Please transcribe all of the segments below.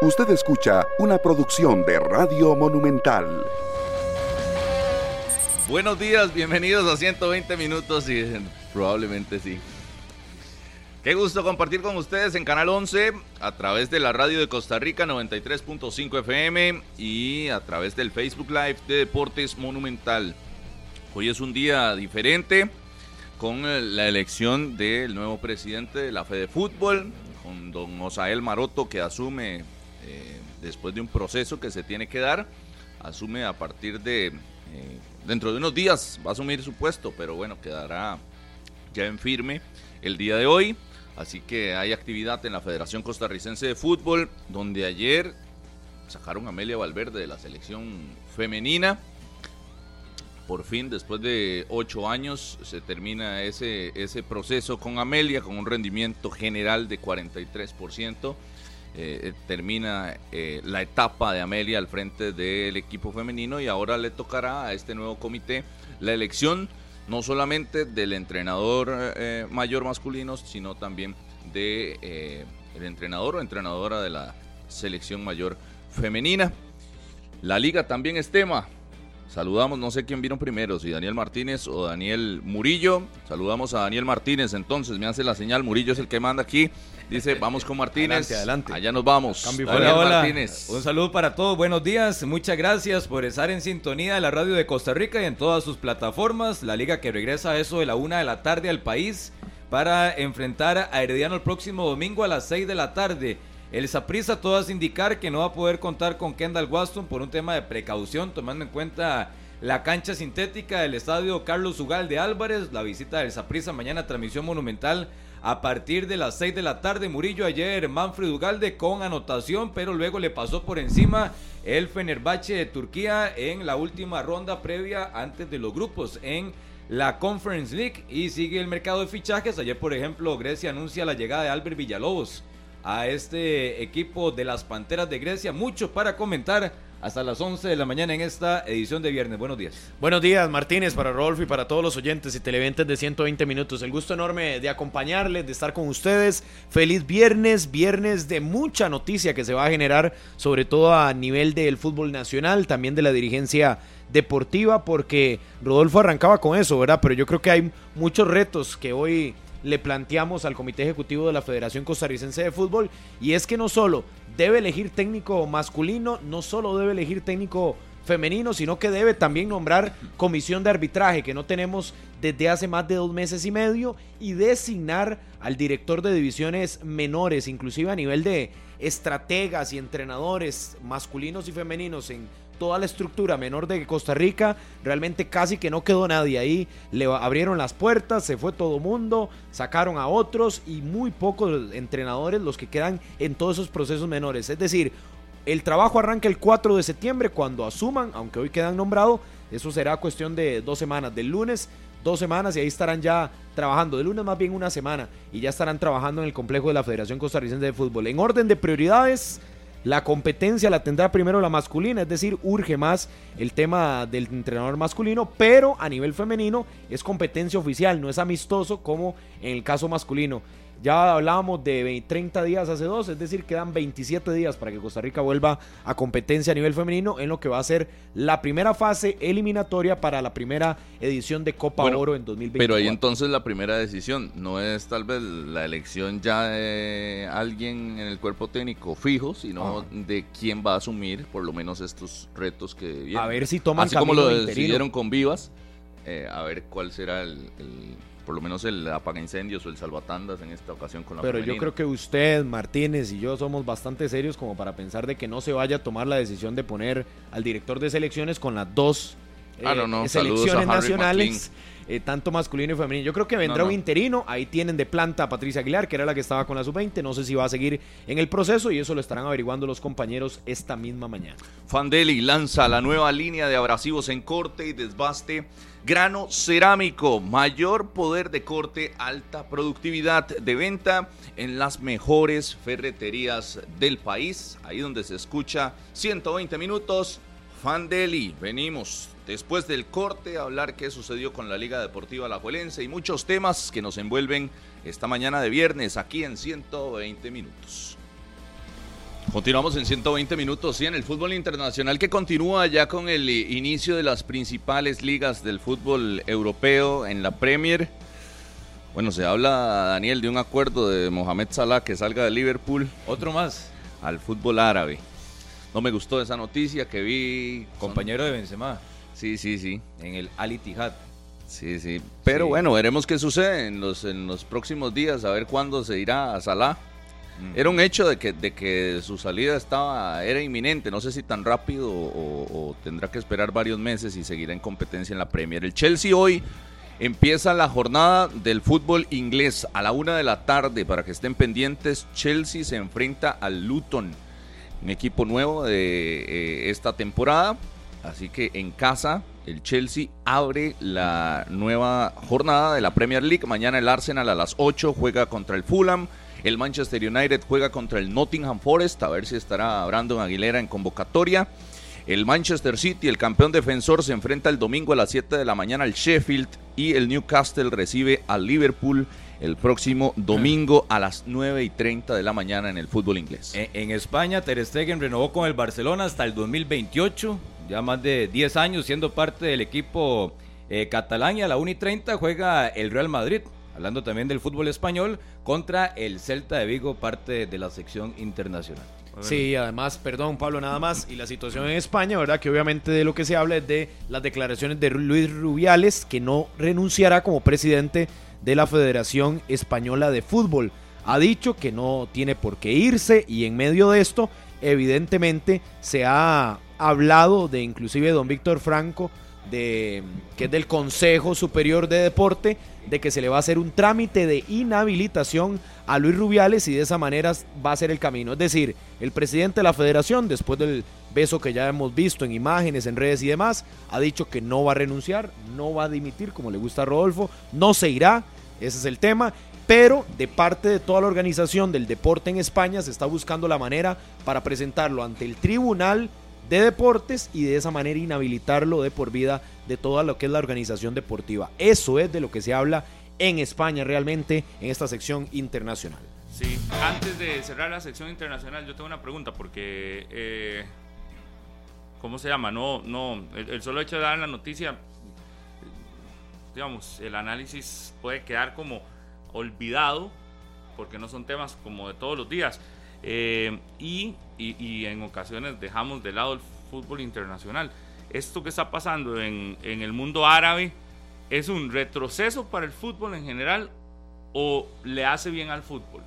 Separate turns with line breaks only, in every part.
Usted escucha una producción de Radio Monumental.
Buenos días, bienvenidos a 120 minutos y probablemente sí. Qué gusto compartir con ustedes en Canal 11 a través de la radio de Costa Rica 93.5 FM y a través del Facebook Live de Deportes Monumental. Hoy es un día diferente con la elección del nuevo presidente de la Fede Fútbol, con don Osael Maroto que asume eh, después de un proceso que se tiene que dar, asume a partir de eh, dentro de unos días va a asumir su puesto, pero bueno, quedará ya en firme el día de hoy. Así que hay actividad en la Federación Costarricense de Fútbol, donde ayer sacaron a Amelia Valverde de la selección femenina. Por fin, después de ocho años, se termina ese, ese proceso con Amelia, con un rendimiento general de 43%. Eh, termina eh, la etapa de Amelia al frente del equipo femenino y ahora le tocará a este nuevo comité la elección no solamente del entrenador eh, mayor masculino, sino también de entrenador o entrenadora de la selección mayor femenina. La liga también es tema. Saludamos, no sé quién vino primero, si Daniel Martínez o Daniel Murillo. Saludamos a Daniel Martínez, entonces me hace la señal, Murillo es el que manda aquí. Dice, vamos con Martínez.
Adelante,
Allá nos vamos.
hola, hola. Un saludo para todos, buenos días. Muchas gracias por estar en sintonía de la radio de Costa Rica y en todas sus plataformas. La liga que regresa a eso de la una de la tarde al país para enfrentar a Herediano el próximo domingo a las seis de la tarde. El Saprissa todas indicar que no va a poder contar con Kendall Waston por un tema de precaución, tomando en cuenta la cancha sintética del estadio Carlos Ugal de Álvarez, la visita del Saprissa mañana transmisión monumental a partir de las 6 de la tarde. Murillo ayer, Manfred Ugalde con anotación, pero luego le pasó por encima el Fenerbahce de Turquía en la última ronda previa antes de los grupos en la Conference League y sigue el mercado de fichajes. Ayer, por ejemplo, Grecia anuncia la llegada de Albert Villalobos a este equipo de las Panteras de Grecia. Mucho para comentar hasta las 11 de la mañana en esta edición de viernes. Buenos días.
Buenos días, Martínez, para Rolf y para todos los oyentes y televidentes de 120 minutos. El gusto enorme de acompañarles, de estar con ustedes. Feliz viernes, viernes de mucha noticia que se va a generar, sobre todo a nivel del fútbol nacional, también de la dirigencia deportiva, porque Rodolfo arrancaba con eso, ¿verdad? Pero yo creo que hay muchos retos que hoy le planteamos al Comité Ejecutivo de la Federación Costarricense de Fútbol y es que no solo debe elegir técnico masculino, no solo debe elegir técnico femenino, sino que debe también nombrar comisión de arbitraje que no tenemos desde hace más de dos meses y medio y designar al director de divisiones menores, inclusive a nivel de estrategas y entrenadores masculinos y femeninos en toda la estructura menor de Costa Rica, realmente casi que no quedó nadie ahí. Le abrieron las puertas, se fue todo mundo, sacaron a otros y muy pocos entrenadores los que quedan en todos esos procesos menores. Es decir, el trabajo arranca el 4 de septiembre cuando asuman, aunque hoy quedan nombrados, eso será cuestión de dos semanas, del lunes dos semanas y ahí estarán ya trabajando, de lunes más bien una semana y ya estarán trabajando en el complejo de la Federación Costarricense de Fútbol. En orden de prioridades, la competencia la tendrá primero la masculina, es decir, urge más el tema del entrenador masculino, pero a nivel femenino es competencia oficial, no es amistoso como en el caso masculino. Ya hablábamos de 30 días hace dos, es decir, quedan 27 días para que Costa Rica vuelva a competencia a nivel femenino en lo que va a ser la primera fase eliminatoria para la primera edición de Copa Oro en 2020.
Pero ahí entonces la primera decisión no es tal vez la elección ya de alguien en el cuerpo técnico fijo, sino de quién va a asumir por lo menos estos retos que vienen.
A ver si toman
Así como lo decidieron con Vivas, eh, a ver cuál será el por lo menos el apaga incendios o el salvatandas en esta ocasión con la
Pero yo creo que usted, Martínez y yo somos bastante serios como para pensar de que no se vaya a tomar la decisión de poner al director de selecciones con las dos
ah, eh,
selecciones nacionales. Eh, tanto masculino y femenino. Yo creo que vendrá un interino. Ahí tienen de planta a Patricia Aguilar, que era la que estaba con la sub-20. No sé si va a seguir en el proceso y eso lo estarán averiguando los compañeros esta misma mañana.
Fandeli lanza la nueva línea de abrasivos en corte y desbaste. Grano cerámico, mayor poder de corte, alta productividad de venta en las mejores ferreterías del país. Ahí donde se escucha 120 minutos. Fandeli, venimos después del corte a hablar qué sucedió con la Liga Deportiva Alajuelense y muchos temas que nos envuelven esta mañana de viernes aquí en 120 minutos. Continuamos en 120 minutos, sí, en el fútbol internacional que continúa ya con el inicio de las principales ligas del fútbol europeo en la Premier. Bueno, se habla, Daniel, de un acuerdo de Mohamed Salah que salga de Liverpool.
Otro más.
Al fútbol árabe. No me gustó esa noticia que vi.
Compañero de Benzema.
Sí, sí, sí.
En el Al Ittihad.
Sí, sí. Pero bueno, veremos qué sucede en los, en los próximos días, a ver cuándo se irá a Salah. Era un hecho de que, de que su salida estaba, era inminente, no sé si tan rápido o, tendrá que esperar varios meses y seguirá en competencia en la Premier. El Chelsea hoy empieza la jornada del fútbol inglés a la una de la tarde para que estén pendientes. Chelsea se enfrenta al Luton, un equipo nuevo de eh, esta temporada. Así que en casa el Chelsea abre la nueva jornada de la Premier League. Mañana el Arsenal a las 8 juega contra el Fulham. El Manchester United juega contra el Nottingham Forest, a ver si estará Brandon Aguilera en convocatoria. El Manchester City, el campeón defensor, se enfrenta el domingo a las 7 de la mañana al Sheffield y el Newcastle recibe al Liverpool el próximo domingo a las 9 y 30 de la mañana en el fútbol inglés.
En, España, Ter Stegen renovó con el Barcelona hasta el 2028, ya más de 10 años siendo parte del equipo eh, catalán y a la 1 y 30 juega el Real Madrid hablando también del fútbol español, contra el Celta de Vigo, parte de la sección internacional.
Sí, además, perdón Pablo, nada más, y la situación en España, ¿verdad? Que obviamente de lo que se habla es de las declaraciones de Luis Rubiales, que no renunciará como presidente de la Federación Española de Fútbol. Ha dicho que no tiene por qué irse y en medio de esto, evidentemente, se ha hablado de inclusive don Víctor Franco, que es del Consejo Superior de Deporte, de que se le va a hacer un trámite de inhabilitación a Luis Rubiales y de esa manera va a ser el camino. Es decir, el presidente de la federación, después del beso que ya hemos visto en imágenes, en redes y demás, ha dicho que no va a renunciar, no va a dimitir como le gusta a Rodolfo, no se irá, ese es el tema. Pero de parte de toda la organización del deporte en España se está buscando la manera para presentarlo ante el tribunal de deportes y de esa manera inhabilitarlo de por vida de toda lo que es la organización deportiva. Eso es de lo que se habla en España realmente en esta sección internacional.
Sí, antes de cerrar la sección internacional, yo tengo una pregunta porque, eh, ¿cómo se llama? No, no, el, solo hecho de dar la noticia, digamos, el análisis puede quedar como olvidado porque no son temas como de todos los días. Eh, y, y, en ocasiones dejamos de lado el fútbol internacional. Esto que está pasando en, en el mundo árabe es un retroceso para el fútbol en general o le hace bien al fútbol.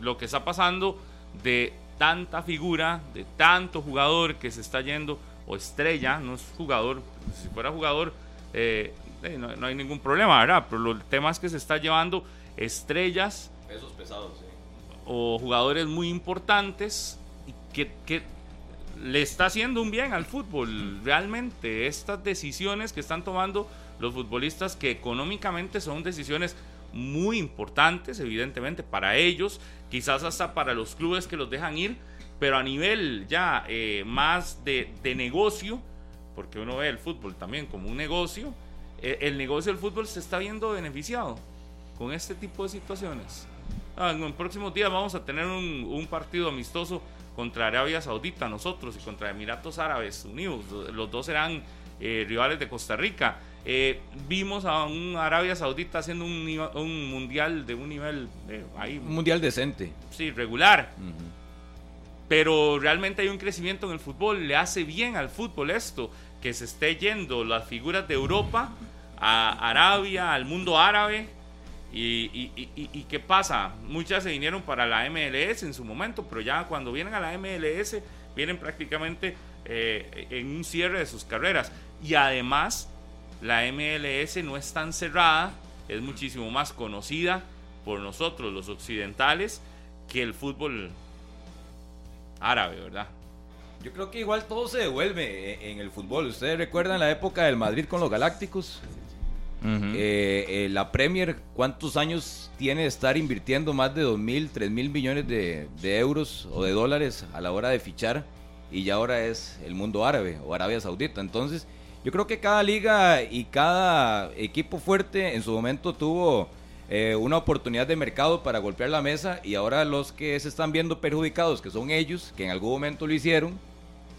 lo que está pasando de tanta figura, de tanto jugador que se está yendo, o estrella, no es jugador, si fuera jugador eh, eh, no, hay ningún problema, ¿verdad? Pero el tema es que se está llevando estrellas.
Pesos pesados,
o jugadores muy importantes que, que le está haciendo un bien al fútbol. Realmente, estas decisiones que están tomando los futbolistas, que económicamente son decisiones muy importantes, evidentemente, para ellos, quizás hasta para los clubes que los dejan ir, pero a nivel ya eh, más de, de, negocio, porque uno ve el fútbol también como un negocio, eh, el negocio del fútbol se está viendo beneficiado con este tipo de situaciones. Ah, en los próximos días vamos a tener un, partido amistoso contra Arabia Saudita, nosotros, y contra Emiratos Árabes Unidos. Los dos serán eh, rivales de Costa Rica. Eh, vimos a un Arabia Saudita haciendo un, mundial de un nivel eh, ahí,
un mundial decente.
Sí, regular. Pero realmente hay un crecimiento en el fútbol. Le hace bien al fútbol esto, que se esté yendo las figuras de Europa a Arabia, al mundo árabe y, y, qué pasa? Muchas se vinieron para la MLS en su momento, pero ya cuando vienen a la MLS vienen prácticamente eh, en un cierre de sus carreras. Y además, la MLS no es tan cerrada, es muchísimo más conocida por nosotros los occidentales que el fútbol árabe, ¿verdad?
Yo creo que igual todo se devuelve eh, en el fútbol. ¿Ustedes recuerdan la época del Madrid con los Galácticos? Eh, eh, la Premier, ¿cuántos años tiene de estar invirtiendo más de 2 mil, 3 mil millones de, euros o de dólares a la hora de fichar? Y ya ahora es el mundo árabe o Arabia Saudita. Entonces, yo creo que cada liga y cada equipo fuerte en su momento tuvo eh, una oportunidad de mercado para golpear la mesa y ahora los que se están viendo perjudicados, que son ellos, que en algún momento lo hicieron,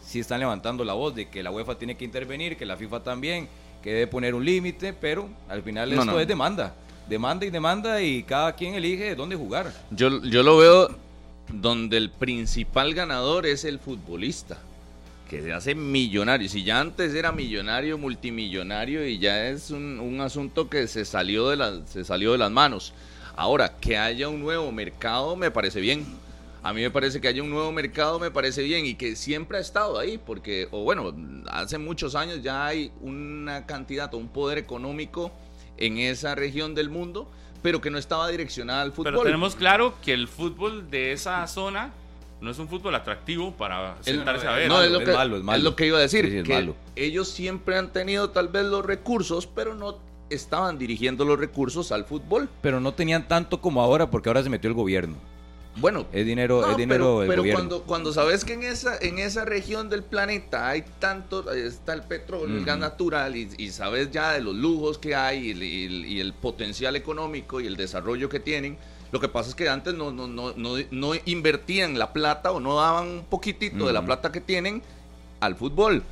sí están levantando la voz de que la UEFA tiene que intervenir, que la FIFA también, que debe poner un límite, pero al final
No,
esto
no.
es demanda. Demanda y demanda y cada quien elige dónde jugar.
Yo, yo lo veo donde el principal ganador es el futbolista, que se hace millonario. Si ya antes era millonario, multimillonario, y ya es un, un asunto que se salió, de las, se salió de las manos. Ahora, que haya un nuevo mercado me parece bien. A mí me parece que haya un nuevo mercado, me parece bien, y que siempre ha estado ahí, porque, o bueno, hace muchos años ya hay una cantidad o un poder económico en esa región del mundo, pero que no estaba direccionada al fútbol.
Pero tenemos claro que el fútbol de esa zona no es un fútbol atractivo para
El-
sentarse a ver.
no, es,
malo,
lo
es
que,
malo, es malo.
es lo que iba a decir,
Sí, sí, es
que
malo.
ellos siempre han tenido tal vez los recursos, pero no estaban dirigiendo los recursos al fútbol.
Pero no tenían tanto como ahora porque ahora se metió el gobierno.
Bueno,
Es dinero,
no,
es dinero
pero,
del
pero
gobierno.
cuando, cuando sabes que en esa, en esa región del planeta hay tanto, ahí está el petróleo, el gas natural, y, y sabes ya de los lujos que hay y el, y el- y el potencial económico y el desarrollo que tienen, lo que pasa es que antes no, no, no, no, no invertían la plata o no daban un poquitito de la plata que tienen al fútbol.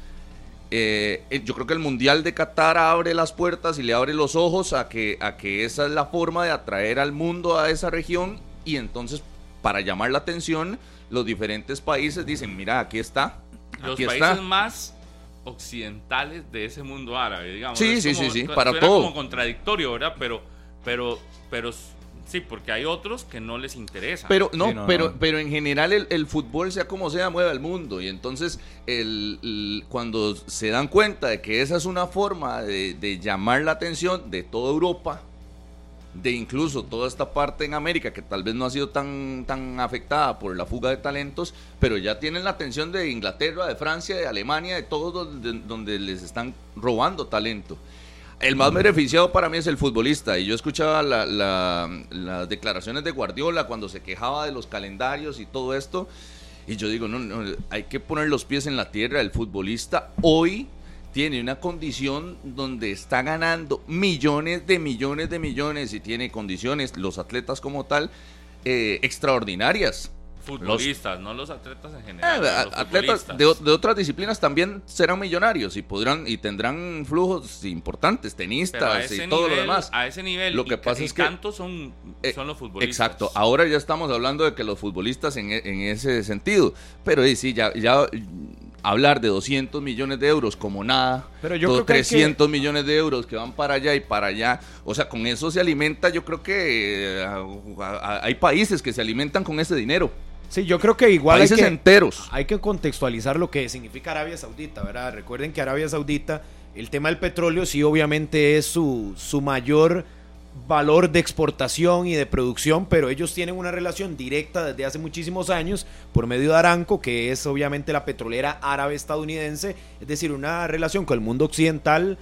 Eh, eh, yo creo que el Mundial de Qatar abre las puertas y le abre los ojos a que, a que esa es la forma de atraer al mundo a esa región y entonces para llamar la atención los diferentes países dicen, mira, aquí está,
Los países más occidentales de ese mundo árabe, digamos.
Sí,
Es
sí,
como-
sí, sí, para todo.
como contradictorio, ¿verdad? Pero, pero, pero sí, porque hay otros que no les interesa.
Pero no,
Sí, no,
pero,
no.
pero en general el, el fútbol, sea como sea, mueve al mundo. Y entonces, el, el- cuando se dan cuenta de que esa es una forma de, de llamar la atención de toda Europa, de incluso toda esta parte en América, que tal vez no ha sido tan, tan afectada por la fuga de talentos, pero ya tienen la atención de Inglaterra, de Francia, de Alemania, de todos donde, donde les están robando talento. El más beneficiado para mí es el futbolista. Y yo escuchaba la- la- las declaraciones de Guardiola cuando se quejaba de los calendarios y todo esto. Y yo digo, no, no, hay que poner los pies en la tierra. El futbolista hoy tiene una condición donde está ganando millones de millones de millones y tiene condiciones, los atletas como tal, eh, extraordinarias.
futbolistas, no los atletas en
Eh,
general. los
atletas de, otras disciplinas también serán millonarios y podrán y tendrán flujos importantes, tenistas y todo lo demás.
A ese nivel,
Lo que
y,
pasa
y
es que-
tanto son,
Eh,
son los futbolistas.
Exacto, ahora ya estamos hablando de que los futbolistas en, e- en ese sentido, pero sí, ya, ya hablar de 200 millones de euros como nada,
Pero yo creo que hay que-
300 millones de euros que van para allá y para allá, o sea, con eso se alimenta, yo creo que eh, hay países que se alimentan con ese dinero,
Sí, yo creo que igual hay
países
que,
enteros.
hay que contextualizar lo que significa Arabia Saudita, ¿verdad? Recuerden que Arabia Saudita, el tema del petróleo sí obviamente es su, su mayor valor de exportación y de producción, pero ellos tienen una relación directa desde hace muchísimos años por medio de Aramco, que es obviamente la petrolera árabe estadounidense, es decir, una relación con el mundo occidental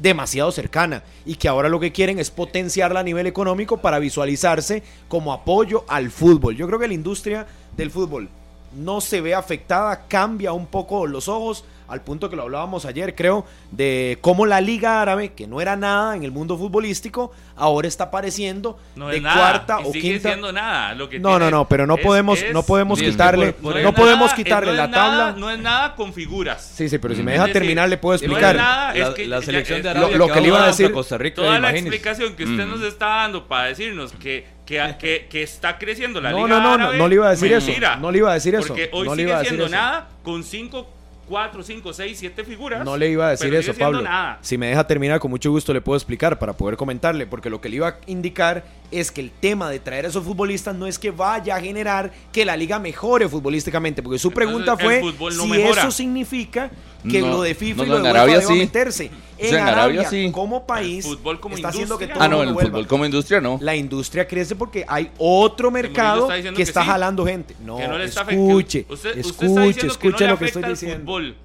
demasiado cercana y que ahora lo que quieren es potenciarla a nivel económico para visualizarse como apoyo al fútbol. Yo creo que la industria del fútbol no se ve afectada, cambia un poco los ojos, al punto que lo hablábamos ayer, creo, de cómo la Liga Árabe, que no era nada en el mundo futbolístico, ahora está apareciendo
No
de
es nada,
cuarta o
sigue
quinta.
siendo nada. Lo que
No, no,
tiene
no, pero no
es-
podemos,
es-
no podemos
Bien,
quitarle,
es
no podemos
nada-
quitarle
no
la
nada-
tabla.
no es nada con figuras.
Sí, sí, pero si me
Es
deja
decir,
terminar le puedo
no es
explicar.
nada,
la,
es que
la
ya-
selección
es-
de
lo-
Arabia
lo que le iba a decir-
Costa Rica,
Toda la explicación que usted
Mm.
nos está dando para decirnos que, que, que, que está creciendo la
No,
Liga
no, no, no, no le iba a decir eso,
mentira.
no le iba a decir eso,
Porque hoy
no le
sigue
iba a decir
siendo
eso.
nada con 5, 4, 5, 6, 7 figuras.
No le iba a decir eso, Pablo.
Nada.
Si me deja terminar, con mucho gusto le puedo explicar para poder comentarle, porque lo que le iba a indicar es que el tema de traer a esos futbolistas no es que vaya a generar que la liga mejore futbolísticamente, porque su pregunta fue
no
si
mejora.
eso significa que
No,
lo de FIFA
no,
y
no,
lo de
en
UEFA
Arabia
deba
sí.
meterse. En,
sea, en
Arabia,
Arabia sí.
como país,
El fútbol como
está haciendo que todo
Ah, no, el
vuelva.
fútbol como industria no.
La industria crece porque hay otro mercado
está
que
que
está
sí.
jalando gente. No,
que no le está
escuche,
afectando. Usted, usted
escuche,
está diciendo
escuche
que no
lo que estoy diciendo.
fútbol.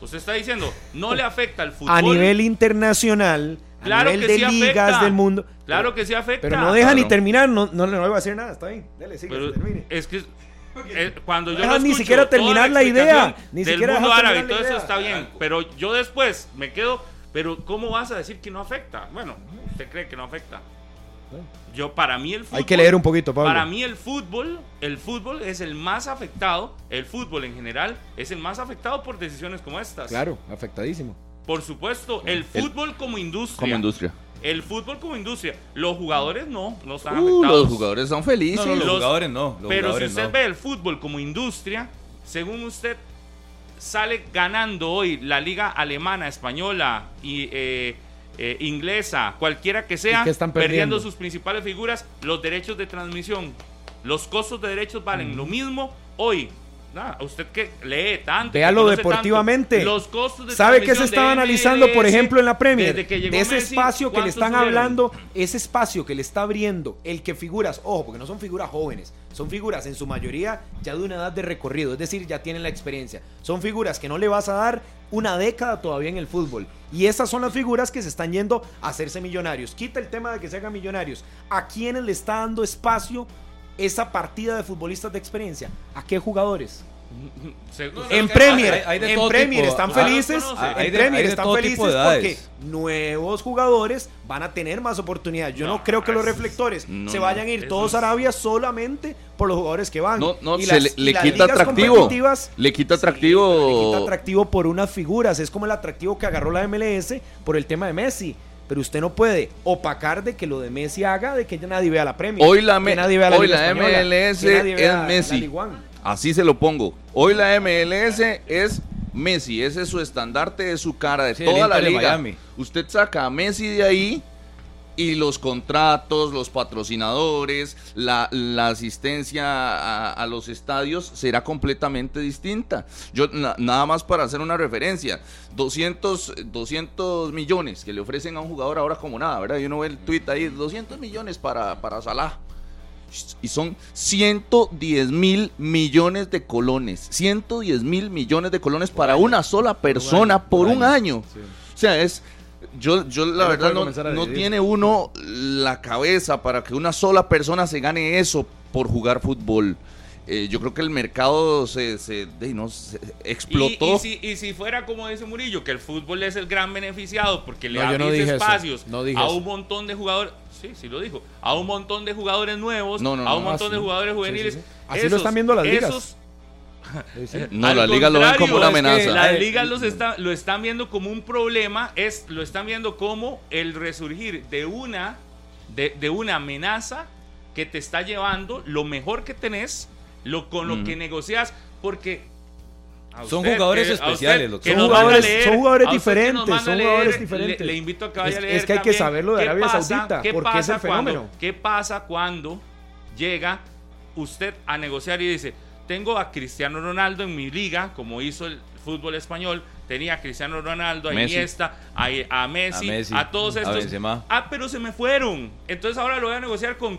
Usted está diciendo, no le afecta al fútbol.
A nivel internacional,
Claro
a nivel
que
de
sí
ligas
afecta.
del mundo.
Claro que sí afecta.
Pero no deja ni terminar, no, no, no le voy a decir nada, está bien. Dele, sigue,
Pero
termine.
es que eh, cuando yo
Deja
lo
ni
escucho,
siquiera terminar la idea, ni
del
siquiera
mundo árabe y todo eso está bien, pero yo después me quedo, pero ¿cómo vas a decir que no afecta? Bueno, usted cree que no afecta. Yo, para mí el fútbol...
Hay que leer un poquito, Pablo.
Para mí el fútbol, el fútbol es el más afectado, el fútbol en general es el más afectado por decisiones como estas.
Claro, afectadísimo.
Por supuesto, el fútbol como industria.
Como industria.
El fútbol como industria. Los jugadores no, no están
Uh,
afectados.
los jugadores son felices.
No, no, los,
Los-
jugadores no. los
Pero si usted
no.
ve el fútbol como industria, según usted sale ganando hoy la liga alemana, española y eh, eh, inglesa, cualquiera que sea,
¿Y qué están perdiendo?
sus principales figuras, los derechos de transmisión. Los costos de derechos valen lo mismo hoy. Nada, usted que lee tanto.
Véalo deportivamente.
tanto, los costos de
¿Sabe qué se estaba analizando, por ejemplo, en la Premier?
desde que llegó
De ese
Messi,
espacio que le
¿cuántos
están
subieron?
hablando, ese espacio que le está abriendo, el que figuras, ojo, porque no son figuras jóvenes, son figuras en su mayoría ya de una edad de recorrido, es decir, ya tienen la experiencia. Son figuras que no le vas a dar una década todavía en el fútbol. Y esas son las figuras que se están yendo a hacerse millonarios. Quita el tema de que se hagan millonarios. ¿A quiénes le está dando espacio esa partida de futbolistas de experiencia? ¿A qué jugadores?
Se-
En Premier,
hay- hay de
en Premier
tipo.
están
Ah,
felices, en
de-
Premier
de
están felices porque nuevos jugadores van a tener más oportunidades. Yo no,
No,
creo que los reflectores
no,
se vayan a ir todos
es-
a Arabia solamente por los jugadores que van.
No, no,
Y
se
las-
le,
y
le
las
quita
ligas
atractivo.
competitivas-
Le quita
Sí,
atractivo.
le quita atractivo por unas figuras. Es como el atractivo que agarró la MLS por el tema de Messi. Pero usted no puede opacar de que lo de Messi haga de que ya nadie vea la Premier.
Hoy la
que
me-
nadie vea la,
hoy la
Española,
MLS
que nadie vea
es Messi.
Ligue 1.
Así se lo pongo. Hoy la MLS es Messi, ese es su estandarte de su cara de
Sí,
toda la liga.
Miami.
Usted saca a Messi de ahí y los contratos, los patrocinadores, la, la asistencia a, a los estadios será completamente distinta. Yo na- nada más para hacer una referencia, 200, 200 millones que le ofrecen a un jugador ahora como nada, ¿verdad? Y uno ve el tweet ahí, 200 millones para, para Salah. Y son 110 mil millones de colones. 110 mil millones de colones para una sola persona por un año. O sea, es. Yo, yo la verdad no, no tiene uno la cabeza para que una sola persona se gane eso por jugar fútbol. Eh, yo creo que el mercado se, se, de, no, se explotó.
Y, y si, y si fuera como dice Murillo, que el fútbol es el gran beneficiado porque le
No,
abrís
no
espacios a un montón de jugadores, sí, sí lo dijo, a un montón de jugadores nuevos,
No, no,
a un montón de jugadores juveniles.
sí, sí. Así lo están viendo las ligas.
esos-
no,
al
la liga lo ven como una
es que
amenaza.
Las
Ay,
ligas los está- lo están viendo como un problema, es, lo están viendo como el resurgir de una, de, de una amenaza que te está llevando lo mejor que tenés, lo, con lo
Ujú.
que negocias, porque... a
Son
usted
jugadores
que- usted
especiales, doctor.
que
Son jugadores-
leer,
son jugadores
usted que
diferentes, son
leer,
jugadores
le-
diferentes.
Le, invito a que vaya
Es-
a leer
es que hay que
también
saberlo de Arabia
pasa-
Saudita,
qué
porque es el
pasa cuando-
fenómeno.
¿Qué pasa cuando llega usted a negociar y dice, tengo a Cristiano Ronaldo en mi liga, como hizo el fútbol español, tenía a Cristiano Ronaldo, a
Messi.
Iniesta, a, a Messi,
A
todos estos. Ah, pero se me fueron. Entonces ahora lo voy a negociar con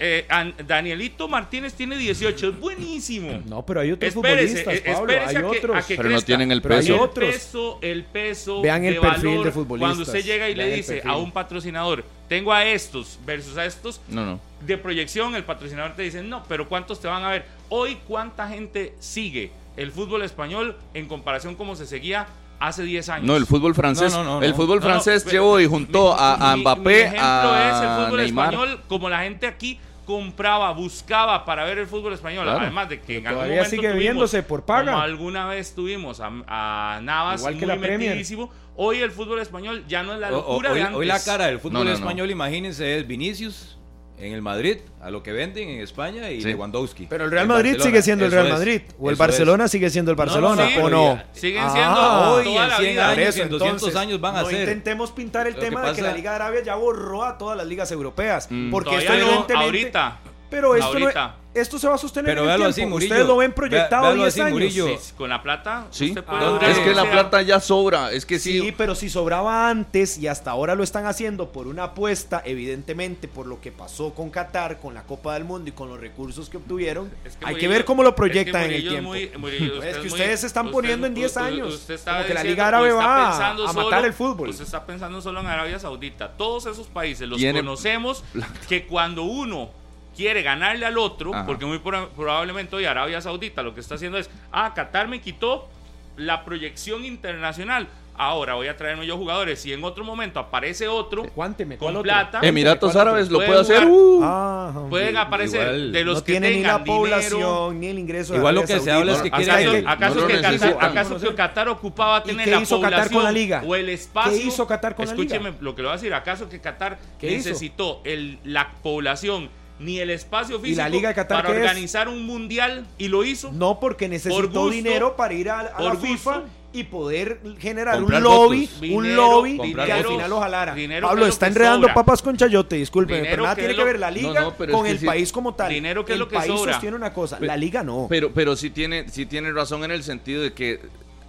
eh, An- Danielito Martínez, tiene 18, es buenísimo.
No, pero hay otros
Espérese,
futbolistas,
eh,
Pablo,
espérese
hay
a que,
otros.
a que
Pero no tienen el
Pero hay
peso.
El peso, el peso
Vean
de
el perfil
valor
de futbolistas.
Cuando usted llega y le
Vean
dice a un patrocinador, tengo a estos versus a estos,
No, no.
de proyección, el patrocinador te dice, no, pero ¿cuántos te van a ver? Hoy, ¿cuánta gente sigue el fútbol español en comparación como se seguía hace 10 años?
No, el fútbol francés.
No, no, no,
el fútbol francés llevó y juntó
mi-
a, a Mbappé,
mi ejemplo es el
a
fútbol
Neymar.
español, como la gente aquí compraba, buscaba para ver el fútbol español.
Claro.
Además de que en algún
todavía
momento
sigue
tuvimos,
viéndose por paga.
Como alguna vez tuvimos a, a Navas
Igual que
muy
la
metidísimo. Hoy el fútbol español ya no es la
O- o-
locura
hoy,
de antes.
hoy la cara del fútbol
No, no, no.
español, imagínense, es Vinicius en el Madrid, a lo que venden en España, y
Sí.
Lewandowski.
Pero el Real Madrid
Barcelona.
sigue siendo el
Eso
Real
es,
Madrid. O el
eso
Barcelona sigue siendo el Barcelona,
sí,
¿o no?
ya-
Siguen
Ah,
siendo
hoy
toda
en
la
100
vida.
años,
Por
en 200 años van a
no
ser.
intentemos pintar el
Lo que
tema de que la Liga de Arabia ya borró a todas las ligas europeas.
Mm.
Porque esto
no,
evidentemente...
ahorita.
Pero esto, no- esto se va a sostener
Pero
en el tiempo.
así, Murillo.
Ustedes lo ven
Ve-
proyectado
véalo
10
así,
años.
Sí, con la plata,
Sí,
usted puede
Ah,
durar
es que la plata ya sobra. Es que sí.
Sí, pero si sobraba antes y hasta ahora lo están haciendo por una apuesta, evidentemente por lo que pasó con Qatar, con la Copa del Mundo y con los recursos que obtuvieron,
Es que
hay que ver cómo lo
es que
proyectan en el
es
tiempo.
muy- Murillo, usted
Es que ustedes se están
usted-
poniendo en 10
usted-
años,
usted está
como que la Liga Árabe va a
solo-
matar el fútbol.
Usted está pensando solo en Arabia Saudita. Todos esos países los conocemos que cuando uno quiere ganarle al otro,
Ajá.
porque muy proba- probablemente hoy Arabia Saudita lo que está haciendo es, ah, Qatar me quitó la proyección internacional. ahora voy a traerme yo jugadores y en otro momento aparece otro
Cuánteme, ¿cuál
con
otro?
plata.
Emiratos. Árabes lo puede hacer. uh.
Ah.
Pueden aparecer
igual
de los
no
que
tiene ni
tengan
la
dinero.
población ni el ingreso de
Igual lo que se habla es que
¿Acaso,
quieren-
acaso
no lo
que Qatar, acaso que Qatar ocupaba
¿Y
tener
qué
la
hizo Qatar
población
con la liga?
o el espacio?
¿Qué hizo Qatar con la liga?
Escúcheme lo que le voy a decir. ¿Acaso que Qatar necesitó el, la población ni el espacio físico
la Liga de Qatar
para
es?
organizar un mundial y lo hizo?
No, porque necesitó
gusto,
dinero para ir a, a la FIFA
gusto.
y poder generar un lobby, un lobby que al final lo jalara.
Dinero
Pablo
es
está
que
enredando
sobra.
papas con chayote, discúlpeme,
Dinero
pero nada
que
tiene
es
que ver la liga
No, no, pero es
con el país como tal.
Dinero que es
el
lo que
país
sobra.
sostiene una cosa, la liga no.
Pero, pero sí tiene, sí tiene razón en el sentido de que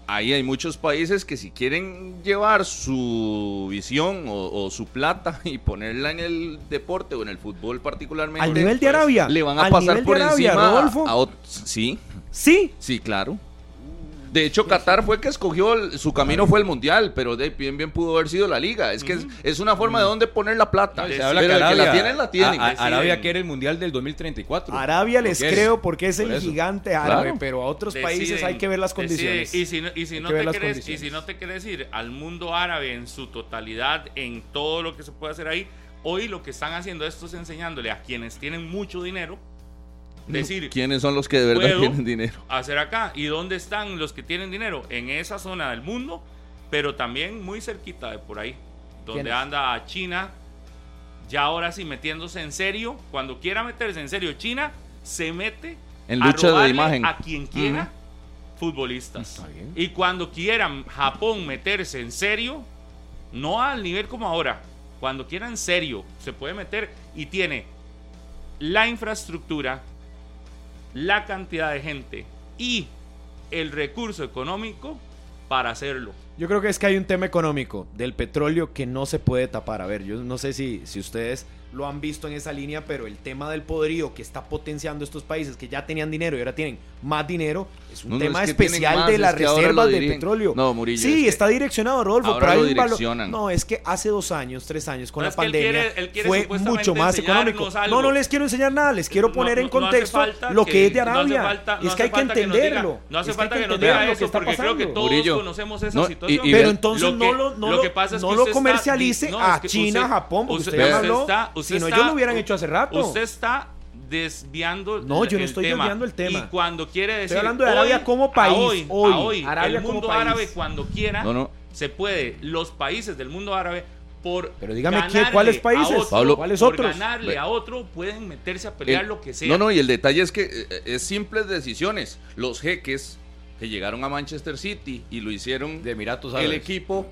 ahí hay muchos países que si quieren llevar su visión o, o su plata y ponerla en el deporte o en el fútbol particularmente,
al nivel de
pues,
Arabia,
le van a pasar por
Arabia,
encima a-
Rodolfo.
a sí,
Sí,
sí, claro. De hecho, Qatar fue que escogió, el- su camino fue el mundial, pero de bien bien pudo haber sido la liga. Es que es, es una forma de dónde poner la plata.
No, se habla que
que la
Arabia-
tienen, la tienen.
a- a-
deciden.
Arabia quiere el mundial del 2034.
Arabia les creo porque es el
eso.
gigante árabe,
Claro.
pero a otros países hay que ver las
deciden-
condiciones.
Y si no, y si no te
las
querés, y si no te quieres ir al mundo árabe en su totalidad, en todo lo que se puede hacer ahí, hoy lo que están haciendo esto es enseñándole a quienes tienen mucho dinero, decir,
¿Quiénes son los que de verdad tienen dinero?
hacer acá. ¿Y dónde están los que tienen dinero? En esa zona del mundo, pero también muy cerquita de por ahí, donde anda China, ya ahora sí metiéndose en serio. Cuando quiera meterse en serio, China se mete
En
a
lucha de
robarle
imagen.
a quien quiera futbolistas. Y cuando quieran Japón meterse en serio, no al nivel como ahora, cuando quiera en serio, se puede meter y tiene la infraestructura, la cantidad de gente y el recurso económico para hacerlo.
Yo creo que es que hay un tema económico del petróleo que no se puede tapar. A ver, yo no sé si, si ustedes lo han visto en esa línea, pero el tema del poderío que está potenciando estos países que ya tenían dinero y ahora tienen más dinero es un
No, no,
tema
es
especial
más,
de
es
las
que
reservas
dirigen.
petróleo.
No, Murillo,
Sí,
es que
está direccionado, Rodolfo,
ahora
pero hay un valor-. No, es que hace dos años, tres años, con
No,
la
él
pandemia,
quiere- él quiere
fue mucho más económico.
algo.
No, no les quiero enseñar nada, les quiero poner
no-
en contexto lo que, es de Arabia.
falta- no
es que hay que entenderlo.
no hace falta
que
que nos
entender
diga
lo que
eso
está
porque creo que
pasando.
todos
Murillo,
conocemos esa situación.
Pero entonces no lo, comercialice a
que
China, Japón, porque
usted
habló. Si no,
está-
ellos lo hubieran hecho hace rato.
Usted está desviando
No, yo no
el
estoy
tema.
desviando el tema.
Y cuando quiere decir
hablando de Arabia como país,
a hoy,
hoy,
a hoy,
Arabia
el
como
mundo
país.
árabe cuando quiera
No, no.
se puede los países del mundo árabe por
Pero dígame, ¿qué-
ganarle
cuáles
a
países?
otro,
Pablo,
¿cuáles
por
otros?
ganarle a otro pueden meterse a pelear
El-
lo que sea
No, no, y el detalle es que eh, es simples decisiones. Los jeques que llegaron a Manchester City y lo hicieron
De Emiratos
el equipo,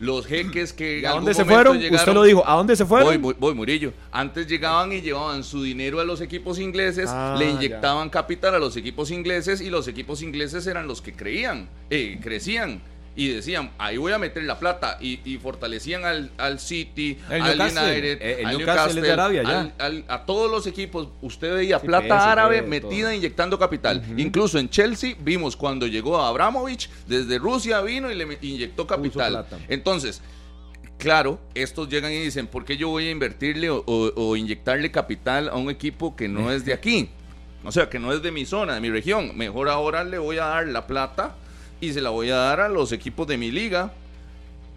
los jeques que
¿Y
en
¿A dónde se fueron?
llegaron-
Usted lo dijo, ¿a dónde se fueron?
Voy, voy, voy, Murillo. Antes llegaban y llevaban su dinero a los equipos ingleses,
Ah,
le inyectaban capital a los equipos ingleses y los equipos ingleses eran los que creían, eh, crecían. Y decían, ahí voy a meter la plata. Y, y fortalecían al, al City,
El
al
Newcastle.
United,
Eh, el
al
Newcastle Arabia,
al- al- a todos los equipos. Usted veía
Sí,
plata árabe metida inyectando capital. Incluso en Chelsea vimos cuando llegó a Abramovich, desde Rusia vino y le inyectó capital. Entonces, Claro, estos llegan y dicen, ¿por qué yo voy a invertirle o, o- o inyectarle capital a un equipo que no es de aquí? O sea, que no es de mi zona, de mi región. Mejor ahora le voy a dar la plata y se la voy a dar a los equipos de mi liga,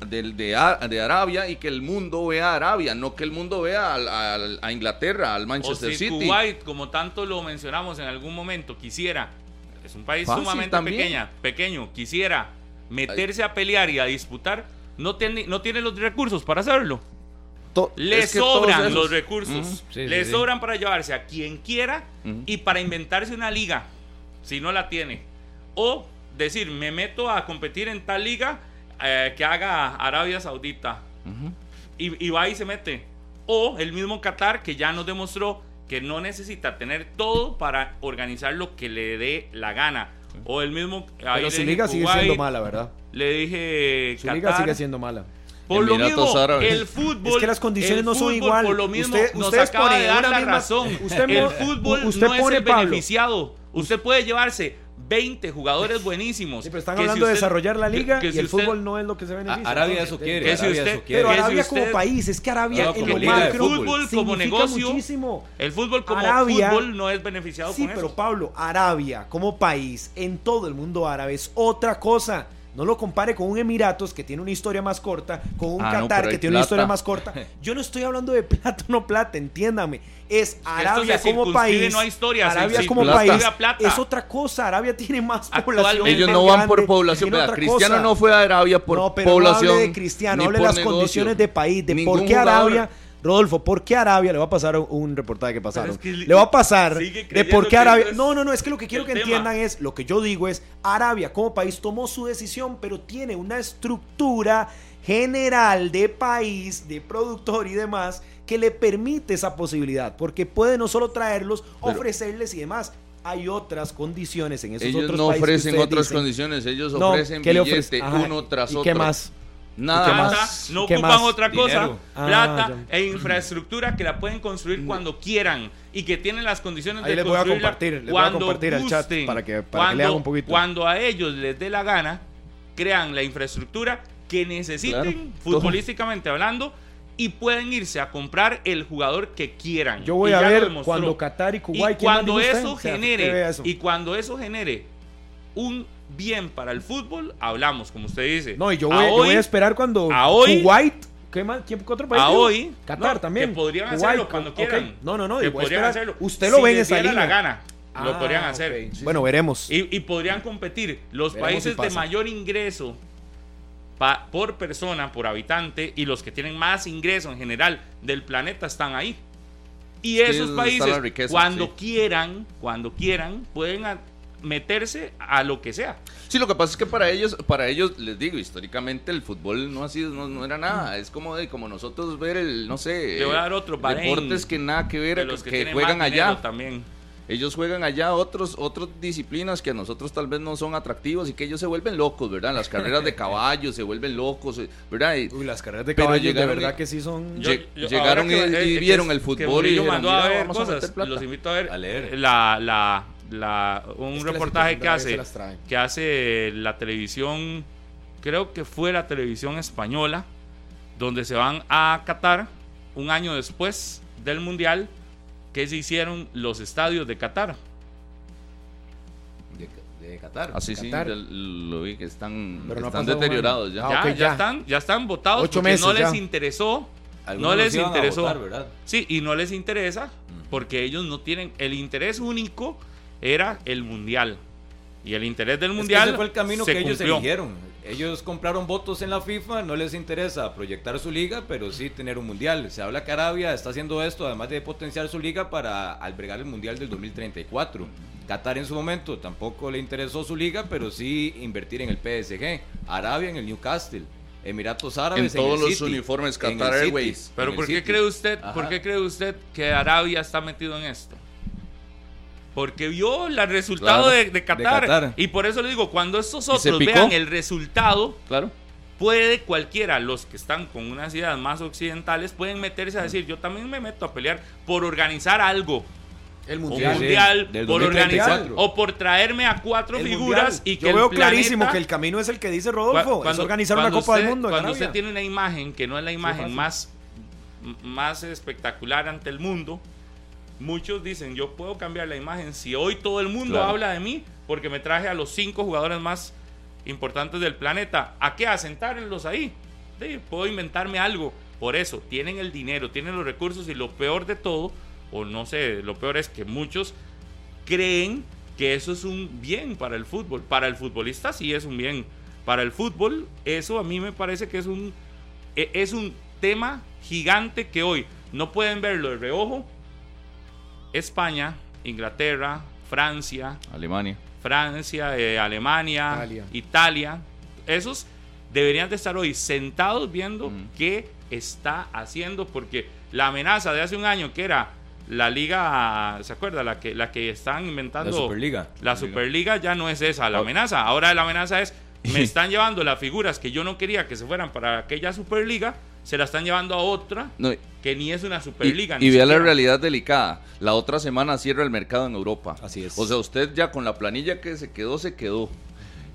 de, de Arabia, y que el mundo vea a Arabia, no que el mundo vea a Inglaterra, al
O
Manchester
si
City.
Kuwait, como tanto lo mencionamos en algún momento, quisiera, es un país
Fácil
sumamente
también.
pequeña, pequeño, quisiera meterse a pelear y a disputar, no tiene, no tiene los recursos para hacerlo.
To-
Le
es que todos
sobran
esos-
los recursos.
Ujú.
Sí,
le
sí, sí.
sobran para llevarse a quien quiera
Ujú.
y para inventarse una liga, si no la tiene. O decir, me meto a competir en tal liga eh, que haga Arabia Saudita.
Ujú.
Y, y va y se mete. O el mismo Qatar que ya nos demostró que no necesita tener todo para organizar lo que le dé la gana. O el mismo... ahí
Pero
le
su
dije
liga sigue
Kuwait,
siendo mala, ¿verdad?
Le dije...
Su liga
Qatar.
sigue siendo mala.
Por lo mismo,
Árabes.
el fútbol.
Es que las condiciones
el
no son igual.
Por lo mismo,
Usted-
nos acaba de dar la
misma-
razón.
usted
el fútbol
usted
no es
pone,
el
Pablo.
beneficiado. Usted puede llevarse 20 jugadores buenísimos.
Sí, pero están
que si
hablando de
usted-
desarrollar la
que-
liga
que
y
si
el
usted-
fútbol no es lo que se beneficia.
Arabia eso quiere.
Que si usted-
eso quiere.
Pero
que
Arabia
usted-
como país, es que Arabia
No,
en
como
lo macro
fútbol.
Fútbol como negocio.
muchísimo.
El fútbol como
Arabia-
fútbol no es beneficiado
Sí,
con
pero
eso.
Pablo, Arabia como país en todo el mundo árabe es otra cosa. No lo compare con un Emiratos que tiene una historia más corta, con un
Ah,
Qatar que tiene una historia más corta. Yo no estoy hablando de plata o no plata, entiéndame. Es Arabia
se
como país.
no hay historia, se
Arabia como país
plata.
es otra cosa. Arabia tiene más población.
Ellos no van por población. Cristiano
cosa.
no fue a Arabia por
no, pero
población.
no hable de Cristiano, hable de las
negocio.
condiciones de país, de
Ningún
por qué
jugador.
Rodolfo, ¿por qué Arabia? Le va a pasar un- reportaje que pasaron.
es que
le va a pasar de por qué Arabia. No, no, no, es que lo que quiero que
tema.
entiendan es, lo que yo digo es, Arabia como país tomó su decisión, pero tiene una estructura general de país, de productor y demás, que le permite esa posibilidad, porque puede no solo traerlos,
Pero-
ofrecerles y demás. Hay otras condiciones en esos
Ellos
otros
no
países
ofrecen otras
dicen.
condiciones, ellos
No,
ofrecen
¿qué le
billete?
Ajá,
uno tras
¿y
otro.
qué más?
Nada
¿Y qué
más.
no
¿Qué
ocupan
más?
otra cosa,
Dinero.
Ah,
plata
ya.
e infraestructura que la pueden construir cuando quieran y que tienen las condiciones
Ahí
de
les voy a
construirla
compartir, les voy a
cuando
compartir al chat
gusten,
para que- para que
cuando,
lean un poquito.
Cuando a ellos les dé la gana, crean la infraestructura que necesiten
Claro.
futbolísticamente hablando y pueden irse a comprar el jugador que quieran.
Yo voy
Y
a ver cuando Qatar y
Y
Kuwait. ¿quién más
cuando
usted?
eso
O sea,
genere
eso.
y cuando eso genere un bien para el fútbol, hablamos, como usted dice.
No, y yo
A
voy, yo voy
hoy-
a esperar cuando
a hoy-
Kuwait. ¿Qué más? ¿Quién, qué otro país?
A
dijo?
hoy,
Qatar
no,
también.
que podrían
Kuwait,
hacerlo cuando quieran.
No, no, no.
que podrían
esperar.
hacerlo.
Usted
Si
lo ve en esa línea.
la gana, lo
Ah,
podrían hacer.
Bueno, veremos.
Y, y podrían competir los
Veremos
países
si
de mayor ingreso pa- por persona, por habitante, y los que tienen más ingreso en general del planeta están ahí. Y esos países,
riqueza,
cuando
sí.
quieran, cuando quieran, pueden meterse a lo que sea.
Sí, lo que pasa es que para ellos, para ellos, les digo, históricamente el fútbol no ha sido, no, no era nada. Es como de, como nosotros ver el, no sé,
Le voy a dar otro, Bahrein,
deportes que nada que ver,
De los que,
juegan allá.
también.
Ellos juegan allá otros, otras disciplinas que a nosotros tal vez no son atractivos y que ellos se vuelven locos, ¿verdad? Las carreras de caballos se vuelven locos, ¿verdad? Y
Uy, las carreras de caballos de verdad
y-
que sí son.
Yo- yo-
llegaron
que-
y- y vieron
que-
el
que
fútbol y dijeron,
mandó
"Mira,
a ver
vamos a
cosas.
meter plata".
Los invito a ver,
A leer.
La, la, la, un
Es que
reportaje que hace, que hace la televisión, creo que fue la televisión española, donde se van a Qatar un año después del Mundial, que se hicieron los estadios de Qatar.
De, de Qatar.
Así sí,
Qatar.
ya lo vi que están,
Pero no
están deteriorados ya.
Ah,
ya, ya
ya.
están, ya están votados
Ocho
porque no
meses
les
ya.
interesó.
Algunos
no les interesó.
votar, ¿verdad?
Sí, y no les interesa porque ellos no tienen el interés único era el mundial. Y el interés del
Es que
mundial
ese fue el camino
se
que ellos
cumplió.
eligieron. Ellos compraron votos en la FIFA, no les interesa proyectar su liga, pero sí tener un mundial. Se habla que Arabia está haciendo esto, además de potenciar su liga para albergar el mundial del 2034. Qatar en su momento tampoco le interesó su liga, pero sí invertir en el PSG. Arabia en el Newcastle. Emiratos Árabes
En
en,
todos
el
los
City,
uniformes Qatar
City,
Airways.
Pero ¿por qué cree usted,
Ajá.
por qué cree usted que Arabia está metido en esto? Porque vio el resultado
Claro,
de, de Qatar,
Qatar.
Y por eso le digo, cuando estos otros vean el resultado,
Claro.
puede cualquiera, los que están con unas ideas más occidentales, pueden meterse a decir, yo también me meto a pelear por organizar algo.
El
Un
mundial.
sí,
mundial,
del
por
2034.
organizar, o por traerme a cuatro
El
figuras
mundial.
y que
Yo
el
veo clarísimo
planeta-
que el camino es el que dice Rodolfo. es organizar una
cuando
Copa del Mundo.
Cuando usted tiene una imagen que no es la imagen más, más espectacular ante el mundo, muchos dicen, yo puedo cambiar la imagen si hoy todo el mundo
Claro.
habla de mí porque me traje a los cinco jugadores más importantes del planeta. ¿A qué? A sentarlos ahí. Sí, puedo inventarme algo. Por eso, tienen el dinero, tienen los recursos y lo peor de todo, o no sé, lo peor es que muchos creen que eso es un bien para el fútbol. Para el futbolista sí es un bien. Para el fútbol, eso a mí me parece que es un, e- es un tema gigante que hoy no pueden verlo de reojo. España, Inglaterra, Francia,
Alemania.
Francia, eh, Alemania,
Italia.
Italia. esos deberían de estar hoy sentados viendo
Mm.
qué está haciendo, porque la amenaza de hace un año que era la liga, ¿se acuerda? La que, la que están inventando.
La Superliga.
La Superliga ya no es esa la
Oh.
amenaza. Ahora la amenaza es, me están llevando las figuras que yo no quería que se fueran para aquella Superliga, se la están llevando a otra
No,
que ni es una Superliga.
y
ni
vea la realidad delicada. La otra semana cierra el mercado en Europa.
Así es.
O sea, usted ya con la planilla que se quedó, se quedó.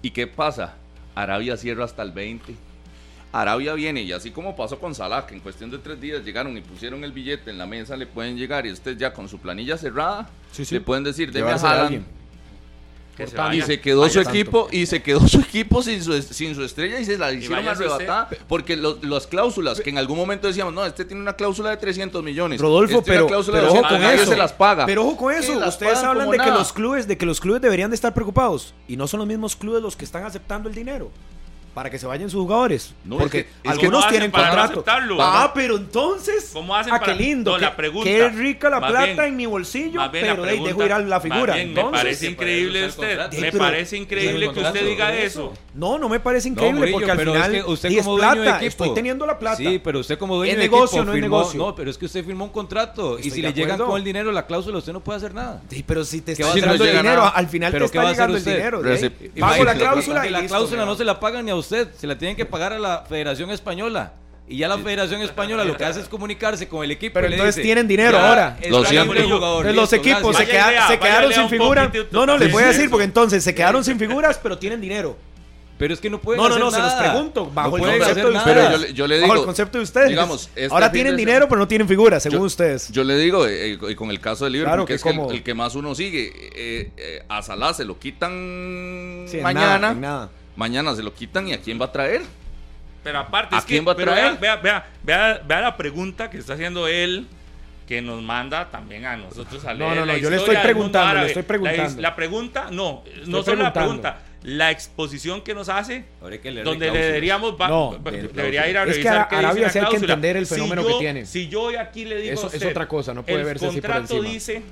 ¿Y qué pasa? Arabia cierra hasta el 20. Arabia viene y así como pasó con Salah, que en cuestión de tres días llegaron y pusieron el billete en la mesa, le pueden llegar y usted ya con su planilla cerrada,
Sí, sí.
le pueden decir, deme a
Llevársela a
Haaland. Y se quedó su equipo y se quedó su equipo sin su, sin su estrella y se la hicieron arrebatar porque lo, las cláusulas que en algún momento decíamos no este tiene una cláusula de 300 millones
Rodolfo
este
pero, pero ojo con eso
se las paga
pero ojo con eso ustedes hablan de que los clubes de que los clubes deberían de estar preocupados y no son los mismos clubes los que están aceptando el dinero para que se vayan sus jugadores. Porque algunos tienen contrato. Ah, pero entonces.
¿Cómo hacen
ah, qué lindo. Qué, qué rica la plata en mi bolsillo, pero pregunta, dejo ir a la figura.
Me parece increíble usted. me parece increíble que usted diga eso.
No, no me parece increíble porque al final
usted como dueño
plata, de
equipo,
estoy teniendo la plata.
Sí, pero usted como dueño de
negocio, no es negocio.
No, pero es que usted firmó un contrato y si le llegan con el dinero la cláusula usted no puede hacer nada.
Sí, pero si te está
llegando
el dinero, al final te está llegando el dinero. Pago la cláusula
y la cláusula no se la pagan ni a usted, se la tienen que pagar a la Federación Española. Y ya la Federación Española lo que hace es comunicarse con el equipo.
Pero entonces tienen dinero ahora.
Lo
jugador,
los equipos se, queda, se, quedaron sin
figuras.
No, no, les voy a decir porque entonces se quedaron sin figuras, pero tienen dinero.
Pero es que no pueden
No,
hacer
no, no, se los pregunto. Bajo
no
el concepto de ustedes.
Pero yo, le digo,
bajo el concepto de ustedes.
Digamos,
ahora tienen dinero, pero no tienen figura, según ustedes.
Yo le digo, eh, y con el caso de Liverpool,
claro
que, es que el, que más uno sigue, eh, eh, a Salah se lo quitan mañana. Mañana se lo quitan y a quién va a traer.
Pero aparte,
¿a
es
quién
que,
va a traer?
Vea, vea, vea, vea, la pregunta que está haciendo él que nos manda también a nosotros a.
No, no, no, yo le estoy preguntando, le estoy preguntando.
La, pregunta, no, no solo la pregunta, la exposición que nos hace, donde le deberíamos,
no,
debería ir a revisar. Es
que hay que entender el fenómeno que tiene.
Si yo hoy aquí le digo.
Eso es otra cosa, no puede verse así. El
contrato dice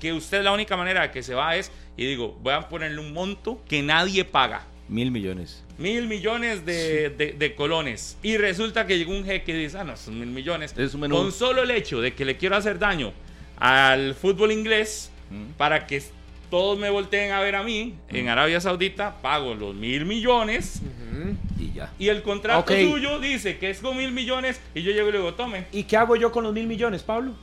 que usted la única manera que se va es, y digo, voy a ponerle un monto que nadie paga.
Mil millones
mil millones de, de, colones. Y resulta que llegó un jeque y dice, ah, no, son mil millones.
Es un
Con solo el hecho de que le quiero hacer daño al fútbol inglés para que todos me volteen a ver a mí en Arabia Saudita, pago los mil millones.
Y ya.
Y el contrato
okay.
suyo dice que es con mil millones y yo llego y le digo, tome.
¿Y qué hago yo con los mil millones, Pablo?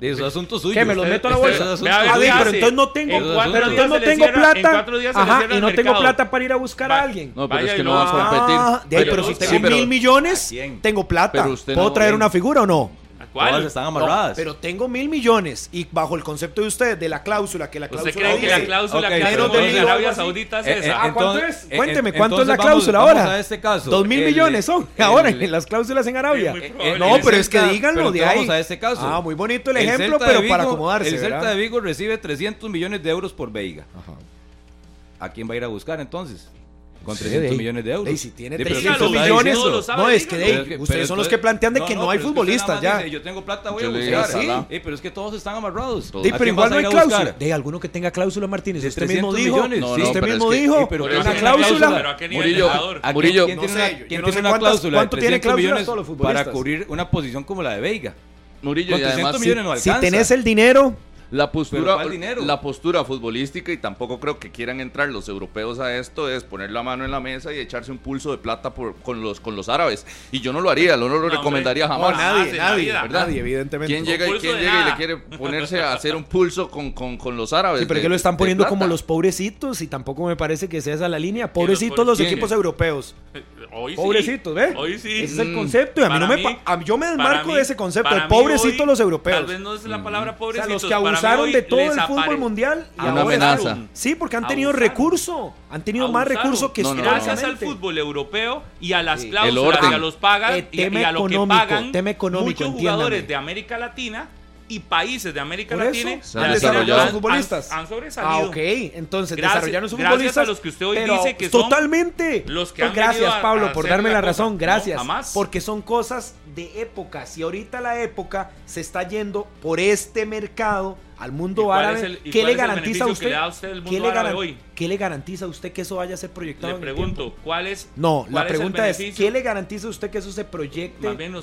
De sus asuntos suyos.
Que me los
este,
meto a la bolsa.
Este,
ah, pero entonces no tengo, pero entonces no tengo
cierra,
plata.
En
ajá, y no tengo plata para ir a buscar
Va, a
alguien.
No, pero
Vaya
es que no,
no
vas a competir.
Ah, de, pero, pero, si tengo
sí,
mil millones, tengo plata. ¿Puedo
no,
traer
bien.
una figura o no?
¿Cuál?
Todas están amarradas.
No, pero tengo mil millones y bajo el concepto de usted, de la cláusula, que la cláusula.
¿Usted cree
dice, que
la cláusula
okay,
que menos
de
Arabia Saudita es
eh,
esa?
Eh, ah,
entonces,
eh,
eh,
¿Cuánto es? Cuénteme,
¿cuánto es la
cláusula
vamos,
ahora?
Vamos a este caso.
Dos mil
el,
millones son
el,
ahora el, en las cláusulas en Arabia.
Eh,
no, pero es que díganlo de ahí.
Vamos a este caso.
Ah, muy bonito el ejemplo, pero para acomodarse.
El Celta de Vigo recibe 300 millones de euros por Veiga. Ajá. ¿A quién va a ir a buscar entonces? con 300
sí,
millones de euros.
Daisy tiene 300 millones.
No,
no, es que ustedes
pero,
son los que plantean de
no,
que no, hay futbolistas ya.
Dice, yo tengo plata, voy
yo
a buscar. Sí. Eh, pero es que todos están amarrados.
Todos.
Pero igual no hay cláusula. De alguno que tenga cláusula, Martínez. Usted mismo dijo. usted mismo dijo.
Eh, pero
una cláusula.
Murillo, Murillo,
¿quién tiene una cláusula?
¿Cuánto tiene cláusula
para cubrir una posición como la de Veiga?
Murillo, y además,
millones no alcanza.
Si tenés el dinero,
la postura, la postura futbolística, y tampoco creo que quieran entrar los europeos a esto, es poner la mano en la mesa y echarse un pulso de plata por, con, los, con los árabes. Y yo no lo haría, no lo recomendaría jamás.
No,
nadie, nadie, nadie, evidentemente.
¿Quién llega, y, ¿quién llega y le quiere ponerse a hacer un pulso con, con, con los árabes?
Sí, pero
de,
que lo están poniendo como los pobrecitos y tampoco me parece que sea esa la línea. Pobrecitos los, equipos europeos.
Eh, hoy
pobrecitos, sí. ¿ves?
Hoy sí.
Ese es el
mm.
concepto. Y a mí no me, yo me desmarco de ese concepto. De pobrecitos los europeos.
Tal vez no es la palabra pobrecitos.
O los que abusaron de todo el fútbol mundial. Y
una
ahora. Sí, porque han tenido recurso. Han tenido más
Abusaron.
recursos que
No.
Gracias al fútbol europeo y a las
Sí.
Cláusulas y a los pagas
Eh,
y, y a lo que pagan
tema económico,
muchos jugadores de América Latina y países de América Latina
han desarrollado futbolistas.
Han, sobresalido.
Ah, ok. Entonces,
Gracias-
desarrollaron sus
gracias
futbolistas.
a los que
totalmente.
los que
pues
han
gracias, Pablo, por darme
la
razón. Gracias.
jamás.
Porque son cosas de época. Si ahorita la época se está yendo por este mercado al mundo árabe,
el,
¿qué le garantiza a usted?
Que
¿qué, le garan, ¿Qué le garantiza a usted que eso vaya a ser proyectado?
Le pregunto, ¿cuál es?
No, la pregunta es, ¿qué le garantiza a usted que eso se proyecte?
Más bien,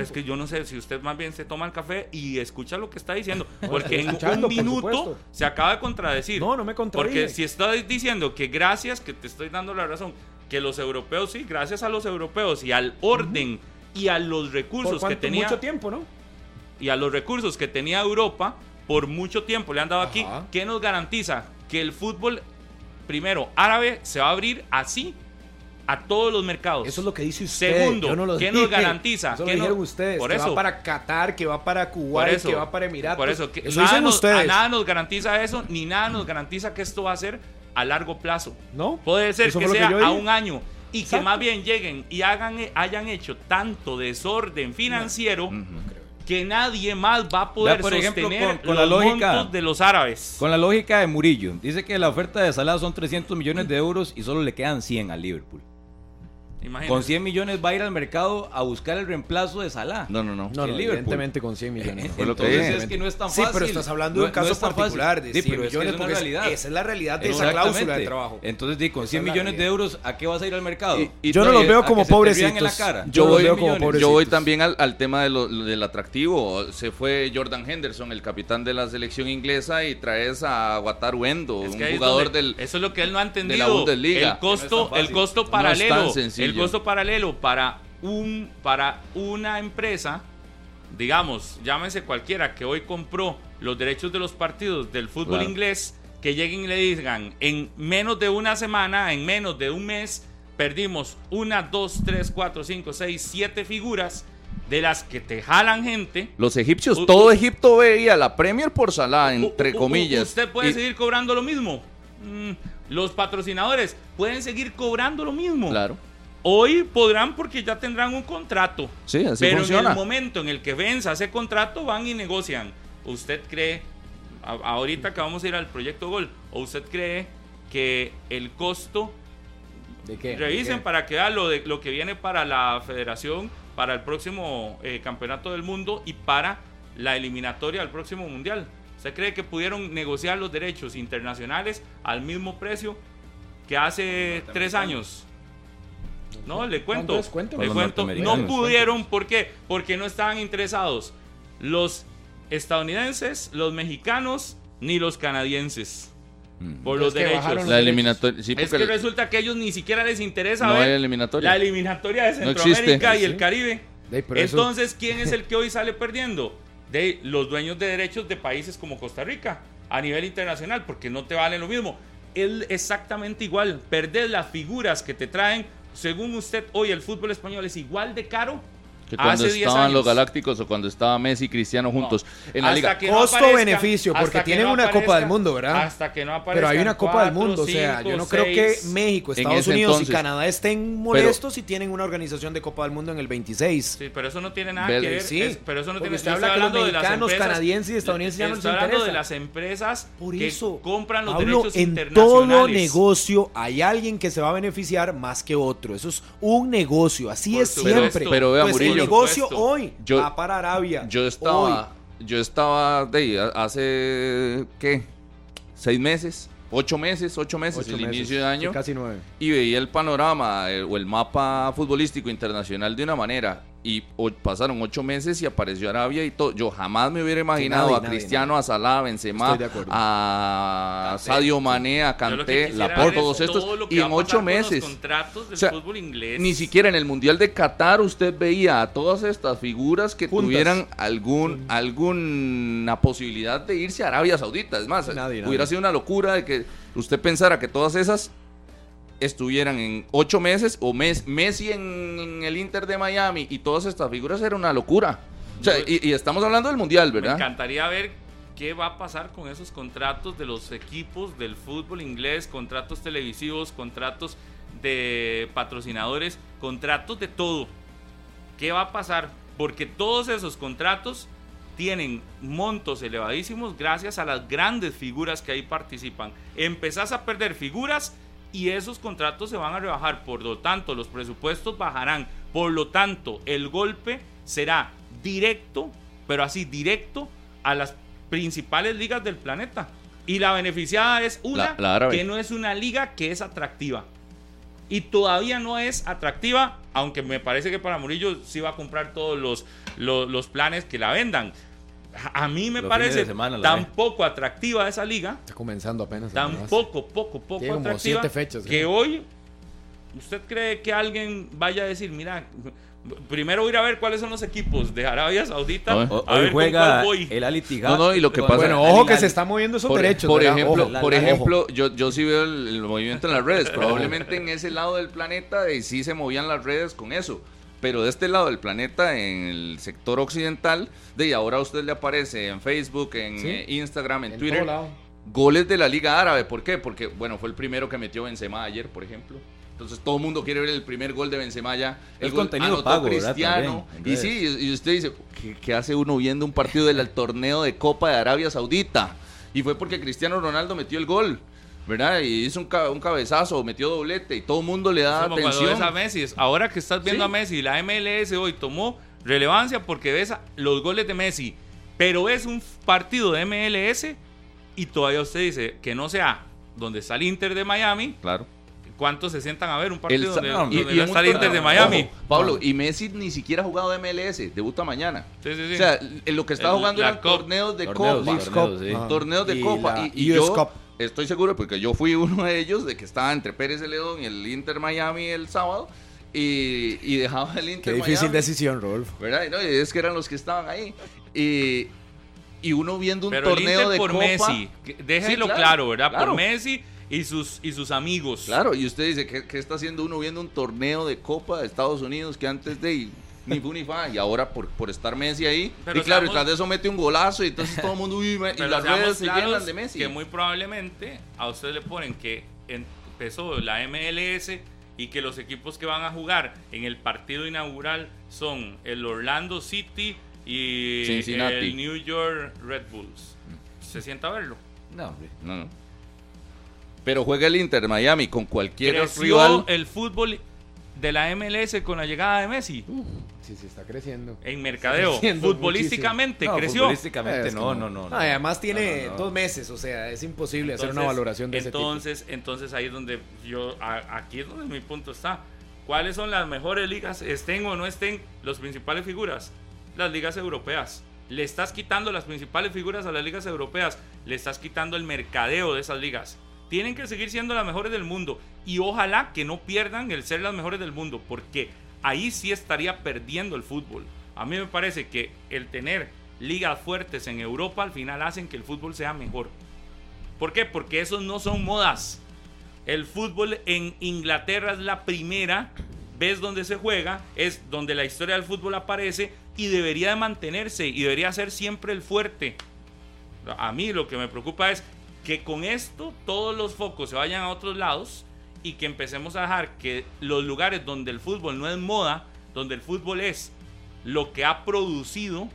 es que yo no sé si usted más bien se toma el café y escucha lo que está diciendo, porque en un minuto se acaba de contradecir.
No, no me contradice.
Porque si está diciendo que gracias, que te estoy dando la razón, que los europeos sí, gracias a los europeos y al orden y a los recursos que tenía
mucho tiempo, ¿no?
Y a los recursos que tenía Europa por mucho tiempo le han dado aquí. ¿qué nos garantiza? Que el fútbol, primero, árabe se va a abrir así a todos los mercados.
Eso es lo que dice usted.
Segundo,
yo no lo
¿qué
dije.
nos garantiza?
Eso lo
¿Qué no-
dijeron ustedes.
por
que
eso.
va para Qatar, que va para Kuwait, que va para Emiratos.
Por eso, que
eso
nada
dicen
nos,
ustedes.
a nada nos garantiza eso, ni nada nos garantiza que esto va a ser a largo plazo.
¿No?
Puede ser
Eso
que
lo
sea a un año y
Exacto.
que más bien lleguen y hagan, hayan hecho tanto desorden financiero que nadie más va a poder
ejemplo,
sostener
con- con la
los
lógica-
montos de los árabes.
Con la lógica de Murillo, dice que la oferta de Salah son 300 millones de euros y solo le quedan 100 al Liverpool.
Imagínate.
Con 100 millones va a ir al mercado a buscar el reemplazo de Salah.
No, no, no.
No, no, evidentemente con 100 millones.
Que
Entonces es que no es tan
Sí,
fácil.
pero estás hablando
No-
de un caso
no
particular de
Sí,
100
pero es que
millones
es una
porque es-
realidad.
esa es la realidad de esa cláusula de trabajo.
Entonces, di, con
Esa
100
es la
millones de euros, ¿a qué vas a ir al mercado?
Y- y
Yo no
no,
los veo como
que
pobrecitos.
en la cara.
Yo
Yo los
voy,
veo como
yo
pobrecitos.
voy también al, al tema de lo- del atractivo. Se fue Jordan Henderson, el capitán de la selección inglesa, y traes a Wataru Endo,
Es
un
que
jugador
donde-
del...
Eso es lo que él no ha entendido.
la Bundesliga.
El costo,
No
No
paralelo. El costo paralelo para un para una empresa, digamos, llámese cualquiera que hoy compró los derechos de los partidos del fútbol
Claro.
inglés, que lleguen y le digan en menos de una semana, en menos de un mes, perdimos una, dos, tres, cuatro, cinco, seis, siete figuras de las que te jalan gente.
Los egipcios,
U-
todo
u-
Egipto veía la Premier por Salah, entre
u-
comillas.
Usted puede
Y-
seguir cobrando lo mismo. Mm, los patrocinadores pueden seguir cobrando lo mismo.
Claro,
Hoy podrán porque ya tendrán un contrato.
sí, así
pero en el momento en el que venza ese contrato van y negocian. ¿Usted cree, a- ahorita que vamos a ir al proyecto Gol, o usted cree que el costo
¿De qué?
Revisen
¿De qué?
para que vean lo, de, lo que viene para la federación, para el próximo eh, campeonato del mundo y para la eliminatoria al próximo mundial. ¿Usted cree que pudieron negociar los derechos internacionales al mismo precio que hace tres años? No, le cuento. Le cuento. No pudieron, ¿por qué? Porque no estaban interesados los estadounidenses, los mexicanos, ni los canadienses por los
Es que
derechos.
La eliminatoria. Sí,
Es que
el-
resulta que a ellos ni siquiera les interesa
no
ver
eliminatoria.
la eliminatoria de Centroamérica y el
Sí.
Caribe.
Eso-
Entonces, ¿quién es el que hoy sale perdiendo? De los dueños de derechos de países como Costa Rica a nivel internacional, porque no te valen lo mismo. Es exactamente igual. Perder las figuras que te traen. Según usted, hoy el fútbol español es igual de caro
que cuando
hace 10
estaban los. Galácticos o cuando estaba Messi y Cristiano juntos en la
Hasta
liga.
que no
Costo-beneficio, porque
que
tienen
no
una Copa del Mundo, ¿verdad?
Hasta que no
Pero hay una Copa del Mundo, o sea, yo no creo que. México, Estados Unidos
entonces.
y Canadá estén molestos si tienen una organización de Copa del Mundo en el 26.
Sí, pero eso no tiene nada que ver.
Sí,
es- pero eso no tiene
usted habla
estoy
que los
hablando de las empresas-
canadienses y estadounidenses ya no
hablando
interesa.
de las empresas
Por
que
eso,
compran los
Pablo,
derechos
en todo
internacionales.
negocio hay alguien que se va a beneficiar más que otro. Eso es un negocio, así es siempre.
Pero vea,
pues el
Murillo.
negocio hoy
Yo-
va para Arabia.
Yo estaba, yo estaba de hace, ¿qué? ¿Seis meses? ¿Ocho meses? ¿Ocho meses?
Ocho
el
meses,
inicio de año.
casi nueve.
y veía el panorama o el mapa futbolístico internacional de una manera y o- pasaron ocho meses y apareció Arabia y todo. Yo jamás me hubiera imaginado
nadie,
a
nadie,
Cristiano, a Salah, a Benzema, a. Sadio Mané, a Kanté,
es
todos estos
todo
y en ocho meses.
contratos del
O sea,
fútbol inglés.
Ni siquiera en el Mundial de Qatar usted veía a todas estas figuras que
Juntas.
tuvieran algún, alguna posibilidad de irse a Arabia Saudita. Es más,
Nadie, nadie.
hubiera sido una locura de que usted pensara que todas esas estuvieran en ocho meses o mes, Messi en, en el Inter de Miami y todas estas figuras era una locura. O sea, y, y estamos hablando del Mundial,
Me
¿verdad?
encantaría ver qué va a pasar con esos contratos de los equipos del fútbol inglés, contratos televisivos, contratos de patrocinadores, contratos de todo. ¿Qué va a pasar? Porque todos esos contratos tienen montos elevadísimos gracias a las grandes figuras que ahí participan. Empezás a perder figuras y esos contratos se van a rebajar. Por lo tanto, los presupuestos bajarán. Por lo tanto, el golpe será directo, pero así directo, a las principales ligas del planeta. Y la beneficiada es una
La- la árabe.
que no es una liga que es atractiva. Y todavía no es atractiva, aunque me parece que para Murillo sí va a comprar todos los, los, los planes que la vendan. A mí me
Los
parece
de semana la
tan
ve.
poco atractiva esa liga,
Está comenzando apenas.
tan
además.
poco, poco, poco
Tiene como
atractiva,
siete fechas,
que
¿eh?
hoy, ¿usted cree que alguien vaya a decir, mira, primero voy a ir a ver cuáles son los equipos de Arabia Saudita, a
hoy
ver con
juega
cuál voy?
el Ali
No, no, y lo que pasa-
Bueno, ojo que se están moviendo esos
Por,
derechos.
por
¿verdad?
ejemplo,
Ojo.
por ejemplo yo, yo sí veo el, el movimiento en las redes. Probablemente en ese lado del planeta y sí se movían las redes con eso. Pero de este lado del planeta, en el sector occidental, de ahí ahora a usted le aparece en Facebook, en
Sí.
eh, Instagram, en,
En
Twitter, goles de la Liga Árabe. ¿Por qué? Porque, bueno, fue el primero que metió Benzema ayer, por ejemplo. Entonces todo el mundo quiere ver el primer gol de Benzema ya. El
Es
gol
contenido pago.
Cristiano.
También,
y sí, y y usted dice, ¿qué, qué hace uno viendo un partido del torneo de Copa de Arabia Saudita? Y fue porque Cristiano Ronaldo metió el gol, ¿verdad? Y hizo un, ca- un cabezazo, metió doblete y todo el mundo le da
Como cuando
atención.
ves a Messi. es- Ahora que estás viendo
Sí.
a Messi, la MLS hoy tomó relevancia porque ves a- los goles de Messi. Pero ves un partido de MLS y todavía usted dice que no sea donde está el Inter de Miami.
Claro.
¿Cuántos se sientan a ver un
El
partido
sa-
donde,
no,
donde
y- y
está el Inter de Miami?
Ojo, Pablo, y Messi ni siquiera ha jugado MLS, debuta mañana.
Sí, sí, sí.
O sea, en lo que estaba
El-
jugando eran torneos de
Torneos,
Copa.
torneos,
torneos de
Y
Copa.
la
Y, y
US
yo
Cup.
Estoy seguro porque yo fui uno de ellos de que estaba entre Pérez Celedón y el Inter Miami el sábado y, y dejaba el
Qué
Inter
difícil
Miami.
decisión, Rodolfo.
¿verdad? Y no, y es que eran los que estaban ahí. Y, y uno viendo un
Pero el
torneo
Inter
de
por
Copa.
Messi. Déjelo
Sí, claro,
claro, ¿verdad?
claro.
Por Messi y sus, y sus amigos.
Claro, y usted dice, ¿qué, qué está haciendo uno viendo un torneo de Copa de Estados Unidos que antes de ni fu ni fa, y ahora por, por estar Messi ahí,
Pero
y claro, y
seamos-
tras de eso mete un golazo y entonces todo el mundo, uy, me- y las redes se llenan de Messi.
Que muy probablemente a usted le ponen que empezó la MLS y que los equipos que van a jugar en el partido inaugural son el Orlando City y
Cincinnati.
el New York Red Bulls. ¿Se sienta a verlo?
No, hombre.
No, no. Pero juega el Inter Miami con cualquier
Creció
rival.
el fútbol de la MLS con la llegada de Messi.
Sí, sí, está creciendo.
En mercadeo,
creciendo
futbolísticamente
No,
creció.
futbolísticamente no, no, no. no.
además tiene
No, no, no.
dos meses, o sea, es imposible hacer una
Entonces,
valoración de
entonces, Entonces ahí es donde yo, a- aquí es donde mi punto está. ¿Cuáles son las mejores ligas, estén o no estén los principales figuras? Las ligas europeas. Le estás quitando las principales figuras a las ligas europeas, le estás quitando el mercadeo de esas ligas. Tienen que seguir siendo las mejores del mundo y ojalá que no pierdan el ser las mejores del mundo, porque ahí sí estaría perdiendo el fútbol. A mí me parece que el tener ligas fuertes en Europa al final hacen que el fútbol sea mejor. ¿Por qué? Porque esos no son modas. El fútbol en Inglaterra es la primera vez donde se juega, es donde la historia del fútbol aparece y debería de mantenerse y debería ser siempre el fuerte. A mí lo que me preocupa es que con esto todos los focos se vayan a otros lados y que empecemos a dejar que los lugares donde el fútbol no es moda, donde el fútbol es lo que ha producido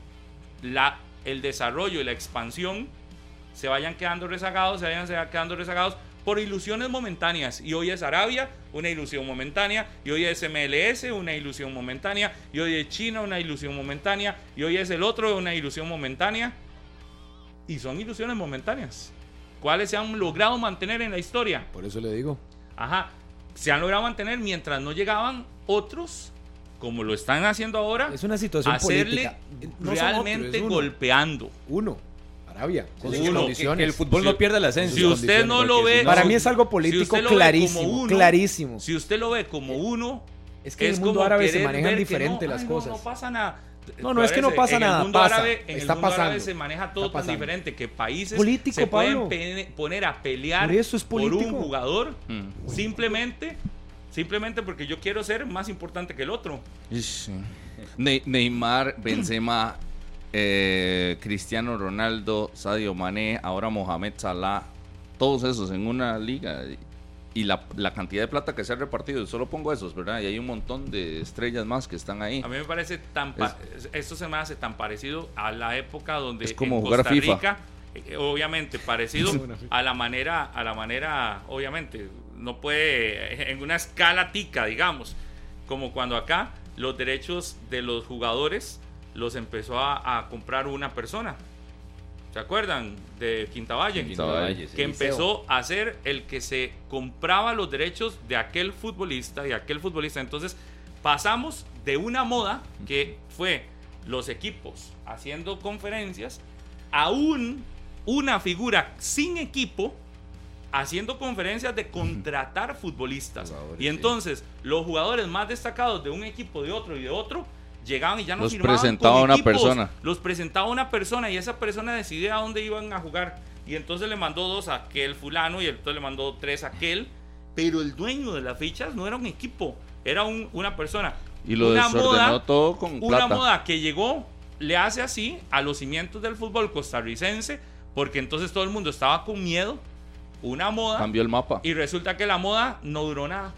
el desarrollo y la expansión, se vayan quedando rezagados, se vayan quedando rezagados por ilusiones momentáneas. Y hoy es Arabia, una ilusión momentánea, y hoy es MLS, una ilusión momentánea, y hoy es China, una ilusión momentánea, y hoy es el otro, una ilusión momentánea. Y son ilusiones momentáneas. ¿Cuáles se han logrado mantener en la historia?
Por eso le digo.
Ajá, se han logrado mantener mientras no llegaban otros, como lo están haciendo ahora,
Es una situación
hacerle
política. No son
realmente
otros, uno.
golpeando.
Uno, Arabia, con sus
uno,
condiciones.
Que el fútbol
Si-
no pierda la esencia.
Si usted no lo ve,
Para
si-
mí es algo
si
político
ve
clarísimo,
como uno,
clarísimo.
Si usted lo ve como uno,
Es que en
es
el mundo
como
árabe se manejan diferente
no,
las
ay, no,
cosas.
No, pasa nada.
No, no, es que no pasa
en
nada,
El mundo
pasa,
árabe, en
está
el mundo árabe se maneja todo tan diferente que países
Político,
se pueden
Pablo.
poner a pelear
Por eso es
por un jugador
Mm.
simplemente simplemente porque yo quiero ser más importante que el otro.
Sí. Ne- Neymar, Benzema, eh, Cristiano Ronaldo, Sadio Mané, ahora Mohamed Salah, todos esos en una liga y la, la cantidad de plata que se ha repartido, solo pongo esos, ¿verdad? Y hay un montón de estrellas más que están ahí.
A mí me parece tan pa- esto se me hace tan parecido a la época donde
Es como
en
jugar
Costa
FIFA.
Rica, eh, obviamente parecido a la manera a la manera obviamente no puede en una escala tica, digamos, como cuando acá los derechos de los jugadores los empezó a, a comprar una persona. ¿Se acuerdan de Quintavalle?
Quintavalle, sí.
que empezó a ser el que se compraba los derechos de aquel futbolista, de aquel futbolista. Entonces pasamos de una moda que fue los equipos haciendo conferencias a un, una figura sin equipo haciendo conferencias de contratar futbolistas.
Jugadores,
Y
sí.
entonces los jugadores más destacados de un equipo, de otro y de otro, llegaban y ya no
Los
firmaban
presentaba
con
una
equipos.
persona.
Los presentaba una persona y esa persona decidía a dónde iban a jugar. Y entonces le mandó dos a aquel fulano y entonces le mandó tres a aquel. Pero el dueño de las fichas no era un equipo, era un- una persona.
Y lo
una
desordenó todo con
una
plata.
moda que llegó, le hace así a los cimientos del fútbol costarricense Porque entonces todo el mundo estaba con miedo, una moda,
Cambió el mapa.
y resulta que la moda no duró nada.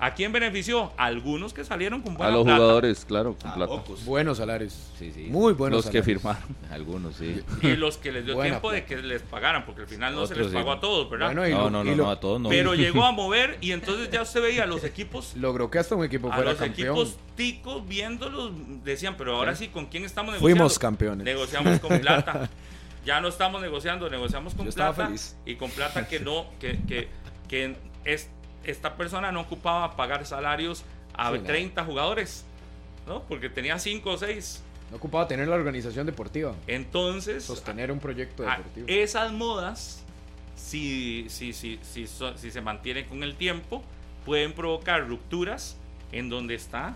¿A quién benefició? A algunos que salieron con
A
buena
los
plata.
jugadores, claro, con
A
plata.
pocos.
Buenos salarios.
Sí, sí.
Muy buenos
Los que firmaron.
Algunos, sí.
Y los que les dio
Buena
tiempo de
plata.
que les pagaran, porque al final no se les
sí.
pagó a todos, ¿verdad?
Bueno, y
No,
lo-
no,
y
no,
lo-
no, a todos no.
Pero llegó a mover y entonces ya usted veía a los equipos
Logró que hasta un equipo
a
fuera
los
campeón.
equipos ticos viéndolos decían, pero ahora sí, ¿con quién estamos negociando?
Fuimos campeones.
Negociamos con plata. Ya no estamos negociando, negociamos con
Yo estaba
plata
feliz.
y con plata que no, que, que, que es, esta persona no ocupaba pagar salarios a
Sí, nada.
30 jugadores, ¿no? Porque tenía 5 o 6.
No ocupaba tener la organización deportiva.
Entonces,
Sostener un proyecto deportivo.
esas modas, si, si, si, si, si se mantienen con el tiempo, pueden provocar rupturas en donde está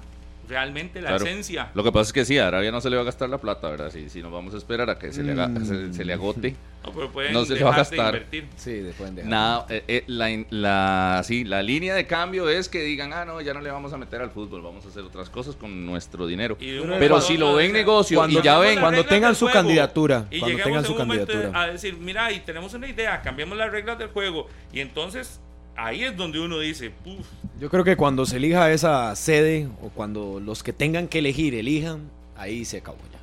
realmente la
Claro.
esencia.
Lo que pasa es que sí, a Arabia no se le va a gastar la plata, ¿verdad? Si, si nos vamos a esperar a que se le, haga-
Mm.
se, se le agote.
No, pero pueden
No se le va a
dejar de
gastar.
invertir.
Sí, después de
Nada, eh, eh, la, la, sí, la línea de cambio es que digan, ah, no, ya no le vamos a meter al fútbol, vamos a hacer otras cosas con nuestro dinero.
Pero
si lo ven negocio
Cuando-
y ya ven,
cuando tengan su
juego.
candidatura,
Y
cuando tengan
en
su
un momento
candidatura.
A decir, mira, y tenemos una idea, cambiamos las reglas del juego. Y entonces ahí es donde uno dice, "Puf,
Yo creo que cuando se elija esa sede o cuando los que tengan que elegir elijan, ahí se acabó ya.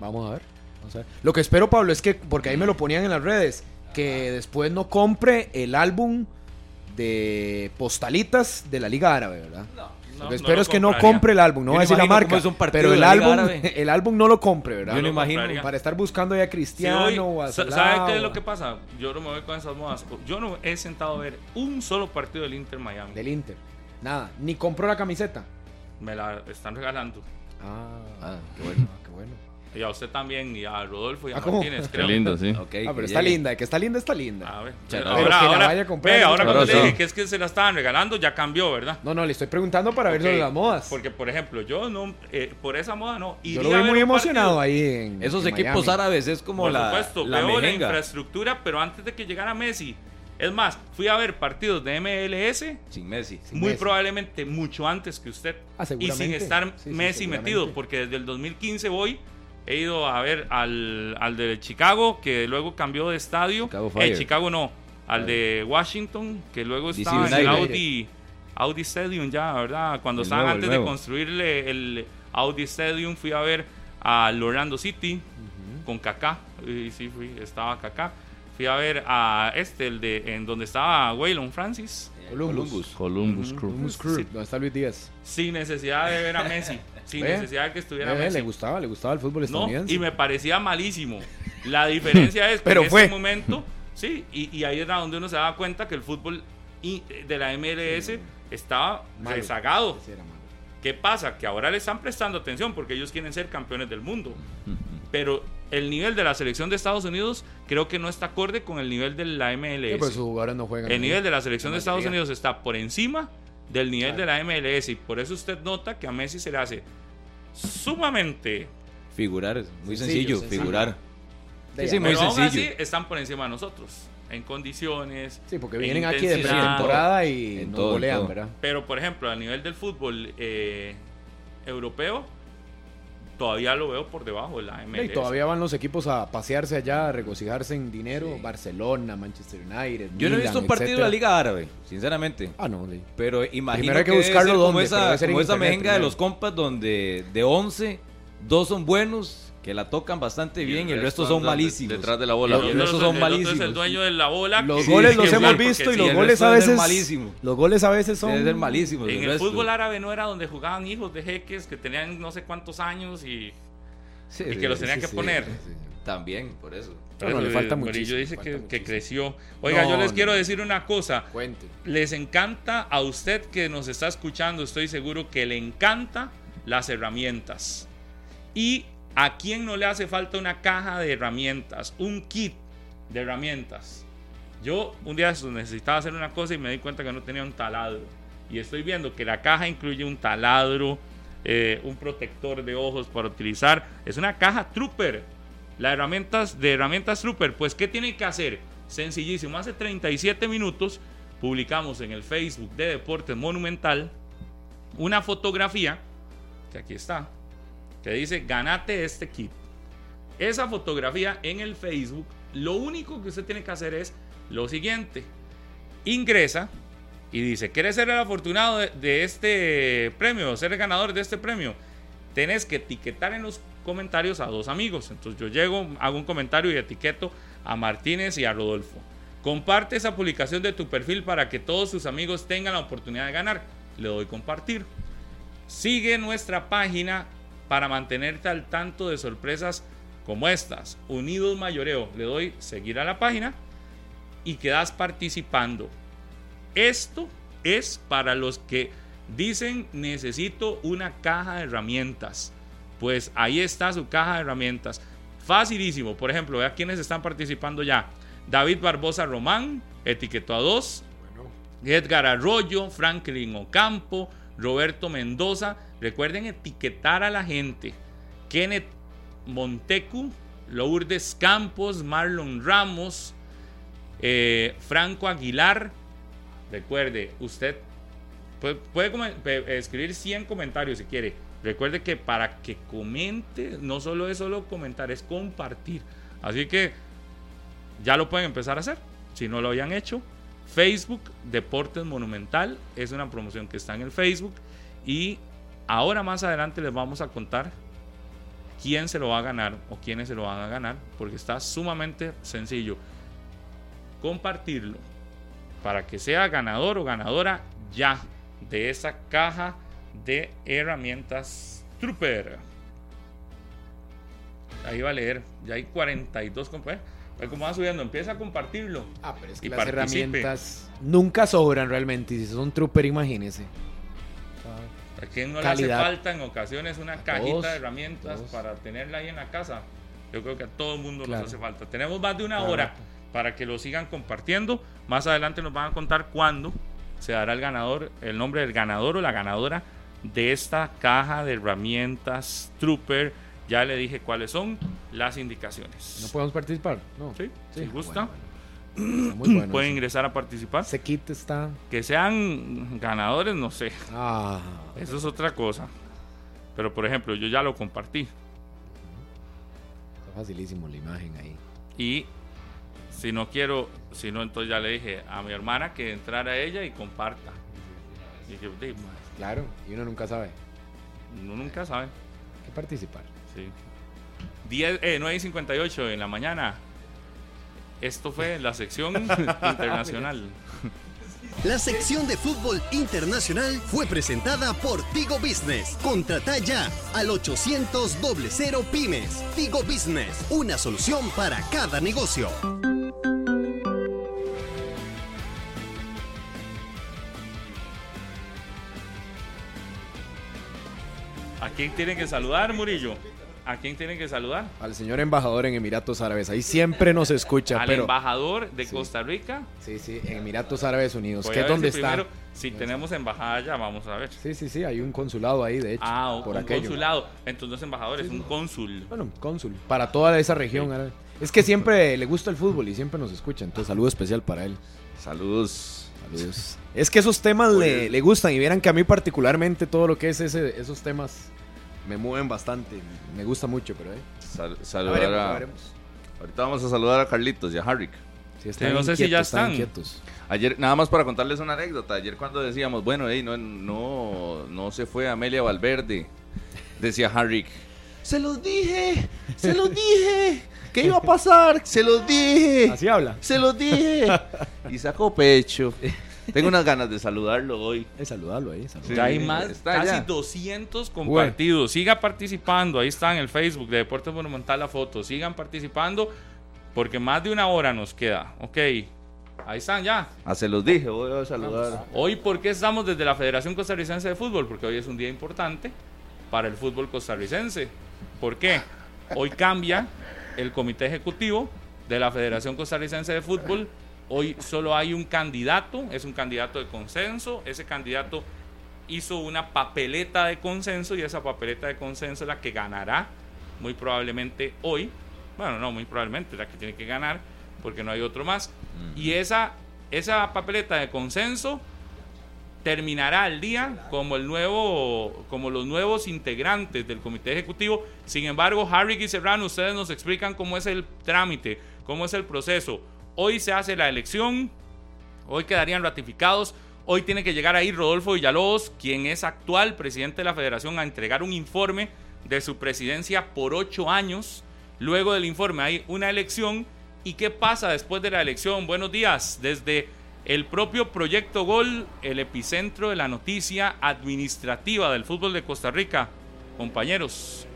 Vamos a ver. vamos a ver. Lo que espero, Pablo, es que, porque ahí me lo ponían en las redes, que después no compre el álbum de postalitas de la Liga Árabe, ¿verdad?
no,
lo que
no
espero es que no
compraría".
compre el álbum, no voy a decir la marca, pero el álbum,
Árabe.
el álbum no lo compre, ¿verdad?
Yo no
lo
imagino.
compraría.
Para estar buscando ya a
Si
Cristiano
hoy-
o a
¿Sabe qué es lo que pasa? Yo no me voy con esas modas. Yo no he sentado a ver un solo partido del Inter Miami.
del Inter. Nada, ni compró la camiseta.
Me la están regalando.
Ah,
Ah, qué bueno.
qué bueno.
Y a usted también, y a Rodolfo y a
Ah, ¿cómo?
Martínez,
qué
creo.
lindo, sí.
Ok,
Ah, pero está
llegue.
linda, que está linda, está linda.
A ver,
Pero
ahora,
que la
ahora,
vaya a comprar.
ve, ahora cuando le dije que es que se la estaban regalando, ya cambió, ¿verdad?
No, no, le estoy preguntando para ver
Ok,
sobre las modas.
Porque, por ejemplo, yo no, eh, por esa moda no.
Yo
iría
lo
a
vi
ver
muy emocionado ahí en
Esos
en
equipos
Miami.
árabes es como
Por
la,
supuesto,
la
veo la infraestructura, pero antes de que llegara Messi. Es más, fui a ver partidos de MLS
Sin Messi.
Sin
muy
Messi.
probablemente mucho antes que usted.
Ah,
y sin estar
Sí, sí,
Messi metido, porque desde el 2015 voy, he ido a ver al, al de Chicago, que luego cambió de estadio.
Chicago
Eh. Chicago no, al de Washington, que luego estaba en el. Audi, Audi Stadium ya, ¿verdad? Cuando
El
estaban
nuevo,
antes de construirle el Audi Stadium, fui a ver al Orlando City con Kaká. Y sí, fui, estaba Kaká. Fui a ver a este, el de en donde estaba Waylon Francis.
Columbus.
Columbus Crew.
Columbus Crew, ¿Dónde está Luis Díaz?
Sin necesidad de ver a Messi. sin
Ve,
necesidad de que estuviera
Eh,
Messi.
le gustaba, le gustaba el fútbol
No,
estadounidense.
y me parecía malísimo. La diferencia es que
Pero
en
fue.
ese momento, sí, y, y ahí era donde uno se daba cuenta que el fútbol de la MLS estaba
Malo.
rezagado.
Sí, era malo.
¿Qué pasa? Que ahora le están prestando atención porque ellos quieren ser campeones del mundo. Pero el nivel de la selección de Estados Unidos creo que no está acorde con el nivel de la
Sí,
MLS.
pues sus jugadores no juegan.
El nivel de la selección de Estados. Unidos está por encima del nivel
Claro.
de la MLS y por eso usted nota que a Messi se le hace sumamente
Figurar, es muy
Sencillo,
sencillo,
sencillo.
figurar. Sí, sí, muy
Pero aún
sencillo.
así están por encima de nosotros en condiciones.
Sí, porque
en
vienen aquí de pretemporada y
En
nos
todo, en
golean,
todo.
¿verdad?
Pero por ejemplo, a nivel del fútbol eh, europeo, todavía lo veo por debajo de la MLS.
Y todavía van los equipos a pasearse allá, a regocijarse en dinero. Barcelona, Manchester United.
Yo no he visto un partido de la Liga Árabe, sinceramente.
Ah, no, sí.
Pero imagino
Primero hay que
que debe
buscarlo
ser como
dónde,
esa, como esa mejenga de los compas donde de 11, dos son buenos, que la tocan bastante bien y el resto son malísimos.
Detrás de la
Y
bola.
el
son
el- el otro es
malísimos.
el dueño de la bola.
Los goles los hemos visto y
sí,
los
el
goles
resto
a veces.
malísimo.
Los goles a veces son.
Ser malísimos.
En
el
fútbol árabe no era donde jugaban hijos de jeques que tenían no sé cuántos años y,
Sí,
y
sí,
que los tenían
sí,
que
sí.
poner.
También, por eso.
Pero le falta muchísimo,
Murillo dice que, creció. Oiga,
No,
yo les
no,
quiero decir una cosa.
Cuente.
Les encanta a usted que nos está escuchando, estoy seguro que le encanta las herramientas. ¿Y a quién no le hace falta una caja de herramientas? Un kit de herramientas. Yo un día necesitaba hacer una cosa y me di cuenta que no tenía un taladro. Y estoy viendo que la caja incluye un taladro, eh, un protector de ojos para utilizar. Es una caja Trooper. Las herramientas de herramientas Trooper. Pues, ¿qué tienen que hacer? Sencillísimo. Hace 37 minutos publicamos en el Facebook de Deportes Monumental una fotografía, que aquí está, que dice, ganate este kit. esa fotografía en el Facebook, lo único que usted tiene que hacer es lo siguiente. Ingresa y dice, ¿quieres ser el afortunado de, de este premio? ¿Ser el ganador de este premio? Tenés que etiquetar en los comentarios a dos amigos. Entonces yo llego, hago un comentario y etiqueto a Martínez y a Rodolfo. Comparte esa publicación de tu perfil para que todos sus amigos tengan la oportunidad de ganar. Le doy compartir. Sigue nuestra página para mantenerte al tanto de sorpresas como estas. Unidos Mayoreo. Le doy seguir a la página y quedas participando. Esto es para los que dicen necesito una caja de herramientas. Pues ahí está su caja de herramientas. Facilísimo. Por ejemplo, vea quiénes están participando ya. David Barbosa Román, etiquetó a dos. Edgar Arroyo, Franklin Ocampo, Roberto Mendoza. Recuerden etiquetar a la gente. Kenneth Montecu, Lourdes Campos, Marlon Ramos, eh, Franco Aguilar. Recuerde, usted puede, escribir 100 comentarios si quiere. Recuerde que para que comente, no solo es solo comentar, es compartir. Así que ya lo pueden empezar a hacer. Si no lo habían hecho, Facebook Deportes Monumental es una promoción que está en el Facebook. Y ahora más adelante les vamos a contar quién se lo va a ganar o quiénes se lo van a ganar, porque está sumamente sencillo. Compartirlo para que sea ganador o ganadora ya de esa caja de herramientas Trooper. Ahí va a leer, ya hay 42 compañeros. Como va subiendo, empieza a compartirlo.
Ah, pero es que las herramientas nunca sobran realmente. Y si son Trooper, imagínese.
¿A quién no le hace falta en ocasiones una cajita de herramientas para tenerla ahí en la casa? Yo creo que a todo el mundo nos hace falta. Tenemos más de una hora para que lo sigan compartiendo. Más adelante nos van a contar cuándo se dará el ganador, el nombre del ganador o la ganadora de esta caja de herramientas Trooper. Ya le dije cuáles son las indicaciones.
¿No podemos participar? No.
Sí, si gusta. Pueden ingresar a participar.
Se quita está.
Que sean ganadores, no sé.
Ah.
Eso es otra cosa. Pero por ejemplo, yo ya lo compartí.
Está facilísimo la imagen ahí.
Y si no quiero, si no, entonces ya le dije a mi hermana que entrara ella y comparta. Y que,
claro, y uno nunca sabe.
Uno nunca sabe.
Hay que participar.
Sí. 10, eh, 9 y 58 en la mañana. Esto fue la sección internacional.
La sección de fútbol internacional fue presentada por Tigo Business. Contrata ya al 800 00 Pymes. Tigo Business, una solución para cada negocio.
¿A quién tienen que saludar, Murillo? ¿A quién tienen que saludar?
Al señor embajador en Emiratos Árabes. Ahí siempre nos escucha.
Al embajador de Costa Rica.
Sí, sí, en Emiratos Árabes Unidos. ¿Qué es donde está? Primero,
si tenemos embajada ya, vamos a ver.
Sí, sí, sí, hay un consulado ahí, de hecho.
Ah, por un consulado. Entonces no es embajador, es un cónsul.
Bueno, cónsul. Para toda esa región. Es que siempre le gusta el fútbol y siempre nos escucha. Entonces, saludo especial para él.
Saludos.
Saludos. Es que esos temas le, le, gustan y vieran que a mí particularmente todo lo que es ese, esos temas me mueven bastante. Me gusta mucho, pero eh.
saludar a, Ahorita vamos a saludar a Carlitos y a Harrick.
no sé si ya están.
Ayer, nada más para contarles una anécdota. Ayer cuando decíamos, bueno, hey, no, no, no se fue Amelia Valverde, decía Harrick. Se los dije, se los dije. ¿Qué iba a pasar? Se los dije.
Así habla.
Se los dije. Y sacó pecho. Tengo unas ganas de saludarlo hoy.
De saludarlo ahí.
ya hay más, casi 200 compartidos. Siga participando. Ahí está en el Facebook de Deportes Monumental la foto. Sigan participando porque más de una hora nos queda. Ok. Ahí están ya.
Ah, se los dije, voy a saludar.
Hoy, ¿por qué estamos desde la Federación Costarricense de Fútbol? Porque hoy es un día importante para el fútbol costarricense. ¿Por qué? Hoy cambia el comité ejecutivo de la Federación Costarricense de Fútbol Hoy solo hay un candidato, es un candidato de consenso. Ese candidato hizo una papeleta de consenso y esa papeleta de consenso es la que ganará muy probablemente hoy. Bueno, no, muy probablemente la que tiene que ganar porque no hay otro más. Y esa, esa papeleta de consenso terminará el día como el nuevo como los nuevos integrantes del comité ejecutivo. Sin embargo, Harry y Serrano, ustedes nos explican cómo es el trámite, cómo es el proceso. Hoy se hace la elección, hoy quedarían ratificados. Hoy tiene que llegar ahí Rodolfo Villalobos, quien es actual presidente de la federación, a entregar un informe de su presidencia por ocho años. Luego del informe hay una elección. ¿Y qué pasa después de la elección? Buenos días. Desde el propio Proyecto Gol, el epicentro de la noticia administrativa del fútbol de Costa Rica. Compañeros.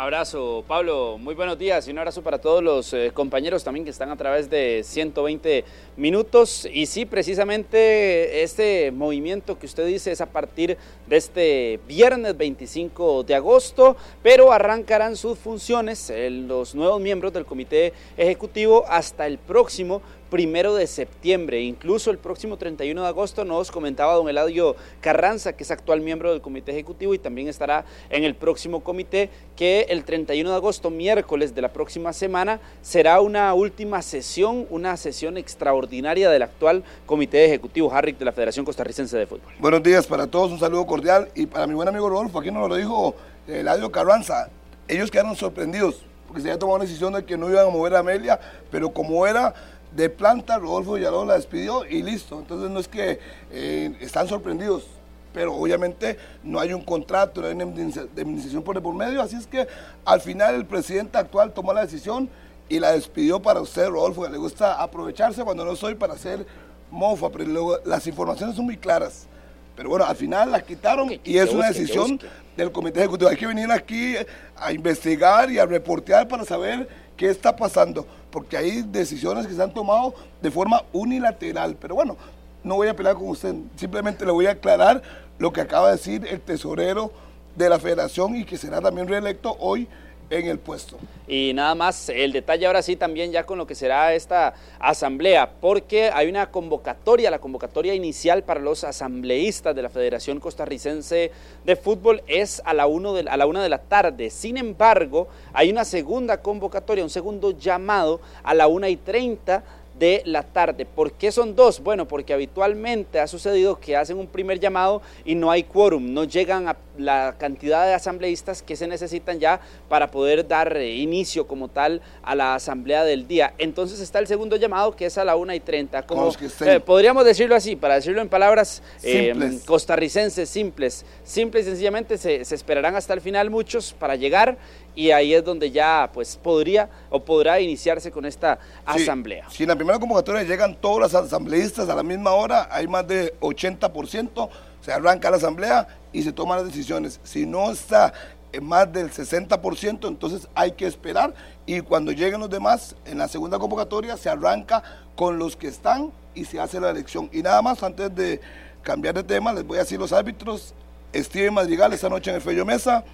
Abrazo, Pablo. Muy buenos días y un abrazo para todos los eh, compañeros también que están a través de 120 minutos. Y sí, precisamente este movimiento que usted dice es a partir de este viernes 25 de agosto, pero arrancarán sus funciones eh, los nuevos miembros del comité ejecutivo hasta el próximo primero de septiembre. Incluso el próximo 31 de agosto nos comentaba don Eladio Carranza, que es actual miembro del comité ejecutivo y también estará en el próximo comité, que el 31 de agosto, miércoles de la próxima semana, será una última sesión, una sesión extraordinaria del actual comité ejecutivo Harrick de la Federación Costarricense de Fútbol.
Buenos días para todos, un saludo cordial y para mi buen amigo Rodolfo, aquí nos lo dijo Eladio Carranza, ellos quedaron sorprendidos porque se había tomado una decisión de que no iban a mover a Amelia, pero como era de planta, Rodolfo Villalobos la despidió y listo. Entonces no es que eh, están sorprendidos, pero obviamente no hay un contrato, no hay una indemnización por, por medio, así es que al final el presidente actual tomó la decisión y la despidió para usted, Rodolfo, que le gusta aprovecharse cuando no soy para hacer mofa, pero luego las informaciones son muy claras. Pero bueno, al final la quitaron y es una decisión del comité ejecutivo. Hay que venir aquí a investigar y a reportear para saber qué está pasando, porque hay decisiones que se han tomado de forma unilateral. Pero bueno, no voy a pelear con usted, simplemente le voy a aclarar lo que acaba de decir el tesorero de la federación y que será también reelecto hoy en el puesto.
Y nada más, el detalle ahora sí también ya con lo que será esta asamblea, porque hay una convocatoria, la convocatoria inicial para los asambleístas de la Federación Costarricense de Fútbol es a la, uno de, a la una de la tarde. Sin embargo, hay una segunda convocatoria, un segundo llamado a la una y treinta de la tarde. ¿Por qué son dos? Bueno, porque habitualmente ha sucedido que hacen un primer llamado y no hay quórum, no llegan a la cantidad de asambleístas que se necesitan ya para poder dar eh, inicio como tal a la asamblea del día. Entonces está el segundo llamado que es a la una y 30. Como, eh, podríamos decirlo así, para decirlo en palabras eh, costarricenses simples. Simple y sencillamente se, se esperarán hasta el final muchos para llegar y ahí es donde ya pues podría o podrá iniciarse con esta asamblea.
Si en la primera convocatoria llegan todos los asambleístas a la misma hora, hay más de 80%, se arranca la asamblea y se toman las decisiones. Si no está en más del 60%, entonces hay que esperar y cuando lleguen los demás, en la segunda convocatoria se arranca con los que están y se hace la elección. Y nada más, antes de cambiar de tema, les voy a decir los árbitros. Steven Madrigal esta noche en el Fello Mesa,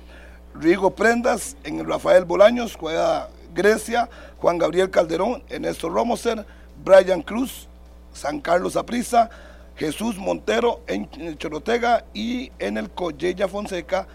Rigo Prendas en el Rafael Bolaños, juega Grecia, Juan Gabriel Calderón, Ernesto Romoser, Brian Cruz, San Carlos Aprisa, Jesús Montero en Chorotega y en el Collella Fonseca,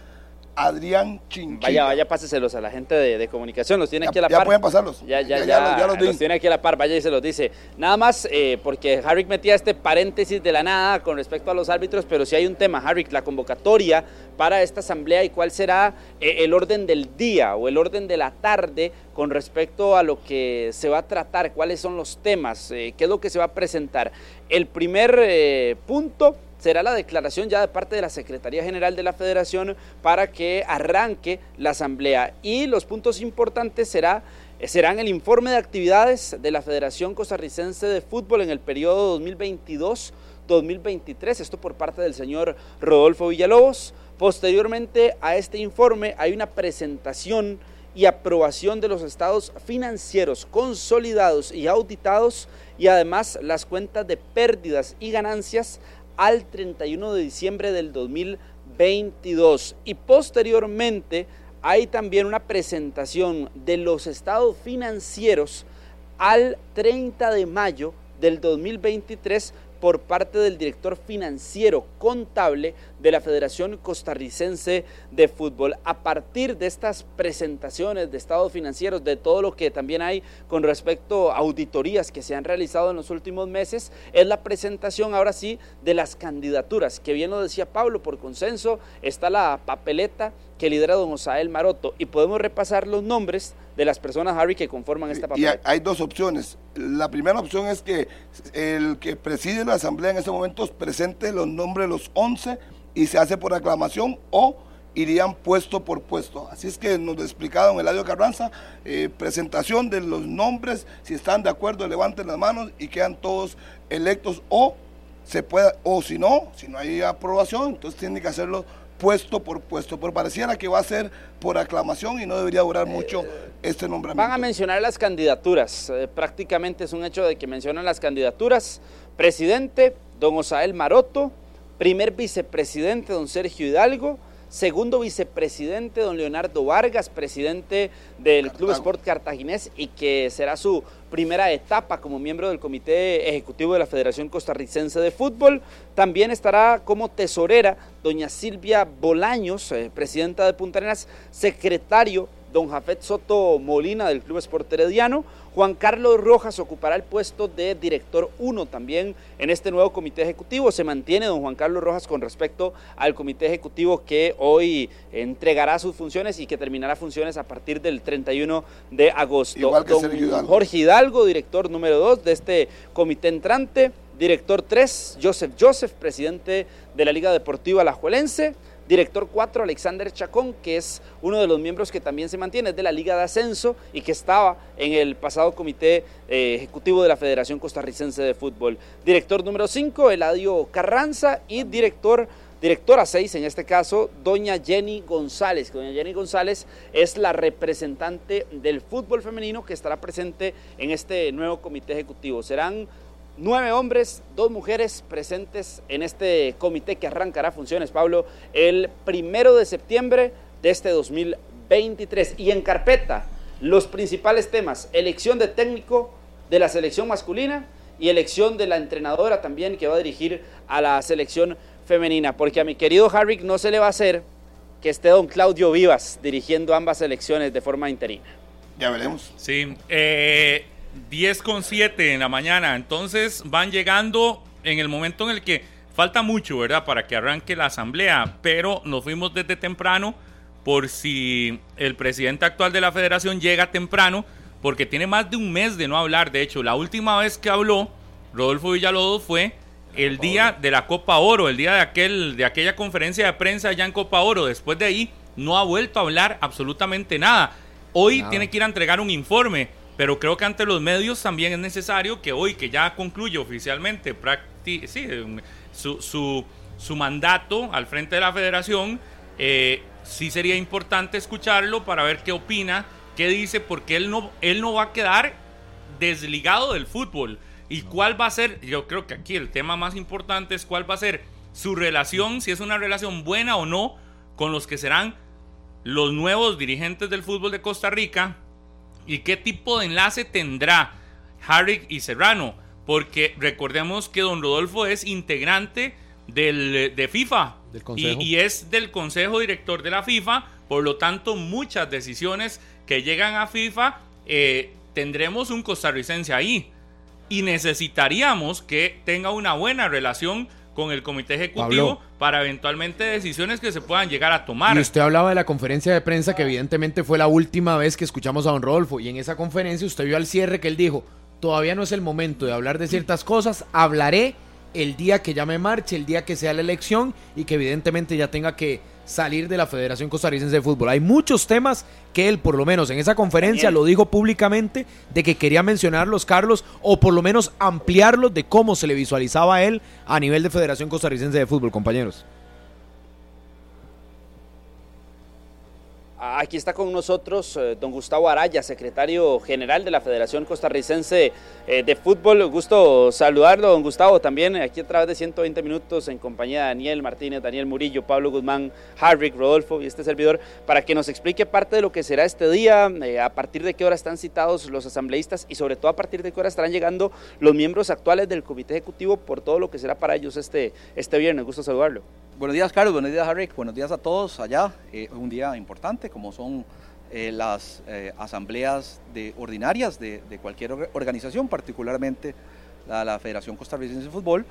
Adrián Chinchilla.
Vaya, vaya, páseselos a la gente de, comunicación, los tiene aquí a la
par.
Ya
pueden pasarlos.
Ya, ya, ya, los, tiene aquí a la par, vaya y se los dice. Nada más, eh, porque Harrick metía este paréntesis de la nada con respecto a los árbitros, pero si hay un tema, Harrick, la convocatoria para esta asamblea y cuál será eh, el orden del día o el orden de la tarde con respecto a lo que se va a tratar, cuáles son los temas, eh, qué es lo que se va a presentar. El primer punto será la declaración ya de parte de la Secretaría General de la Federación para que arranque la asamblea. Y los puntos importantes será, serán el informe de actividades de la Federación Costarricense de Fútbol en el periodo 2022-2023, esto por parte del señor Rodolfo Villalobos. Posteriormente a este informe hay una presentación y aprobación de los estados financieros consolidados y auditados y además las cuentas de pérdidas y ganancias al 31 de diciembre del 2022. Y posteriormente hay también una presentación de los estados financieros al 30 de mayo del 2023 por parte del director financiero contable de la Federación Costarricense de Fútbol. A partir de estas presentaciones de estados financieros, de todo lo que también hay con respecto a auditorías que se han realizado en los últimos meses, es la presentación ahora sí de las candidaturas, que bien lo decía Pablo, por consenso está la papeleta que lidera don Osael Maroto y podemos repasar los nombres de las personas, Harry, que conforman esta papeleta.
Y hay dos opciones. La primera opción es que el que preside la asamblea en este momento presente los nombres de los 11 y se hace por aclamación o irían puesto por puesto. Así es que nos explicado en Eladio Carranza, eh, presentación de los nombres, si están de acuerdo, levanten las manos y quedan todos electos o se pueda, o si no, si no hay aprobación, entonces tiene que hacerlo puesto por puesto, pero pareciera que va a ser por aclamación y no debería durar mucho este nombramiento.
Van a mencionar las candidaturas, eh, prácticamente es un hecho de que mencionan las candidaturas. Presidente, don Osael Maroto, primer vicepresidente, don Sergio Hidalgo, segundo vicepresidente, don Leonardo Vargas, presidente del Club Sport Cartaginés y que será su primera etapa como miembro del Comité Ejecutivo de la Federación Costarricense de Fútbol. También estará como tesorera doña Silvia Bolaños, eh, presidenta de Punta Arenas, secretario don Jafet Soto Molina del Club Sport Herediano. Juan Carlos Rojas ocupará el puesto de director 1 también en este nuevo comité ejecutivo. Se mantiene don Juan Carlos Rojas con respecto al comité ejecutivo que hoy entregará sus funciones y que terminará funciones a partir del 31 de agosto.
Igual que don
Jorge Hidalgo, director número 2 de este comité entrante. Director 3, Joseph Joseph, presidente de la Liga Deportiva Alajuelense. Director 4, Alexander Chacón, que es uno de los miembros que también se mantiene, es de la Liga de Ascenso y que estaba en el pasado comité eh, ejecutivo de la Federación Costarricense de Fútbol. Director número 5, Eladio Carranza y director directora 6, en este caso, doña Jenny González. Doña Jenny González es la representante del fútbol femenino que estará presente en este nuevo comité ejecutivo. Serán nueve hombres, dos mujeres presentes en este comité que arrancará funciones, Pablo, el primero de septiembre de este 2023. Y en carpeta, los principales temas, elección de técnico de la selección masculina y elección de la entrenadora también que va a dirigir a la selección femenina, porque a mi querido Harrick no se le va a hacer que esté don Claudio Vivas dirigiendo ambas selecciones de forma interina.
Ya veremos.
Sí, eh, 10 con 7 en la mañana. Entonces van llegando en el momento en el que falta mucho, ¿verdad? Para que arranque la asamblea. Pero nos fuimos desde temprano por si el presidente actual de la federación llega temprano, porque tiene más de un mes de no hablar. De hecho, la última vez que habló Rodolfo Villalobos fue el día de la Copa Oro, el día de, aquel, de aquella conferencia de prensa allá en Copa Oro. Después de ahí no ha vuelto a hablar absolutamente nada. Hoy tiene que ir a entregar un informe pero creo que ante los medios también es necesario que hoy, que ya concluye oficialmente sí, su, su, su, mandato al frente de la federación, eh, sí sería importante escucharlo para ver qué opina, qué dice, porque él no, él no va a quedar desligado del fútbol. ¿Y cuál va a ser? Yo creo que aquí el tema más importante es cuál va a ser su relación, si es una relación buena o no, con los que serán los nuevos dirigentes del fútbol de Costa Rica, y qué tipo de enlace tendrá Harry y Serrano. Porque recordemos que don Rodolfo es integrante del, de FIFA y, es del consejo director de la FIFA. Por lo tanto, muchas decisiones que llegan a FIFA eh, tendremos un costarricense ahí. Y necesitaríamos que tenga una buena relación con el comité ejecutivo para eventualmente decisiones que se puedan llegar a tomar.
Y usted hablaba de la conferencia de prensa que evidentemente fue la última vez que escuchamos a don Rodolfo y en esa conferencia usted vio al cierre que él dijo, todavía no es el momento de hablar de ciertas cosas, hablaré el día que ya me marche, el día que sea la elección y que evidentemente ya tenga que salir de la Federación Costarricense de Fútbol. Hay muchos temas que él, por lo menos en esa conferencia, lo dijo públicamente de que quería mencionarlos, Carlos, o por lo menos ampliarlos de cómo se le visualizaba a él a nivel de Federación Costarricense de Fútbol, compañeros.
Aquí está con nosotros eh, don Gustavo Araya, secretario general de la Federación Costarricense eh, de Fútbol. Gusto saludarlo, don Gustavo, también aquí a través de 120 minutos en compañía de Daniel Martínez, Daniel Murillo, Pablo Guzmán, Harrick, Rodolfo y este servidor, para que nos explique parte de lo que será este día, eh, a partir de qué hora están citados los asambleístas y sobre todo a partir de qué hora estarán llegando los miembros actuales del Comité Ejecutivo por todo lo que será para ellos este, este viernes. Gusto saludarlo.
Buenos días, Carlos. Buenos días, Harry. Buenos días a todos allá. Eh, un día importante, como son eh, las eh, asambleas de, ordinarias de, cualquier organización, particularmente la, la, Federación Costarricense de Fútbol,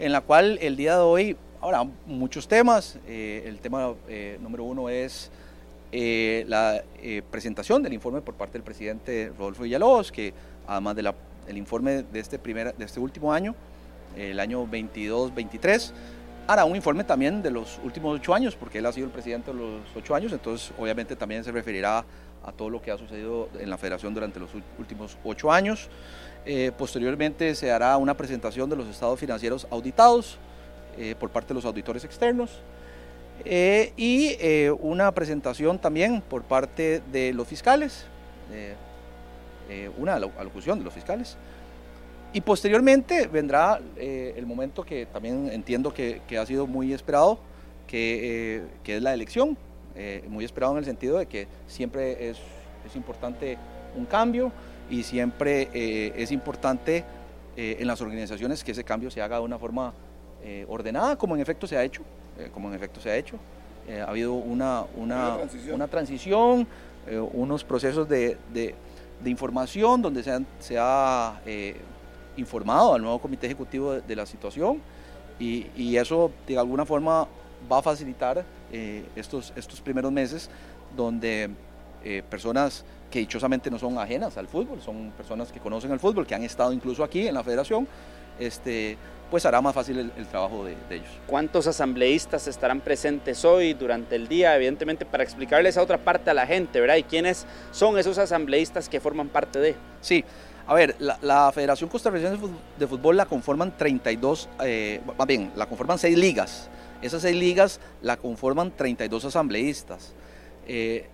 en la cual el día de hoy habrá muchos temas. el tema número uno es la presentación del informe por parte del presidente Rodolfo Villalobos, que además del informe de este, primer, de este último año, el año 22-23, hará un informe también de los últimos ocho años, porque él ha sido el presidente de los ocho años, entonces obviamente también se referirá a todo lo que ha sucedido en la federación durante los últimos ocho años. Eh, posteriormente se hará una presentación de los estados financieros auditados eh, por parte de los auditores externos eh, y una presentación también por parte de los fiscales, una alocución de los fiscales. Y posteriormente vendrá eh, el momento que también entiendo que, que ha sido muy esperado, que, eh, que es la elección. Eh, muy esperado en el sentido de que siempre es, es importante un cambio y siempre es importante en las organizaciones que ese cambio se haga de una forma ordenada, como en efecto se ha hecho. como en efecto se ha hecho. ha habido una, una, una transición, una transición unos procesos de, de, de, información donde se, han, se ha informado al nuevo comité ejecutivo de, de la situación y, y, eso de alguna forma va a facilitar eh, estos, estos primeros meses donde eh, personas que dichosamente no son ajenas al fútbol, son personas que conocen el fútbol, que han estado incluso aquí en la federación, este, pues hará más fácil el, el trabajo de, de, ellos.
¿Cuántos asambleístas estarán presentes hoy durante el día? Evidentemente para explicarles a otra parte a la gente, ¿verdad? ¿Y quiénes son esos asambleístas que forman parte de?
Sí, a ver, la, la, Federación Costarricense de Fútbol la conforman 32, eh, más bien, la conforman 6 ligas. Esas 6 ligas la conforman 32 asambleístas. Eh,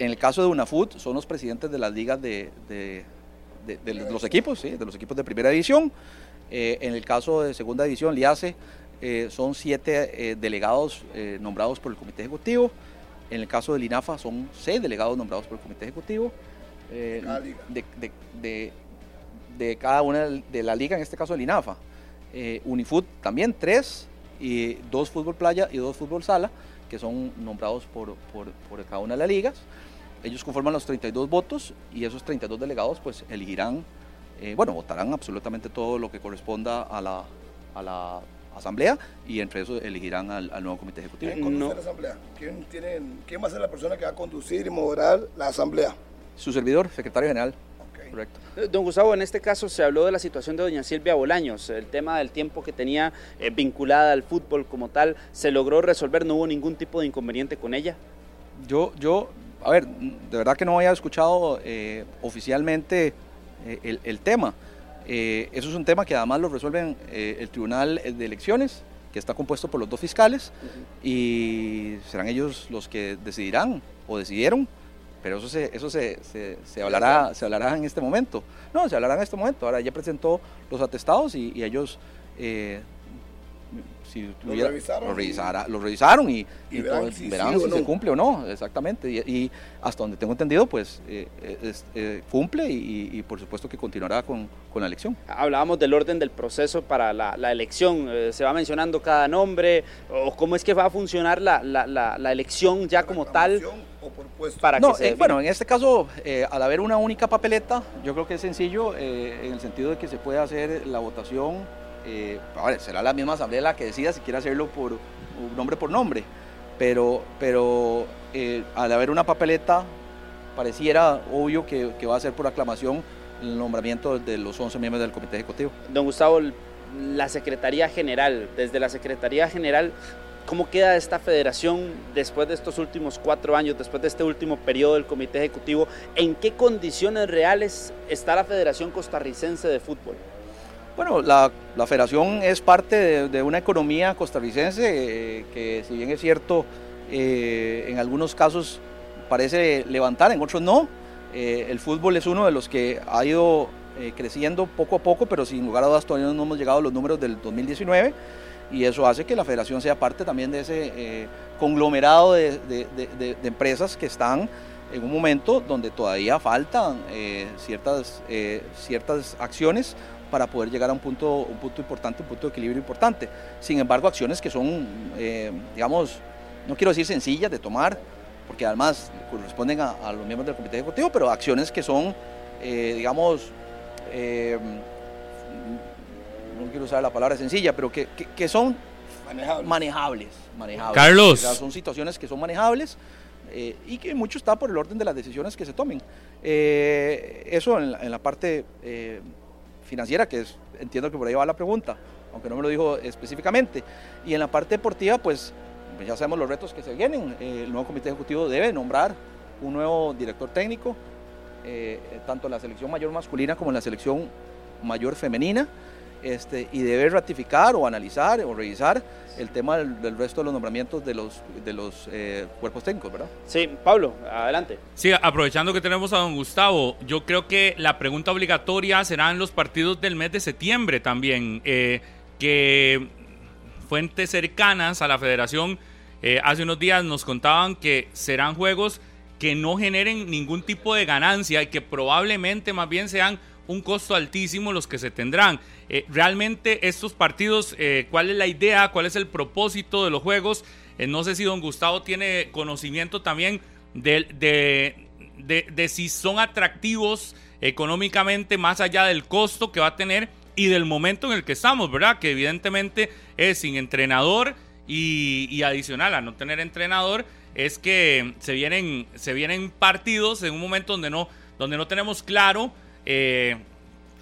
en el caso de UNAFUT son los presidentes de las ligas de, de, de, de los equipos, ¿sí? de los equipos de primera división. Eh, en el caso de segunda división, LIACE, eh, son 7 delegados nombrados por el comité ejecutivo. En el caso del INAFA son 6 delegados nombrados por el comité ejecutivo. de, de, cada una de la liga, en este caso el INAFA. Eh, también tres, y dos fútbol playa y dos fútbol sala, que son nombrados por, por, por, cada una de las ligas. Ellos conforman los 32 votos y esos 32 delegados pues elegirán, eh, bueno, votarán absolutamente todo lo que corresponda a la, a la asamblea y entre eso elegirán al, al nuevo comité ejecutivo.
¿Quién, no. la asamblea? ¿Quién, tiene, ¿Quién va a ser la persona que va a conducir y moderar la asamblea?
Su servidor, secretario general.
Correcto. Don Gustavo, en este caso se habló de la situación de doña Silvia Bolaños, el tema del tiempo que tenía eh, vinculada al fútbol como tal, ¿se logró resolver? ¿No hubo ningún tipo de inconveniente con ella?
Yo, yo a ver, de verdad que no había escuchado eh, oficialmente eh, el, el, tema. Eh, eso es un tema que además lo resuelven el Tribunal de Elecciones, que está compuesto por los dos fiscales, uh -huh. y serán ellos los que decidirán o decidieron pero eso se, eso se, se, se, hablará, se hablará en este momento. No, se hablará en este momento. Ahora ya presentó los atestados y, y ellos eh, si
lo, revisaron,
lo, revisara, lo revisaron y, y, y verán, si, verán sí si no. se cumple o no, exactamente. Y, hasta donde tengo entendido, pues eh, es, eh, cumple y, por supuesto que continuará con, con, la elección.
Hablábamos del orden del proceso para la, la elección. Eh, ¿Se va mencionando cada nombre? ¿O cómo es que va a funcionar la, la elección ya como tal?
O por puesto.
Para no, eh, bueno, en este caso, eh, al haber una única papeleta, yo creo que es sencillo eh, en el sentido de que se puede hacer la votación. Eh, a ver, será la misma asamblea la que decida si quiere hacerlo por nombre por nombre, pero, pero eh, al haber una papeleta, pareciera obvio que, que, va a ser por aclamación el nombramiento de los 11 miembros del comité ejecutivo.
Don Gustavo, la Secretaría General, desde la Secretaría General, ¿Cómo queda esta federación después de estos últimos cuatro años, después de este último periodo del Comité Ejecutivo? ¿En qué condiciones reales está la Federación Costarricense de Fútbol?
Bueno, la, federación es parte de, una economía costarricense eh, que si bien es cierto, eh, en algunos casos parece levantar, en otros no. Eh, el fútbol es uno de los que ha ido creciendo poco a poco, pero sin lugar a dudas todavía no hemos llegado a los números del 2019 y eso hace que la federación sea parte también de ese eh, conglomerado de, de- de- empresas que están en un momento donde todavía faltan eh, ciertas, eh, ciertas acciones para poder llegar a un punto, un punto importante, un punto de equilibrio importante. Sin embargo, acciones que son, digamos, no quiero decir sencillas de tomar, porque además corresponden a, a los miembros del comité ejecutivo, pero acciones que son, digamos, no quiero usar la palabra sencilla, pero que, que- que son
Manejable.
manejables. manejables.
Carlos.
O sea, son situaciones que son manejables eh, y que mucho está por el orden de las decisiones que se tomen. Eh, eso en la, en la parte eh, financiera, que es, entiendo que por ahí va la pregunta, aunque no me lo dijo específicamente. Y en la parte deportiva, pues pues ya sabemos los retos que se vienen. Eh, el nuevo comité ejecutivo debe nombrar un nuevo director técnico, eh, tanto en la selección mayor masculina como en la selección mayor femenina, este, y debe ratificar o analizar o revisar el tema del, del resto de los nombramientos de los, de los eh, cuerpos técnicos, ¿verdad?
Sí, Pablo, adelante.
Sí, aprovechando que tenemos a don Gustavo, yo creo que la pregunta obligatoria serán los partidos del mes de septiembre también, eh, que fuentes cercanas a la federación eh, hace unos días nos contaban que serán juegos que no generen ningún tipo de ganancia y que probablemente más bien sean un costo altísimo los que se tendrán. Eh, realmente estos partidos, eh, ¿cuál es la idea? ¿Cuál es el propósito de los juegos? Eh, no sé si don Gustavo tiene conocimiento también de, de, de- si son atractivos económicamente más allá del costo que va a tener y del momento en el que estamos, ¿verdad? Que evidentemente es sin entrenador y, y adicional a no tener entrenador es que se vienen, se vienen partidos en un momento donde no, donde no tenemos claro eh,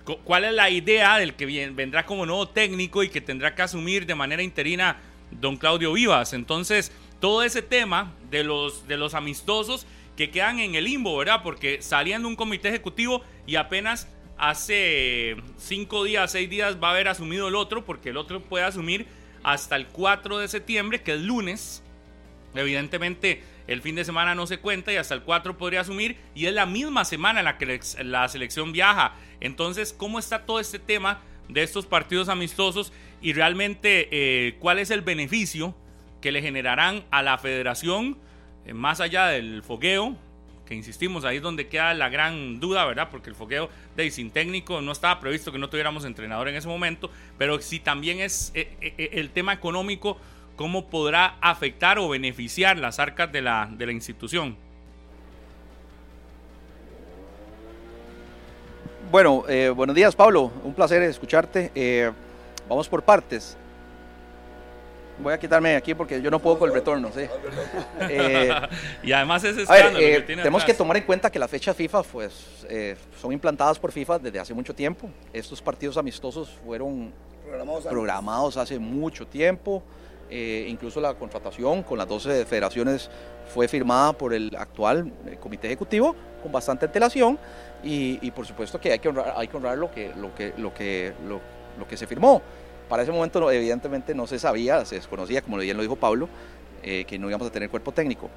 cu- cuál es la idea del que vendrá como nuevo técnico y que tendrá que asumir de manera interina don Claudio Vivas. Entonces, todo ese tema de los, de los amistosos que quedan en el limbo, ¿verdad? Porque saliendo un comité ejecutivo y apenas hace cinco días, seis días va a haber asumido el otro, porque el otro puede asumir hasta el 4 de septiembre, que es lunes. Evidentemente, el fin de semana no se cuenta y hasta el 4 podría asumir. Y es la misma semana en la que la selección viaja. Entonces, ¿cómo está todo este tema de estos partidos amistosos? Y realmente, eh, ¿cuál es el beneficio que le generarán a la federación eh, más allá del fogueo? Que insistimos, ahí es donde queda la gran duda, ¿verdad? Porque el fogueo de sin técnico no estaba previsto que no tuviéramos entrenador en ese momento, pero si también es eh, el tema económico, ¿cómo podrá afectar o beneficiar las arcas de la, de la institución?
Bueno, eh, buenos días Pablo, un placer escucharte. Eh, vamos por partes. Voy a quitarme aquí porque yo no puedo con el retorno, ¿sí? Eh,
y además ese
A ver,
escándalo
eh,
que tiene
tenemos
atrás.
que tomar en cuenta que las fechas FIFA pues, eh, son implantadas por FIFA desde hace mucho tiempo. Estos partidos amistosos fueron
Programamos antes.
programados hace mucho tiempo. Eh, incluso la contratación con las 12 federaciones fue firmada por el actual eh, comité ejecutivo con bastante antelación y, y por supuesto que hay que honrar, hay que honrar lo, que, lo, que, lo, que, lo, lo que se firmó. Para ese momento evidentemente no se sabía, se desconocía, como bien lo dijo Pablo, eh, que no íbamos a tener cuerpo técnico.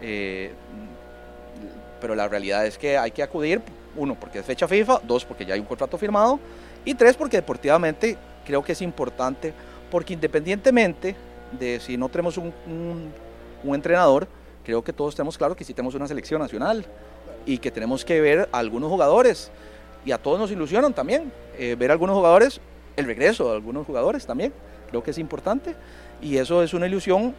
Eh, pero la realidad es que hay que acudir, uno, porque es fecha FIFA, dos, porque ya hay un contrato firmado, y tres, porque deportivamente creo que es importante, porque independientemente de si no tenemos un, un- entrenador, creo que todos tenemos claro que sí tenemos una selección nacional y que tenemos que ver a algunos jugadores, y a todos nos ilusionan también, eh, ver a algunos jugadores, el regreso de algunos jugadores también, creo que es importante, y eso es una ilusión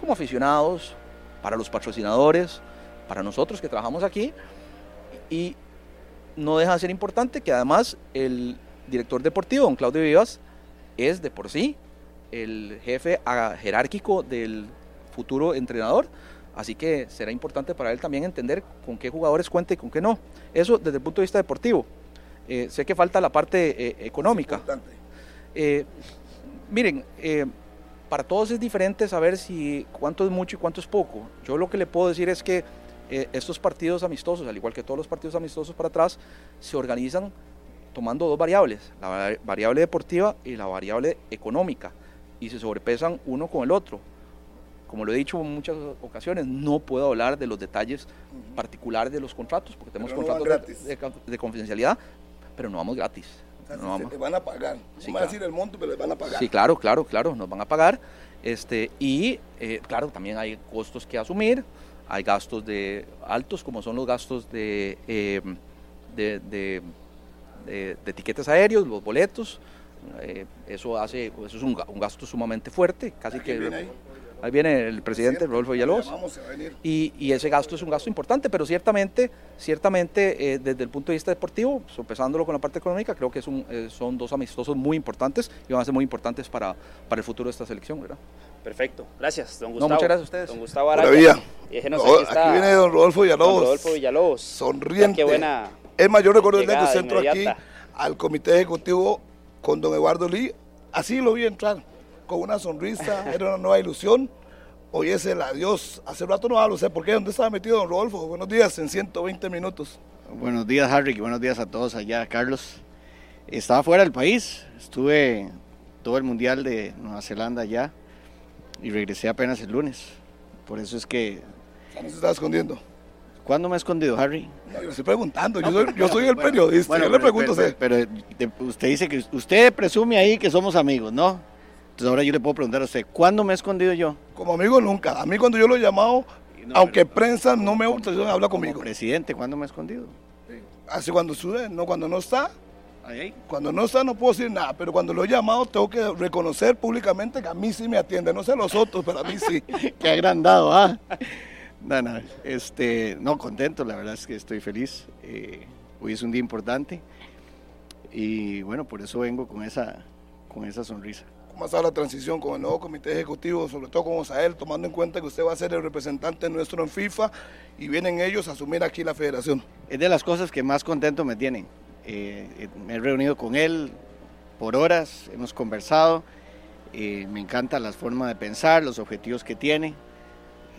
como aficionados, para los patrocinadores, para nosotros que trabajamos aquí, y no deja de ser importante que además el director deportivo, don Claudio Vivas, es de por sí el jefe jerárquico del futuro entrenador, así que será importante para él también entender con qué jugadores cuenta y con qué no. Eso desde el punto de vista deportivo. Eh, sé que falta la parte eh, económica. Eh, miren, para todos es diferente saber si cuánto es mucho y cuánto es poco. Yo lo que le puedo decir es que estos partidos amistosos, al igual que todos los partidos amistosos para atrás, se organizan tomando dos variables, la va- variable deportiva y la variable económica, y se sobrepesan uno con el otro. como lo he dicho en muchas ocasiones, no puedo hablar de los detalles particulares de los contratos, porque tenemos
no
contratos de,
gratis.
de- de confidencialidad, pero no vamos gratis.
O sea,
No
si
vamos.
se- van a pagar. No
Sí,
van a
claro.
decir el monto, pero les van a pagar.
Sí, claro, claro, claro, nos van a pagar. Este, y eh, claro, también hay costos que asumir, hay gastos de altos, como son los gastos de, eh, de, de- de- de tiquetes aéreos, los boletos. Eh, eso hace, eso es un, un gasto sumamente fuerte, casi que
viene ahí?
ahí viene el presidente Rodolfo Villalobos. Y, y ese gasto es un gasto importante, pero ciertamente, ciertamente eh, desde el punto de vista deportivo, sopesándolo con la parte económica, creo que es un, eh, son dos amistosos muy importantes y van a ser muy importantes para, para el futuro de esta selección, ¿verdad?
Perfecto, gracias, don
No,
Gustavo.
muchas gracias a ustedes.
Don Gustavo Araya. Déjenos, aquí, está
aquí viene don Rodolfo Villalobos.
don Rodolfo Villalobos.
Sonriente.
Qué buena.
Es mayor recuerdo del
llegada
centro aquí al comité ejecutivo con don Eduardo Lee. Así lo vi entrar, con una sonrisa, era una nueva ilusión. Hoy es el adiós. Hace rato no hablo, sé por qué. ¿Dónde estaba metido don Rodolfo? Buenos días, en 120 minutos.
Buenos días, Harry, y buenos días a todos allá, Carlos. Estaba fuera del país, estuve todo el Mundial de Nueva Zelanda allá y regresé apenas el lunes. Por eso es que...
Ya estaba escondiendo.
¿Cuándo me he escondido, Harry?
No, yo estoy preguntando, yo soy, yo soy el periodista,
Bueno,
yo le
pero-
pregunto a
pero,
usted.
pero usted dice que usted presume ahí que somos amigos, ¿no? Entonces ahora yo le puedo preguntar a usted, ¿cuándo me he escondido yo?
Como amigo nunca. A mí cuando yo lo he llamado,
No,
aunque
pero-
prensa no me gusta, habla
Como
conmigo.
presidente, ¿cuándo me he escondido?
Así cuando sube, no cuando no está.
Ahí, ahí.
Cuando no está no puedo decir nada, pero cuando lo he llamado tengo que reconocer públicamente que a mí sí me atiende, no sé los otros, pero a mí sí.
Qué agrandado, ¿ah? No, no, este, no, contento, la verdad es que estoy feliz. Eh, hoy es un día importante y bueno, por eso vengo con esa, con esa sonrisa.
¿Cómo está la transición con el nuevo comité ejecutivo, sobre todo con Osael, tomando en cuenta que usted va a ser el representante nuestro en FIFA y vienen ellos a asumir aquí la federación?
Es de las cosas que más contento me tienen. Eh, eh, me he reunido con él por horas, hemos conversado, eh, me encanta la forma de pensar, los objetivos que tiene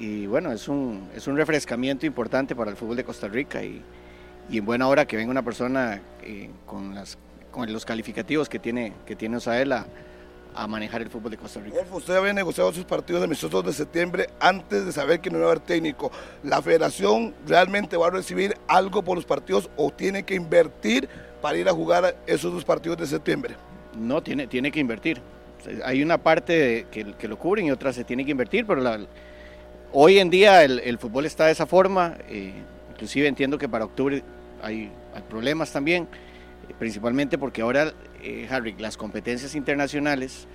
y bueno, es un, es un refrescamiento importante para el fútbol de Costa Rica y, y en buena hora que venga una persona eh, con, las, con los calificativos que tiene, que tiene Osael a, a manejar el fútbol de Costa Rica.
Usted había negociado sus partidos amistosos de septiembre antes de saber que no iba a haber técnico. ¿La federación realmente va a recibir algo por los partidos o tiene que invertir para ir a jugar esos dos partidos de septiembre?
No, tiene, tiene que invertir. Hay una parte de- que, que lo cubren y otra se tiene que invertir, pero la- hoy en día el, el fútbol está de esa forma. eh, inclusive entiendo que para octubre hay, hay problemas también, eh, principalmente porque ahora, eh, Harry, las competencias internacionales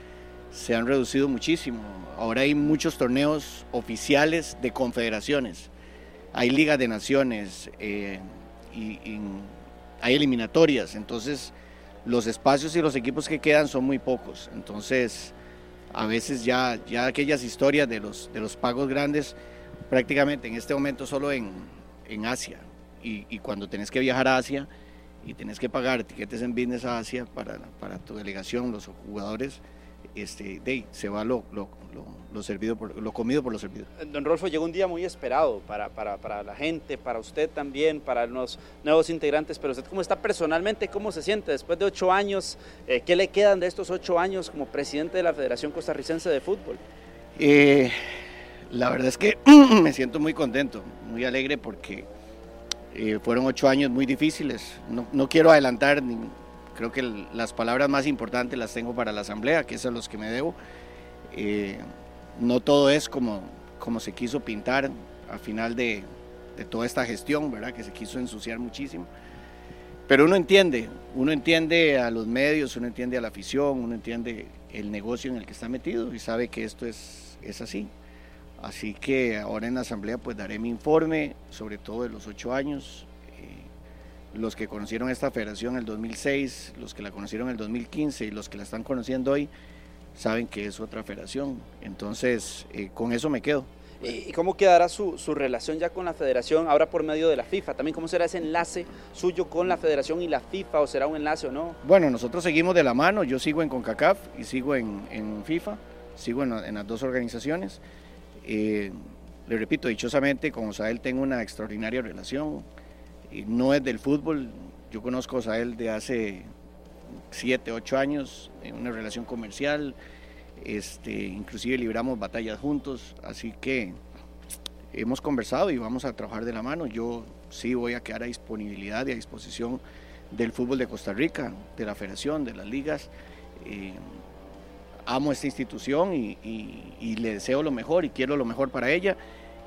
se han reducido muchísimo. Ahora hay muchos torneos oficiales de confederaciones. Hay ligas de naciones eh, y, y hay eliminatorias. Entonces, los espacios y los equipos que quedan son muy pocos. Entonces, a veces ya, ya aquellas historias de los, de los pagos grandes, prácticamente en este momento solo en, en Asia. Y, cuando tenés que viajar a Asia y tenés que pagar tiquetes en business a Asia para, para tu delegación, los jugadores, este, de, ahí se va lo, lo, lo, lo servido por, lo comido por lo servido.
Don Rolfo, llegó un día muy esperado para, para, para la gente, para usted también, para los nuevos integrantes, pero usted cómo está personalmente, cómo se siente después de ocho años, Eh, qué le quedan de estos ocho años como presidente de la Federación Costarricense de Fútbol.
Eh, la verdad es que me siento muy contento, muy alegre porque eh, fueron ocho años muy difíciles. No, no quiero adelantar, ni- creo que las palabras más importantes las tengo para la asamblea, que es a los que me debo. Eh, no todo es como, como se quiso pintar al final de, de toda esta gestión, ¿verdad? Que se quiso ensuciar muchísimo. Pero uno entiende, uno entiende a los medios, uno entiende a la afición, uno entiende el negocio en el que está metido y sabe que esto es, es así. Así que ahora en la asamblea pues daré mi informe, sobre todo de los ocho años, los que conocieron esta federación en el 2006, los que la conocieron en el 2015 y los que la están conociendo hoy, saben que es otra federación. Entonces, eh, con eso me quedo.
¿Y cómo quedará su, su relación ya con la federación ahora por medio de la FIFA? También cómo será ese enlace suyo con la federación y la FIFA o será un enlace o no?
Bueno, nosotros seguimos de la mano, yo sigo en CONCACAF y sigo en, en FIFA, sigo en, en las dos organizaciones. Eh, le repito, dichosamente con Osael tengo una extraordinaria relación, no es del fútbol, yo conozco a Osael de hace siete, ocho años, en una relación comercial, este, inclusive libramos batallas juntos, así que hemos conversado y vamos a trabajar de la mano. Yo sí voy a quedar a disponibilidad y a disposición del fútbol de Costa Rica, de la federación, de las ligas. Eh, amo esta institución y, le deseo lo mejor y quiero lo mejor para ella.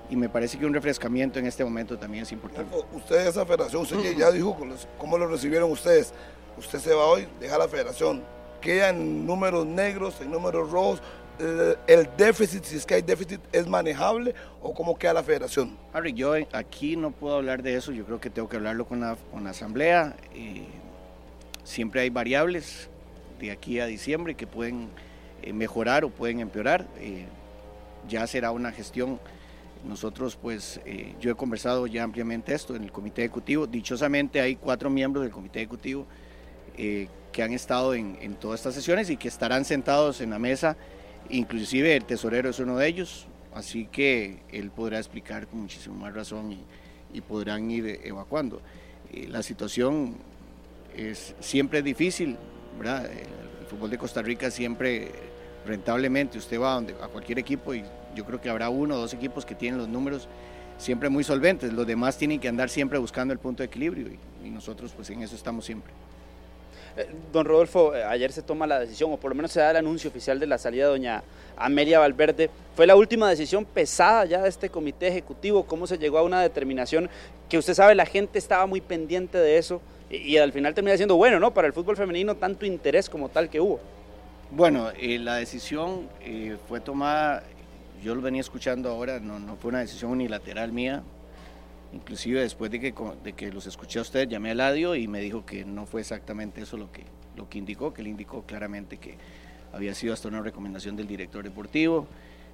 Y me parece que un refrescamiento en este momento también es importante.
Usted esa federación, usted ya dijo cómo lo recibieron ustedes. Usted se va hoy, deja la federación. Queda en números negros, en números rojos. Eh, el déficit, si es que hay déficit, es manejable o cómo queda la federación?
Harry, yo aquí no puedo hablar de eso, yo creo que tengo que hablarlo con la, con la asamblea. Eh, siempre hay variables de aquí a diciembre que pueden eh, mejorar o pueden empeorar. ya será una gestión. Nosotros, pues, yo he conversado ya ampliamente esto en el comité ejecutivo. Dichosamente hay cuatro miembros del comité ejecutivo que han estado en, en todas estas sesiones y que estarán sentados en la mesa Inclusive el tesorero es uno de ellos, así que él podrá explicar con muchísima más razón y, podrán ir evacuando. Eh, la situación es, siempre es difícil, ¿verdad? El, fútbol de Costa Rica siempre rentablemente, usted va donde, a cualquier equipo y yo creo que habrá uno o dos equipos que tienen los números siempre muy solventes, los demás tienen que andar siempre buscando el punto de equilibrio y nosotros pues en eso estamos siempre.
Eh, don Rodolfo, eh, ayer se toma la decisión, o por lo menos se da el anuncio oficial de la salida de doña Amelia Valverde. ¿Fue la última decisión pesada ya de este comité ejecutivo? ¿Cómo se llegó a una determinación que usted sabe, la gente estaba muy pendiente de eso y, al final termina siendo bueno, ¿no? Para el fútbol femenino, tanto interés como tal que hubo.
Bueno, eh, la decisión fue tomada, yo lo venía escuchando ahora, no, no fue una decisión unilateral mía, Inclusive después de que, de que los escuché a usted, llamé a Ladio y me dijo que no fue exactamente eso lo que, lo que indicó, que él indicó claramente que había sido hasta una recomendación del director deportivo.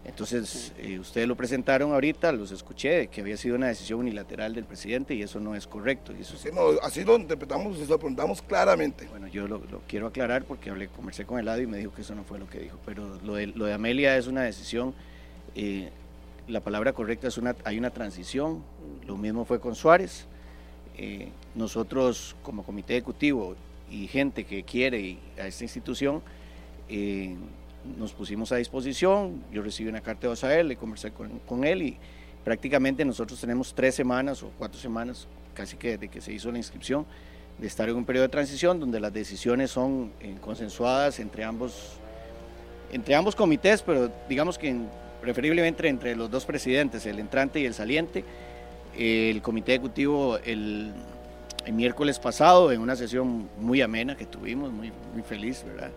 Entonces, eh, ustedes lo presentaron ahorita, los escuché, que había sido una decisión unilateral del presidente y eso no es correcto. Y eso
así lo interpretamos y lo preguntamos claramente.
Bueno, yo lo, quiero aclarar porque hablé, conversé con el Ladio y me dijo que eso no fue lo que dijo. Pero lo de, lo de Amelia es una decisión eh, la palabra correcta es una, hay una transición, lo mismo fue con Suárez. Eh, nosotros como comité ejecutivo y gente que quiere a esta institución, eh, nos pusimos a disposición, yo recibí una carta de OSAEL, le conversé con, él y prácticamente nosotros tenemos tres semanas o cuatro semanas, casi que desde que se hizo la inscripción, de estar en un periodo de transición donde las decisiones son eh, consensuadas entre ambos, entre ambos comités, pero digamos que en preferiblemente entre los dos presidentes, el entrante y el saliente. El comité ejecutivo el, miércoles pasado, en una sesión muy amena que tuvimos, muy, muy feliz, ¿verdad?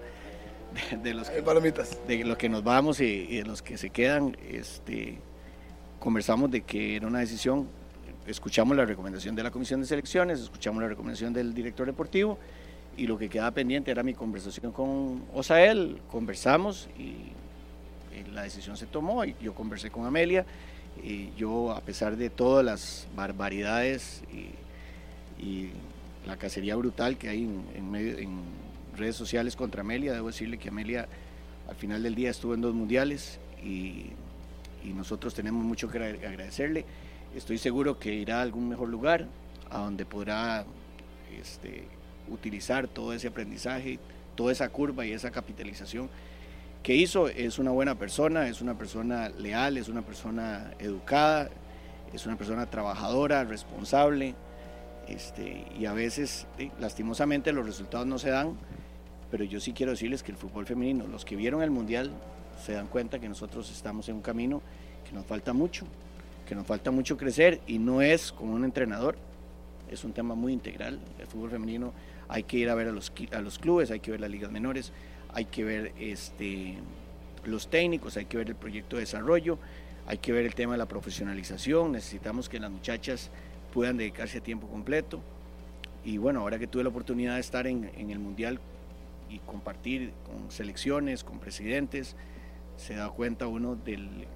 De, los que, de los que nos vamos y, de los que se quedan, este, conversamos de que era una decisión, escuchamos la recomendación de la Comisión de Selecciones, escuchamos la recomendación del director deportivo y lo que quedaba pendiente era mi conversación con Osael, conversamos y la decisión se tomó y yo conversé con Amelia y yo a pesar de todas las barbaridades y, la cacería brutal que hay en, en, redes sociales contra Amelia, debo decirle que Amelia al final del día estuvo en dos mundiales y, nosotros tenemos mucho que agradecerle. Estoy seguro que irá a algún mejor lugar, a donde podrá este, utilizar todo ese aprendizaje, toda esa curva y esa capitalización hizo. Es una buena persona, es una persona leal, es una persona educada, es una persona trabajadora, responsable. Este, y a veces, lastimosamente, los resultados no se dan, pero yo sí quiero decirles que el fútbol femenino, los que vieron el Mundial, se dan cuenta que nosotros estamos en un camino que nos falta mucho, que nos falta mucho crecer y no es como un entrenador, es un tema muy integral. El fútbol femenino hay que ir a ver a los, a los clubes, hay que ver las ligas menores, hay que ver este, los técnicos, hay que ver el proyecto de desarrollo, hay que ver el tema de la profesionalización, necesitamos que las muchachas puedan dedicarse a tiempo completo. Y bueno, ahora que tuve la oportunidad de estar en, el Mundial y compartir con selecciones, con presidentes, se da cuenta uno del,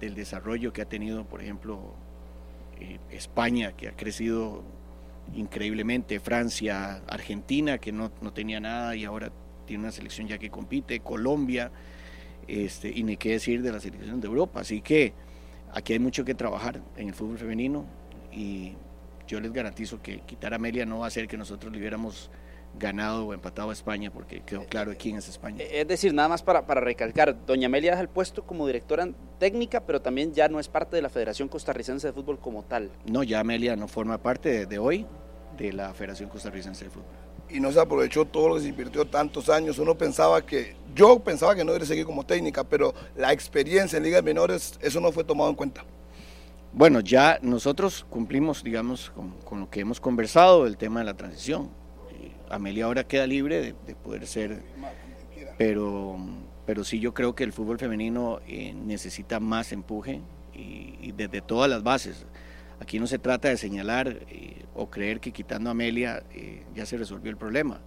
desarrollo que ha tenido, por ejemplo, eh, España, que ha crecido increíblemente, Francia, Argentina, que no, no tenía nada y ahora tiene una selección ya que compite, Colombia, este, y ni qué decir de la selección de Europa. Así que aquí hay mucho que trabajar en el fútbol femenino y yo les garantizo que quitar a Amelia no va a hacer que nosotros libremos ganado o empatado a España, porque quedó claro quién es España.
Es decir, nada más para, para recalcar, doña Amelia deja el puesto como directora técnica, pero también ya no es parte de la Federación Costarricense de Fútbol como tal.
No, ya Amelia no forma parte de, de hoy de la Federación Costarricense de Fútbol.
Y no se aprovechó todo lo que se invirtió tantos años. Uno pensaba que, yo pensaba que no debería seguir como técnica, pero la experiencia en ligas menores, eso no fue tomado en cuenta.
Bueno, ya nosotros cumplimos, digamos, con, lo que hemos conversado, el tema de la transición. Eh, Amelia ahora queda libre de, de poder ser, pero, pero sí yo creo que el fútbol femenino eh, necesita más empuje y desde todas las bases. Aquí no se trata de señalar eh, o creer que quitando a Amelia eh, ya se resolvió el problema.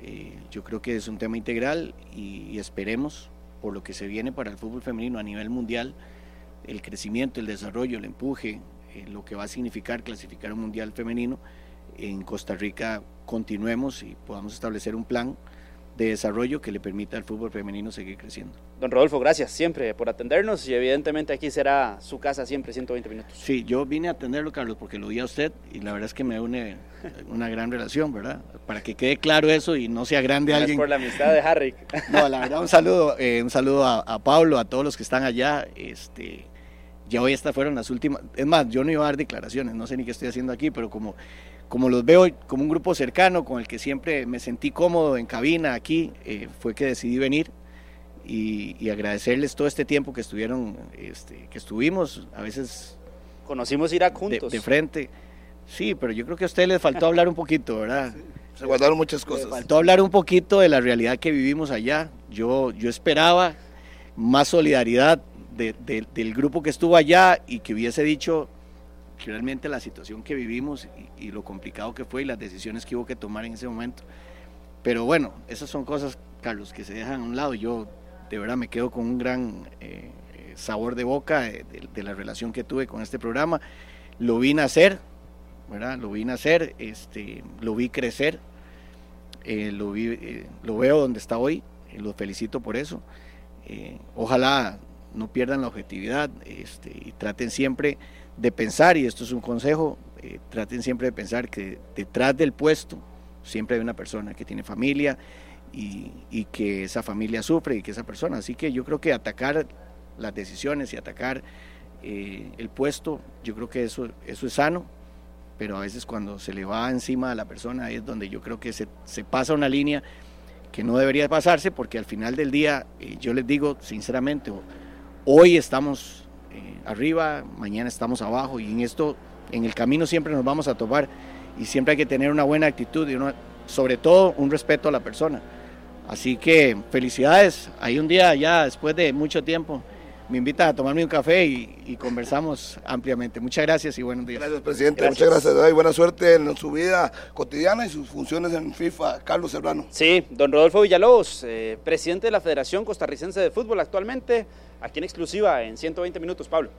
Eh, yo creo que es un tema integral y, y esperemos por lo que se viene para el fútbol femenino a nivel mundial, el crecimiento, el desarrollo, el empuje, lo que va a significar clasificar un mundial femenino, en Costa Rica continuemos y podamos establecer un plan de desarrollo que le permita al fútbol femenino seguir creciendo.
Don Rodolfo, gracias siempre por atendernos y evidentemente aquí será su casa siempre 120 minutos.
Sí, yo vine a atenderlo, Carlos, porque lo vi a usted y la verdad es que me une una gran relación, ¿verdad? Para que quede claro eso y no sea grande
Gracias
alguien.
por la amistad de Harry.
No, la verdad, un saludo, eh, un saludo a, a Pablo, a todos los que están allá. Este, ya hoy estas fueron las últimas. Es más, yo no iba a dar declaraciones, no sé ni qué estoy haciendo aquí, pero como, como los veo como un grupo cercano con el que siempre me sentí cómodo en cabina aquí, eh, fue que decidí venir y, y agradecerles todo este tiempo que estuvieron, este, que estuvimos, a veces
Conocimos Irak
de,
juntos.
de frente. Sí, pero yo creo que a ustedes les faltó hablar un poquito, ¿verdad?
Se guardaron muchas
Les
cosas.
faltó hablar un poquito de la realidad que vivimos allá. Yo, yo esperaba más solidaridad de- de- del grupo que estuvo allá y que hubiese dicho que realmente la situación que vivimos y, y lo complicado que fue y las decisiones que hubo que tomar en ese momento. Pero bueno, esas son cosas, Carlos, que se dejan a un lado. Yo de verdad me quedo con un gran eh, sabor de boca de, de- de la relación que tuve con este programa. Lo vi nacer, ¿verdad? Lo vi nacer, este, lo vi crecer, eh, lo, vi, eh, lo veo donde está hoy, eh, los felicito por eso. Eh, ojalá no pierdan la objetividad este, y traten siempre de pensar, y esto es un consejo, eh, traten siempre de pensar que detrás del puesto siempre hay una persona que tiene familia y, que esa familia sufre y que esa persona. Así que yo creo que atacar las decisiones y atacar eh, el puesto, yo creo que eso, eso es sano, pero a veces cuando se le va encima a la persona es donde yo creo que se, se pasa una línea que no debería pasarse porque al final del día eh, yo les digo sinceramente, hoy estamos arriba, mañana estamos abajo y en esto, en el camino siempre nos vamos a topar y siempre hay que tener una buena actitud y sobre todo un respeto a la persona. Así que felicidades, hay un día ya después de mucho tiempo me invita a tomarme un café y, y conversamos ampliamente. Muchas gracias y buenos días.
Gracias, presidente. Muchas gracias. Y buena suerte en su vida cotidiana y sus funciones en FIFA. Carlos Serrano.
Sí, don Rodolfo Villalobos, eh, presidente de la Federación Costarricense de Fútbol actualmente, aquí en exclusiva en 120 minutos, Pablo.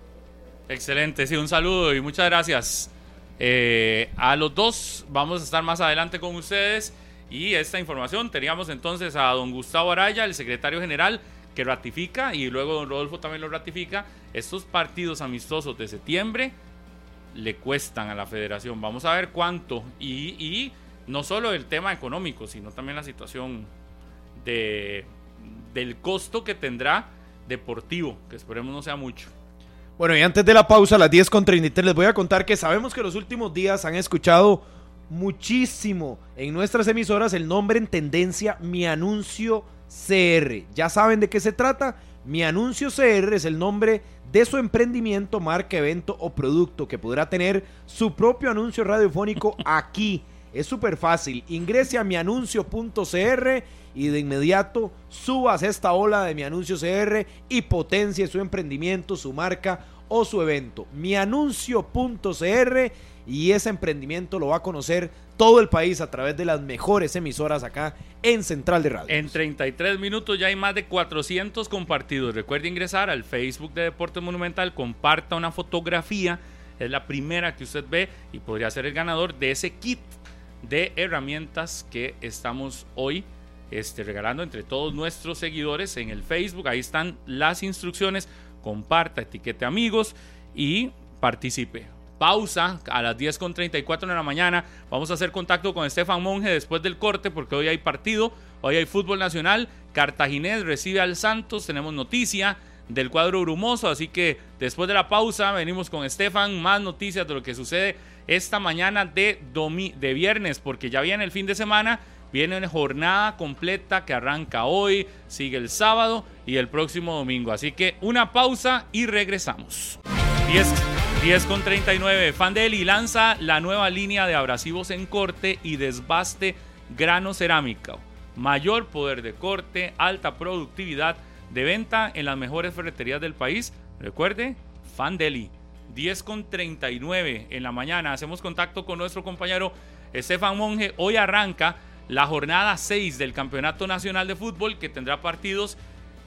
Excelente, sí, un saludo y muchas gracias. Eh, a los dos vamos a estar más adelante con ustedes y esta información teníamos entonces a don Gustavo Araya, el secretario general, que ratifica y luego don Rodolfo también lo ratifica. Estos partidos amistosos de septiembre le cuestan a la federación. Vamos a ver cuánto y, y no solo el tema económico, sino también la situación de, del costo que tendrá deportivo, que esperemos no sea mucho.
Bueno, y antes de la pausa, a las 10 con 33, les voy a contar que sabemos que los últimos días han escuchado muchísimo en nuestras emisoras el nombre en tendencia Mi Anuncio CR. ¿Ya saben de qué se trata? Mi Anuncio CR es el nombre de su emprendimiento, marca, evento o producto que podrá tener su propio anuncio radiofónico aquí. Es súper fácil. Ingrese a mianuncio.cr y de inmediato subas esta ola de mi anuncio CR y potencie su emprendimiento, su marca o su evento. Mianuncio.cr y ese emprendimiento lo va a conocer todo el país a través de las mejores emisoras acá en Central de Radio.
En 33 minutos ya hay más de 400 compartidos. Recuerde ingresar al Facebook de Deportes Monumental, comparta una fotografía, es la primera que usted ve y podría ser el ganador de ese kit de herramientas que estamos hoy este, regalando entre todos nuestros seguidores en el Facebook. Ahí están las instrucciones. Comparta, etiquete amigos y participe. Pausa a las 10.34 de la mañana. Vamos a hacer contacto con Estefan Monge después del corte porque hoy hay partido, hoy hay fútbol nacional. Cartaginés recibe al Santos, tenemos noticia del cuadro brumoso, así que después de la pausa venimos con Estefan, más noticias de lo que sucede esta mañana de, de viernes, porque ya viene el fin de semana, viene una jornada completa que arranca hoy, sigue el sábado y el próximo domingo, así que una pausa y regresamos. 10, con 39. Fandeli lanza la nueva línea de abrasivos en corte y desbaste grano cerámica. Mayor poder de corte, alta productividad de venta en las mejores ferreterías del país. Recuerde, Fandeli. 10 con 39 en la mañana. Hacemos contacto con nuestro compañero Estefan Monge. Hoy arranca la jornada 6 del Campeonato Nacional de Fútbol que tendrá partidos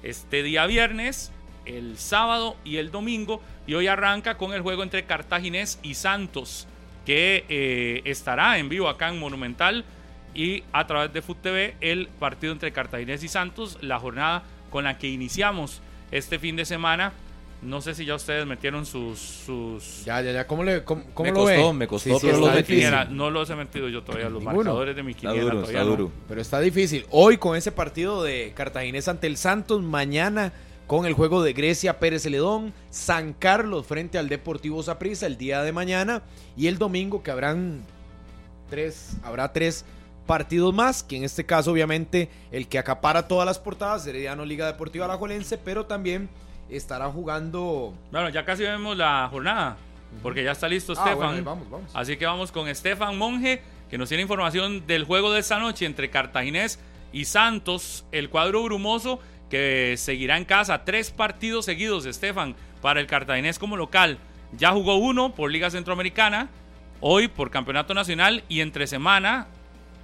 este día viernes, el sábado y el domingo. Y hoy arranca con el juego entre Cartaginés y Santos que eh, estará en vivo acá en Monumental y a través de FUTV el partido entre Cartaginés y Santos, la jornada con la que iniciamos este fin de semana. No sé si ya ustedes metieron sus. sus...
Ya, ya, ya. ¿Cómo, le, cómo,
me
lo
costó, Me costó, pero
los no los he metido yo todavía. Los marcadores de mi quiniela todavía
duro. Pero está difícil. Hoy con ese partido de Cartaginés ante el Santos. Mañana con el juego de Grecia Pérez Celedón. San Carlos frente al Deportivo Saprissa el día de mañana. Y el domingo que habrán tres. Habrá tres partidos más, que en este caso obviamente el que acapara todas las portadas, Herediano Liga Deportiva Alajuelense, pero también estará jugando...
Bueno, ya casi vemos la jornada, porque ya está listo ah, Estefan. vamos, vamos. Así que vamos con Estefan Monge, que nos tiene información del juego de esta noche entre Cartaginés y Santos, el cuadro brumoso que seguirá en casa. Tres partidos seguidos, Estefan, para el Cartaginés como local. Ya jugó uno por Liga Centroamericana, hoy por Campeonato Nacional y entre semana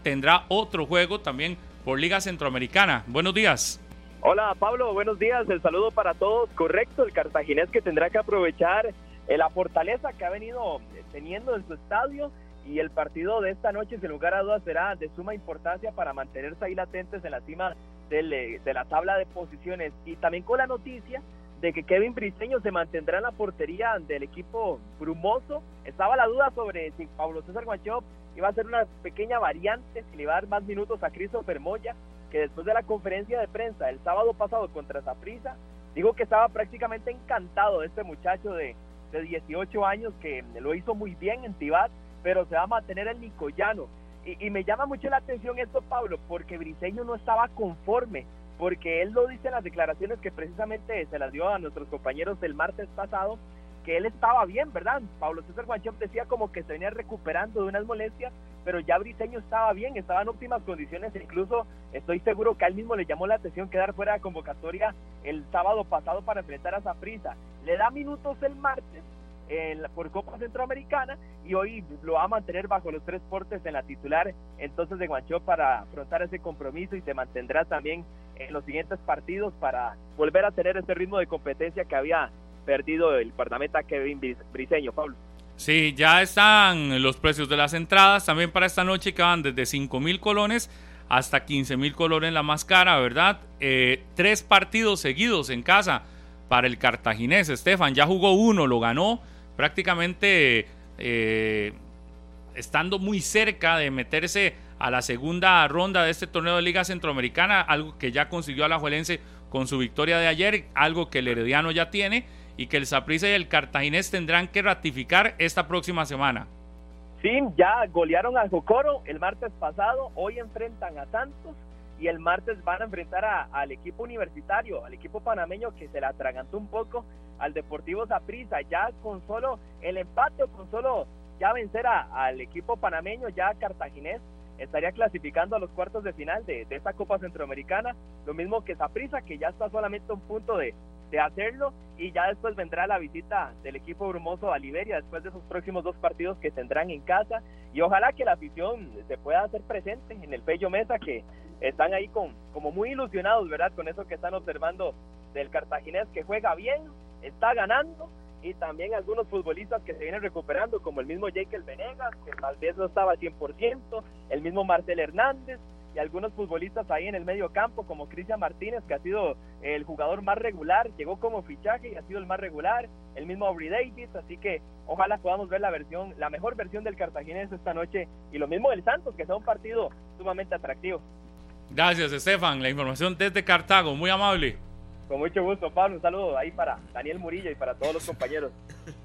tendrá otro juego también por Liga Centroamericana. Buenos días.
Hola Pablo, buenos días. El saludo para todos. Correcto, el cartaginés que tendrá que aprovechar eh, la fortaleza que ha venido eh, teniendo en su estadio y el partido de esta noche, sin lugar a dudas, será de suma importancia para mantenerse ahí latentes en la cima eh, de la tabla de posiciones. Y también con la noticia de que Kevin Briseño se mantendrá en la portería del equipo brumoso. Estaba la duda sobre si Pablo César Guanchop iba a ser una pequeña variante, si le iba a dar más minutos a Christopher Moya, que después de la conferencia de prensa el sábado pasado contra Zaprisa, dijo que estaba prácticamente encantado de este muchacho de, de 18 años que lo hizo muy bien en Tibat, pero se va a mantener el Nicoyano. Y, me llama mucho la atención esto, Pablo, porque Briseño no estaba conforme porque él lo dice en las declaraciones que precisamente se las dio a nuestros compañeros del martes pasado, que él estaba bien, ¿verdad? Pablo César Guanchop decía como que se venía recuperando de unas molestias, pero ya Briseño estaba bien, estaba en óptimas condiciones, e incluso estoy seguro que a él mismo le llamó la atención quedar fuera de convocatoria el sábado pasado para enfrentar a Zaprisa. Le da minutos el martes por Copa Centroamericana y hoy lo va a mantener bajo los tres portes en la titular entonces de Guancho para afrontar ese compromiso y se mantendrá también en los siguientes partidos para volver a tener ese ritmo de competencia que había perdido el guardameta Kevin Briseño, Pablo.
Sí, ya están los precios de las entradas también para esta noche que van desde 5 mil colones hasta 15 mil colones la más cara, ¿verdad? Eh, tres partidos seguidos en casa para el cartaginés. Estefan ya jugó uno, lo ganó prácticamente eh, estando muy cerca de meterse a la segunda ronda de este torneo de Liga Centroamericana, algo que ya consiguió a la Juelense con su victoria de ayer, algo que el Herediano ya tiene y que el Saprissa y el Cartaginés tendrán que ratificar esta próxima semana.
Sí, ya golearon a Jocoro el martes pasado, hoy enfrentan a Santos y el martes van a enfrentar al equipo universitario, al equipo panameño que se la atragantó un poco al Deportivo Zaprisa, ya con solo el empate con solo ya vencer al equipo panameño, ya cartaginés, estaría clasificando a los cuartos de final de, esta Copa Centroamericana, lo mismo que Zaprisa, que ya está solamente a un punto de, de hacerlo y ya después vendrá la visita del equipo brumoso a Liberia después de esos próximos dos partidos que tendrán en casa. Y ojalá que la afición se pueda hacer presente en el Pello Mesa que están ahí con como muy ilusionados, ¿verdad? Con eso que están observando del cartaginés que juega bien, está ganando y también algunos futbolistas que se vienen recuperando, como el mismo Jekyll Venegas, que tal vez no estaba al 100%, el mismo Marcel Hernández, y algunos futbolistas ahí en el medio campo, como Cristian Martínez, que ha sido el jugador más regular, llegó como fichaje y ha sido el más regular, el mismo Aubrey Davis, así que ojalá podamos ver la versión, la mejor versión del cartaginés esta noche, y lo mismo del Santos, que sea un partido sumamente atractivo.
Gracias, Estefan. La información desde Cartago, muy amable.
Con mucho gusto, Pablo. Un saludo ahí para Daniel Murillo y para todos los compañeros.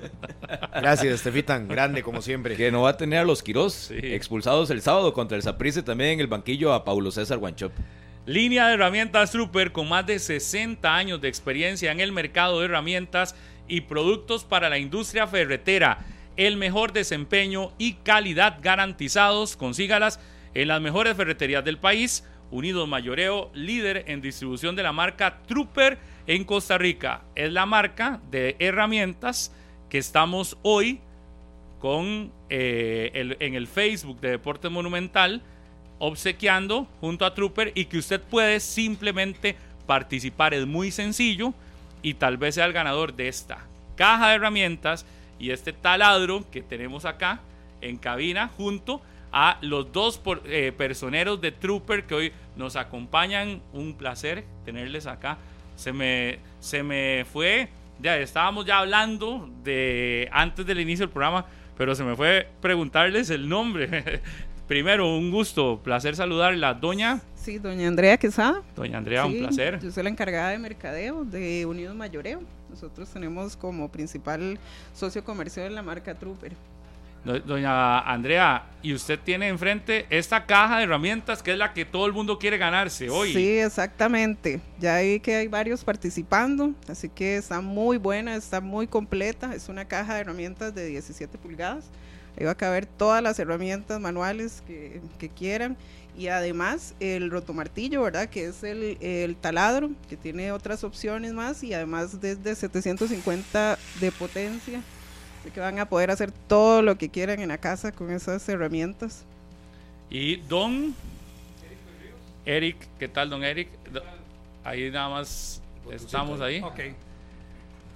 Gracias, Estefitan. Grande, como siempre.
Que no va a tener a los Quirós expulsados el sábado contra el Saprisse también en el banquillo a Paulo César Guanchop.
Línea de herramientas Trooper con más de 60 años de experiencia en el mercado de herramientas y productos para la industria ferretera. El mejor desempeño y calidad garantizados. Consígalas en las mejores ferreterías del país Unidos Mayoreo, líder en distribución de la marca Trooper en Costa Rica. Es la marca de herramientas que estamos hoy con eh, en el Facebook de Deporte Monumental obsequiando junto a Trooper y que usted puede simplemente participar. Es muy sencillo y tal vez sea el ganador de esta caja de herramientas y este taladro que tenemos acá en cabina junto a los dos eh, personeros de Trooper que hoy nos acompañan. Un placer tenerles acá. Se me, se me fue, ya estábamos ya hablando de antes del inicio del programa, pero se me fue preguntarles el nombre. Primero, un gusto, placer saludarla. Doña.
Sí, doña Andrea Quesada.
Doña Andrea, un placer.
Yo soy la encargada de mercadeo de Unidos Mayoreo. Nosotros tenemos como principal socio comercial la marca Trooper.
Doña Andrea, y usted tiene enfrente esta caja de herramientas que es la que todo el mundo quiere ganarse hoy.
Sí, exactamente. Ya vi que hay varios participando, así que está muy buena, está muy completa. Es una caja de herramientas de 17 pulgadas. Ahí va a caber todas las herramientas manuales que, quieran. Y además el rotomartillo, ¿verdad? Que es el, el, taladro, que tiene otras opciones más y además desde 750 de potencia que van a poder hacer todo lo que quieran en la casa con esas herramientas.
Y don Eric, ¿qué tal, don Eric? Ahí nada más estamos ahí.
Ok.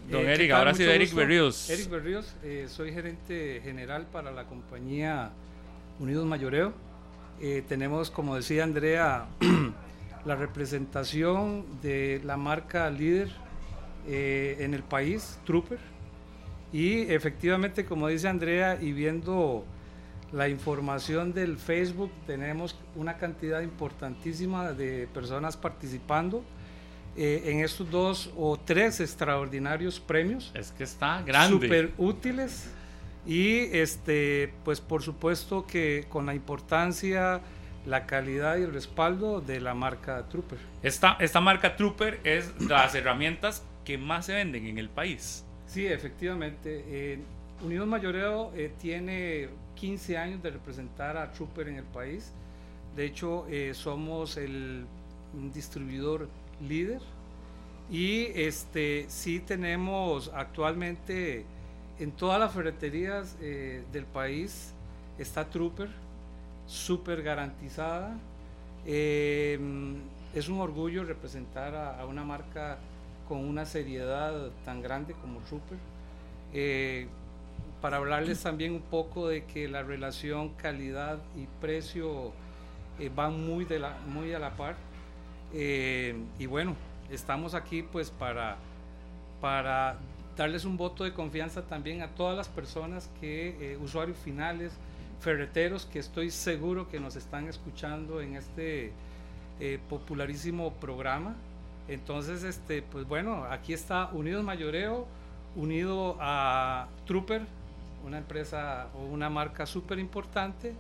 Don eh, Eric, ahora sí, Eric Berríos.
Eric Berríos, eh, soy gerente general para la compañía Unidos Mayoreo. Eh, tenemos, como decía Andrea, la representación de la marca líder en el país, Trooper y efectivamente, como dice Andrea, y viendo la información del Facebook, tenemos una cantidad importantísima de personas participando eh, en estos dos o tres extraordinarios premios.
Es que está grande.
Súper útiles. Y este, pues por supuesto que con la importancia, la calidad y el respaldo de la marca Trooper.
Esta, esta marca Trooper es las herramientas que más se venden en el país.
Sí, efectivamente. Eh, Unidos Mayoreo eh, tiene 15 años de representar a Trooper en el país. De hecho, eh, somos el distribuidor líder y este sí tenemos actualmente en todas las ferreterías del país está Trooper, súper garantizada. es un orgullo representar a una marca con una seriedad tan grande como Trooper. Eh, para hablarles también un poco de que la relación calidad y precio eh, van muy, de la, muy a la par. Eh, y bueno, estamos aquí pues para, para darles un voto de confianza también a todas las personas que, usuarios finales, ferreteros, que estoy seguro que nos están escuchando en este popularísimo programa. Entonces, este, pues bueno, aquí está Unidos Mayoreo, unido a Trooper, una empresa o una marca súper importante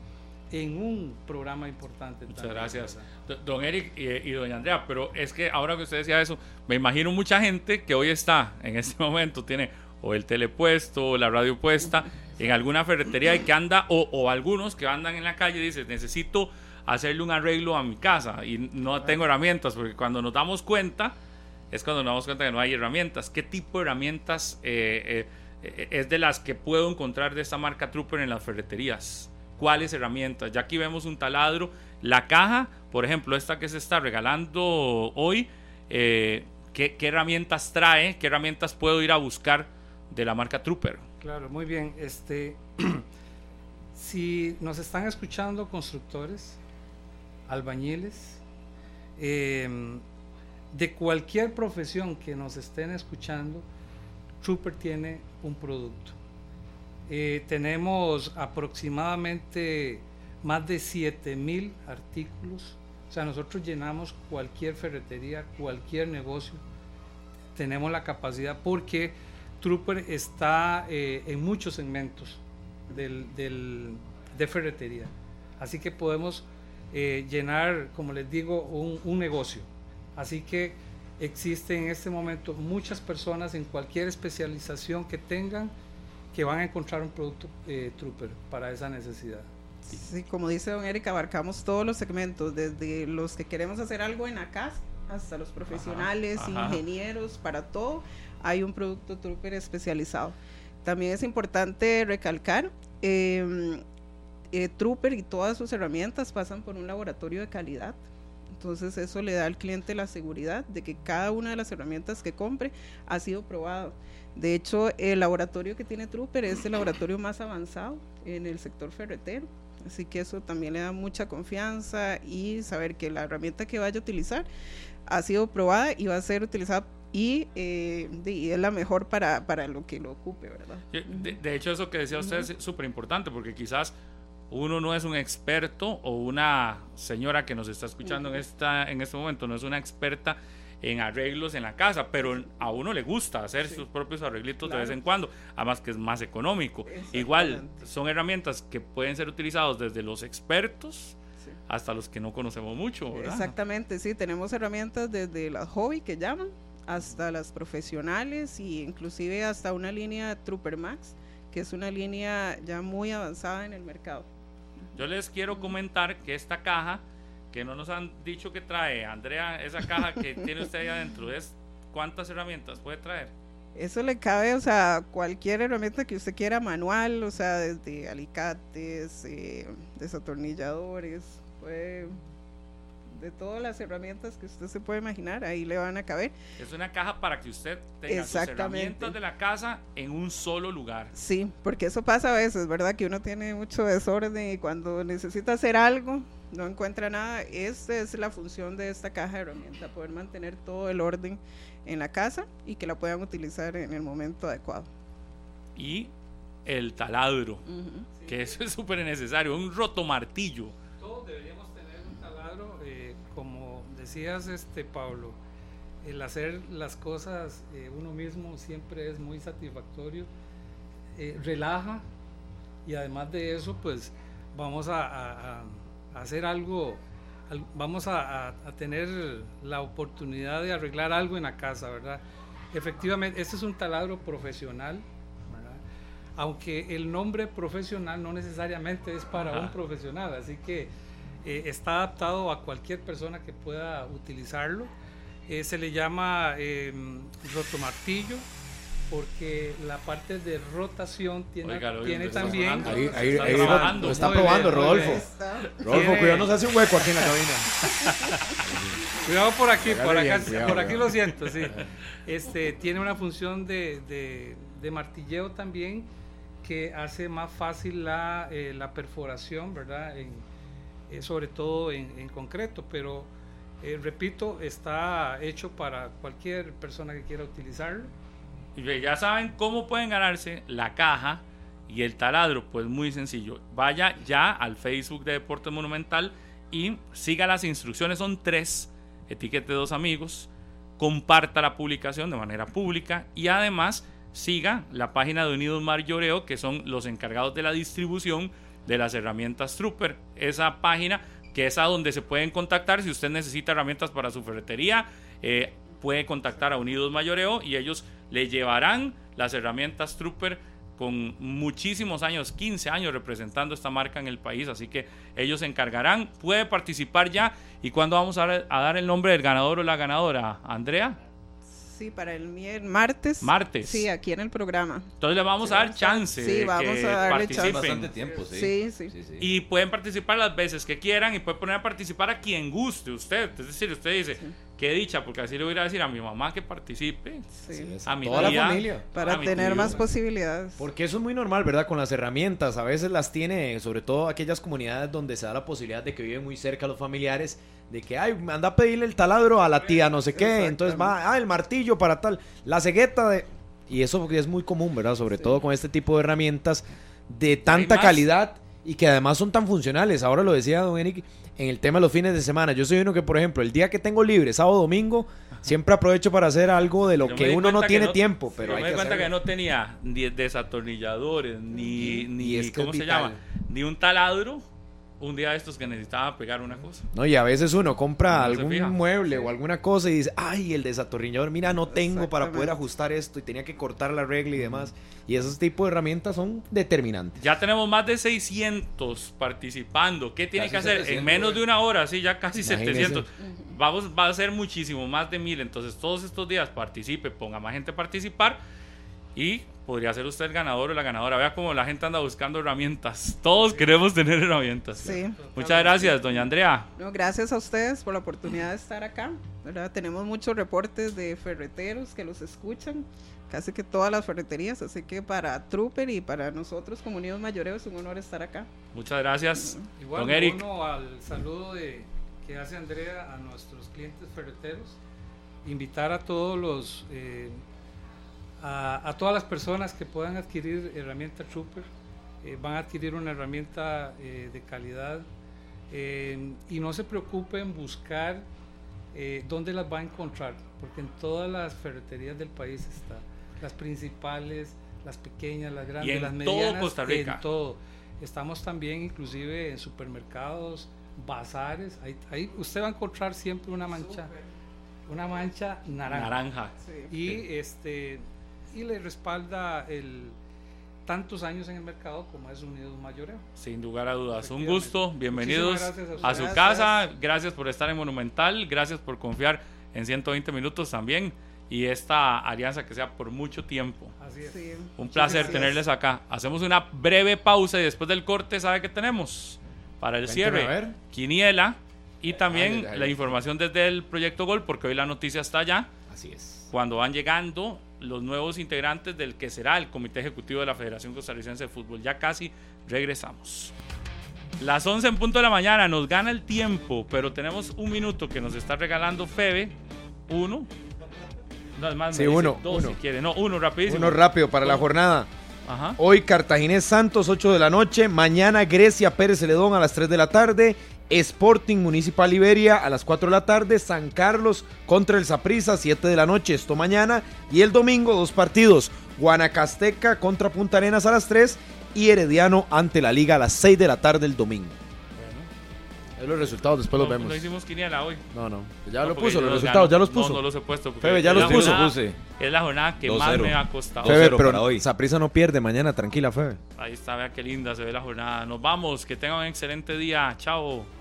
en un programa importante.
Muchas gracias, don Eric y, doña Andrea. Pero es que ahora que usted decía eso, me imagino mucha gente que hoy está, en este momento, tiene o el telepuesto o la radio puesta en alguna ferretería y que anda, o, o algunos que andan en la calle y dicen, necesito hacerle un arreglo a mi casa y no tengo herramientas, porque cuando nos damos cuenta, es cuando nos damos cuenta que no hay herramientas. ¿Qué tipo de herramientas eh, eh, es de las que puedo encontrar de esta marca Trooper en las ferreterías? ¿Cuáles herramientas? Ya aquí vemos un taladro. La caja, por ejemplo, esta que se está regalando hoy, eh, ¿qué, ¿qué, herramientas trae? ¿Qué herramientas puedo ir a buscar de la marca Trooper?
Claro, muy bien. Este, si nos están escuchando constructores, albañiles, eh, de cualquier profesión que nos estén escuchando, Trooper tiene un producto. Eh, tenemos aproximadamente más de 7000 artículos. O sea, nosotros llenamos cualquier ferretería, cualquier negocio. Tenemos la capacidad porque Trooper está eh, en muchos segmentos del, de ferretería. Así que podemos eh, llenar, como les digo, un, un negocio. Así que existen en este momento muchas personas en cualquier especialización que tengan que van a encontrar un producto eh, Trooper para esa necesidad.
Sí, como dice don Eric, abarcamos todos los segmentos, desde los que queremos hacer algo en la casa hasta los profesionales,
Ajá, ajá.
ingenieros, para todo hay un producto Trooper especializado. También es importante recalcar, eh, eh, Trooper y todas sus herramientas pasan por un laboratorio de calidad. Entonces eso le da al cliente la seguridad de que cada una de las herramientas que compre ha sido probado. De hecho, el laboratorio que tiene Trooper es el laboratorio más avanzado en el sector ferretero. Así que eso también le da mucha confianza y saber que la herramienta que vaya a utilizar ha sido probada y va a ser utilizada y, eh, y es la mejor para, para lo que lo ocupe, ¿verdad?
De, de hecho, eso que decía usted es súper importante porque quizás uno no es un experto o una señora que nos está escuchando en, esta, en este momento no es una experta en arreglos en la casa, pero a uno le gusta hacer sus propios arreglitos de vez en cuando, además que es más económico. Igual son herramientas que pueden ser utilizadas desde los expertos hasta los que no conocemos mucho. ¿verdad?
Exactamente, sí, tenemos herramientas desde las hobby que llaman hasta las profesionales y inclusive hasta una línea Trooper Max, que es una línea ya muy avanzada en el mercado.
Yo les quiero comentar que esta caja, que no nos han dicho que trae, Andrea, esa caja que tiene usted ahí adentro, es ¿cuántas herramientas puede traer?
Eso le cabe, o sea, cualquier herramienta que usted quiera manual, o sea, desde alicates, eh, desatornilladores, puede- de todas las herramientas que usted se puede imaginar, ahí le van a caber.
Es una caja para que usted tenga sus herramientas de la casa en un solo lugar.
Sí, porque eso pasa a veces, ¿verdad? Que uno tiene mucho desorden y cuando necesita hacer algo no encuentra nada. Esta es la función de esta caja de herramientas, poder mantener todo el orden en la casa y que la puedan utilizar en el momento adecuado.
Y el taladro,
Ujú.
que eso es súper necesario, un rotomartillo.
Todos deberíamos tener un taladro, eh, como decías, este Pablo, el hacer las cosas eh, uno mismo siempre es muy satisfactorio, eh, relaja y además de eso, pues vamos a, a- a- a hacer algo, al- vamos a, a- a tener la oportunidad de arreglar algo en la casa, ¿verdad? Efectivamente, este es un taladro profesional, ¿verdad? aunque el nombre profesional no necesariamente es para
Ajá.
un profesional, así que eh, está adaptado a cualquier persona que pueda utilizarlo. Eh, se le llama eh, rotomartillo porque la parte de rotación tiene, también...
Ahí, ahí,
Está
ahí lo está probando,
bien,
Rodolfo. Rodolfo,
Tiene-
cuidado, no se hace un hueco aquí en la cabina.
Cuidado por aquí, por,
Hágale
acá,
bien, cuidado,
por aquí
cuidado.
lo siento, sí. Este, tiene una función de, de- de martilleo también que hace más fácil la, eh, la perforación, ¿verdad? En- eh, sobre todo en, concreto, pero eh, repito, está hecho para cualquier persona que quiera utilizarlo.
Y ya saben cómo pueden ganarse la caja y el taladro. Pues muy sencillo. Vaya ya al Facebook de Deportes Monumental y siga las instrucciones. Son tres. Etiquete dos amigos. Comparta la publicación de manera pública y además siga la página de Unidos Mayoreo, que son los encargados de la distribución de las herramientas Trooper. Esa página que es a donde se pueden contactar si usted necesita herramientas para su ferretería. eh, puede contactar a Unidos Mayoreo y ellos le llevarán las herramientas Trooper con muchísimos años, 15 años representando esta marca en el país, así que ellos se encargarán, puede participar ya. ¿Y cuándo vamos a dar el nombre del ganador o la ganadora? Andrea,
Sí, para el mier- martes.
Martes.
Sí, aquí en el programa.
entonces le vamos
Sí,
a dar chance.
sí,
de
vamos
que
a darle chance.
participen.
Bastante tiempo, sí.
Sí, sí.
Sí, sí.
Y pueden participar las veces que quieran y puede poner a participar a quien guste usted. Es decir, usted dice, qué dicha, porque así le voy a decir a mi mamá que participe, a mi
toda la familia.
Para
a
tener
tío.
más posibilidades.
Porque eso es muy normal, ¿verdad? Con las herramientas. A veces las tiene, sobre todo aquellas comunidades donde se da la posibilidad de que viven muy cerca los familiares, de que, ay, anda a pedirle el taladro a la tía, no sé qué. Entonces va, ah, el martillo para tal, la cegueta de. Y eso es muy común, ¿verdad? Sobre todo con este tipo de herramientas de tanta calidad y que además son tan funcionales. Ahora lo decía Don Eric en el tema de los fines de semana. Yo soy uno que, por ejemplo, el día que tengo libre, sábado domingo, siempre aprovecho para hacer algo de lo
Yo
que uno no
que
tiene tiempo, pero
yo
hay
me di cuenta que no tenía ni desatornilladores, ni, ni
es que
¿cómo se llama? Ni un taladro. Un día de estos que necesitaba pegar una cosa.
No, y a veces uno compra
No
algún mueble o alguna cosa y dice, ay, el desatornillador, mira, no tengo para poder ajustar esto y tenía que cortar la regla y demás. Y esos tipos de herramientas son determinantes.
Ya tenemos más de 600 participando. ¿Qué tiene
Casi
que hacer?
700,
en menos de una hora, sí, ya casi
Imagínese.
700. Vamos, va a ser muchísimo, más de mil. Entonces, todos estos días participe, ponga más gente a participar y podría ser usted el ganador o la ganadora. Vea cómo la gente anda buscando herramientas. Todos queremos tener herramientas.
Sí.
Muchas gracias, doña Andrea.
No, gracias a ustedes por la oportunidad de estar acá. ¿verdad? Tenemos muchos reportes de ferreteros que los escuchan, casi que todas las ferreterías, así que para Trooper y para nosotros como Unidos Mayoreos es un honor estar acá.
Muchas gracias,
Igual
don Eric.
uno al saludo de, que hace Andrea a nuestros clientes ferreteros. Invitar a todos los, eh, a, a todas las personas que puedan adquirir herramienta Trooper, eh, van a adquirir una herramienta eh, de calidad eh, y no se preocupen buscar eh, dónde las va a encontrar, porque en todas las ferreterías del país está, las principales, las pequeñas, las grandes,
en
las
todo
medianas,
Costa Rica.
en todo. Estamos también inclusive en supermercados, bazares, ahí, ahí usted va a encontrar siempre una mancha, una mancha naranja.
Naranja.
Y este y le respalda el tantos años en el mercado como es Unidos Mayoreo.
Sin lugar a dudas. Un gusto. Bienvenidos
a
a, su casa. Gracias por estar en Monumental. Gracias por confiar en 120 minutos también. Y esta alianza que sea por mucho tiempo.
Así es.
Sí.
Un placer
gracias.
tenerles acá. Hacemos una breve pausa y después del corte, ¿sabe qué tenemos? Para el
Cuénteme,
cierre,
a ver.
Quiniela y también
Dale, dale.
la información desde el Proyecto Gol, porque hoy la noticia está allá.
Así es.
Cuando van llegando los nuevos integrantes del que será el Comité Ejecutivo de la Federación Costarricense de Fútbol. Ya casi regresamos. Las 11 en punto de la mañana nos gana el tiempo, pero tenemos un minuto que nos está regalando Febe. Uno. No, más,
Sí, uno,
dos
uno.
si quiere. No, uno rapidísimo.
Uno rápido para la jornada.
Ajá.
Hoy Cartaginés Santos, 8 de la noche. Mañana Grecia Pérez Celedón a las 3 de la tarde. Sporting Municipal Iberia a las 4 de la tarde. San Carlos contra el Saprissa, 7 de la noche. Esto mañana. Y el domingo, dos partidos. Guanacasteca contra Punta Arenas a las 3. Y Herediano ante la Liga a las 6 de la tarde el domingo. Es los resultados, después los vemos.
No hicimos quiniela hoy.
No, no. Ya
No,
lo puso, los resultados, ya los puso.
No, no los he puesto.
Febe, ya los puso.
jornada-
Puse.
Es la jornada que
2-0.
más me ha costado.
Febe,
2-0
pero
para hoy.
Saprissa no pierde mañana, tranquila, Febe.
Ahí está, vea qué linda se ve la jornada. Nos vamos, que tengan un excelente día. Chao.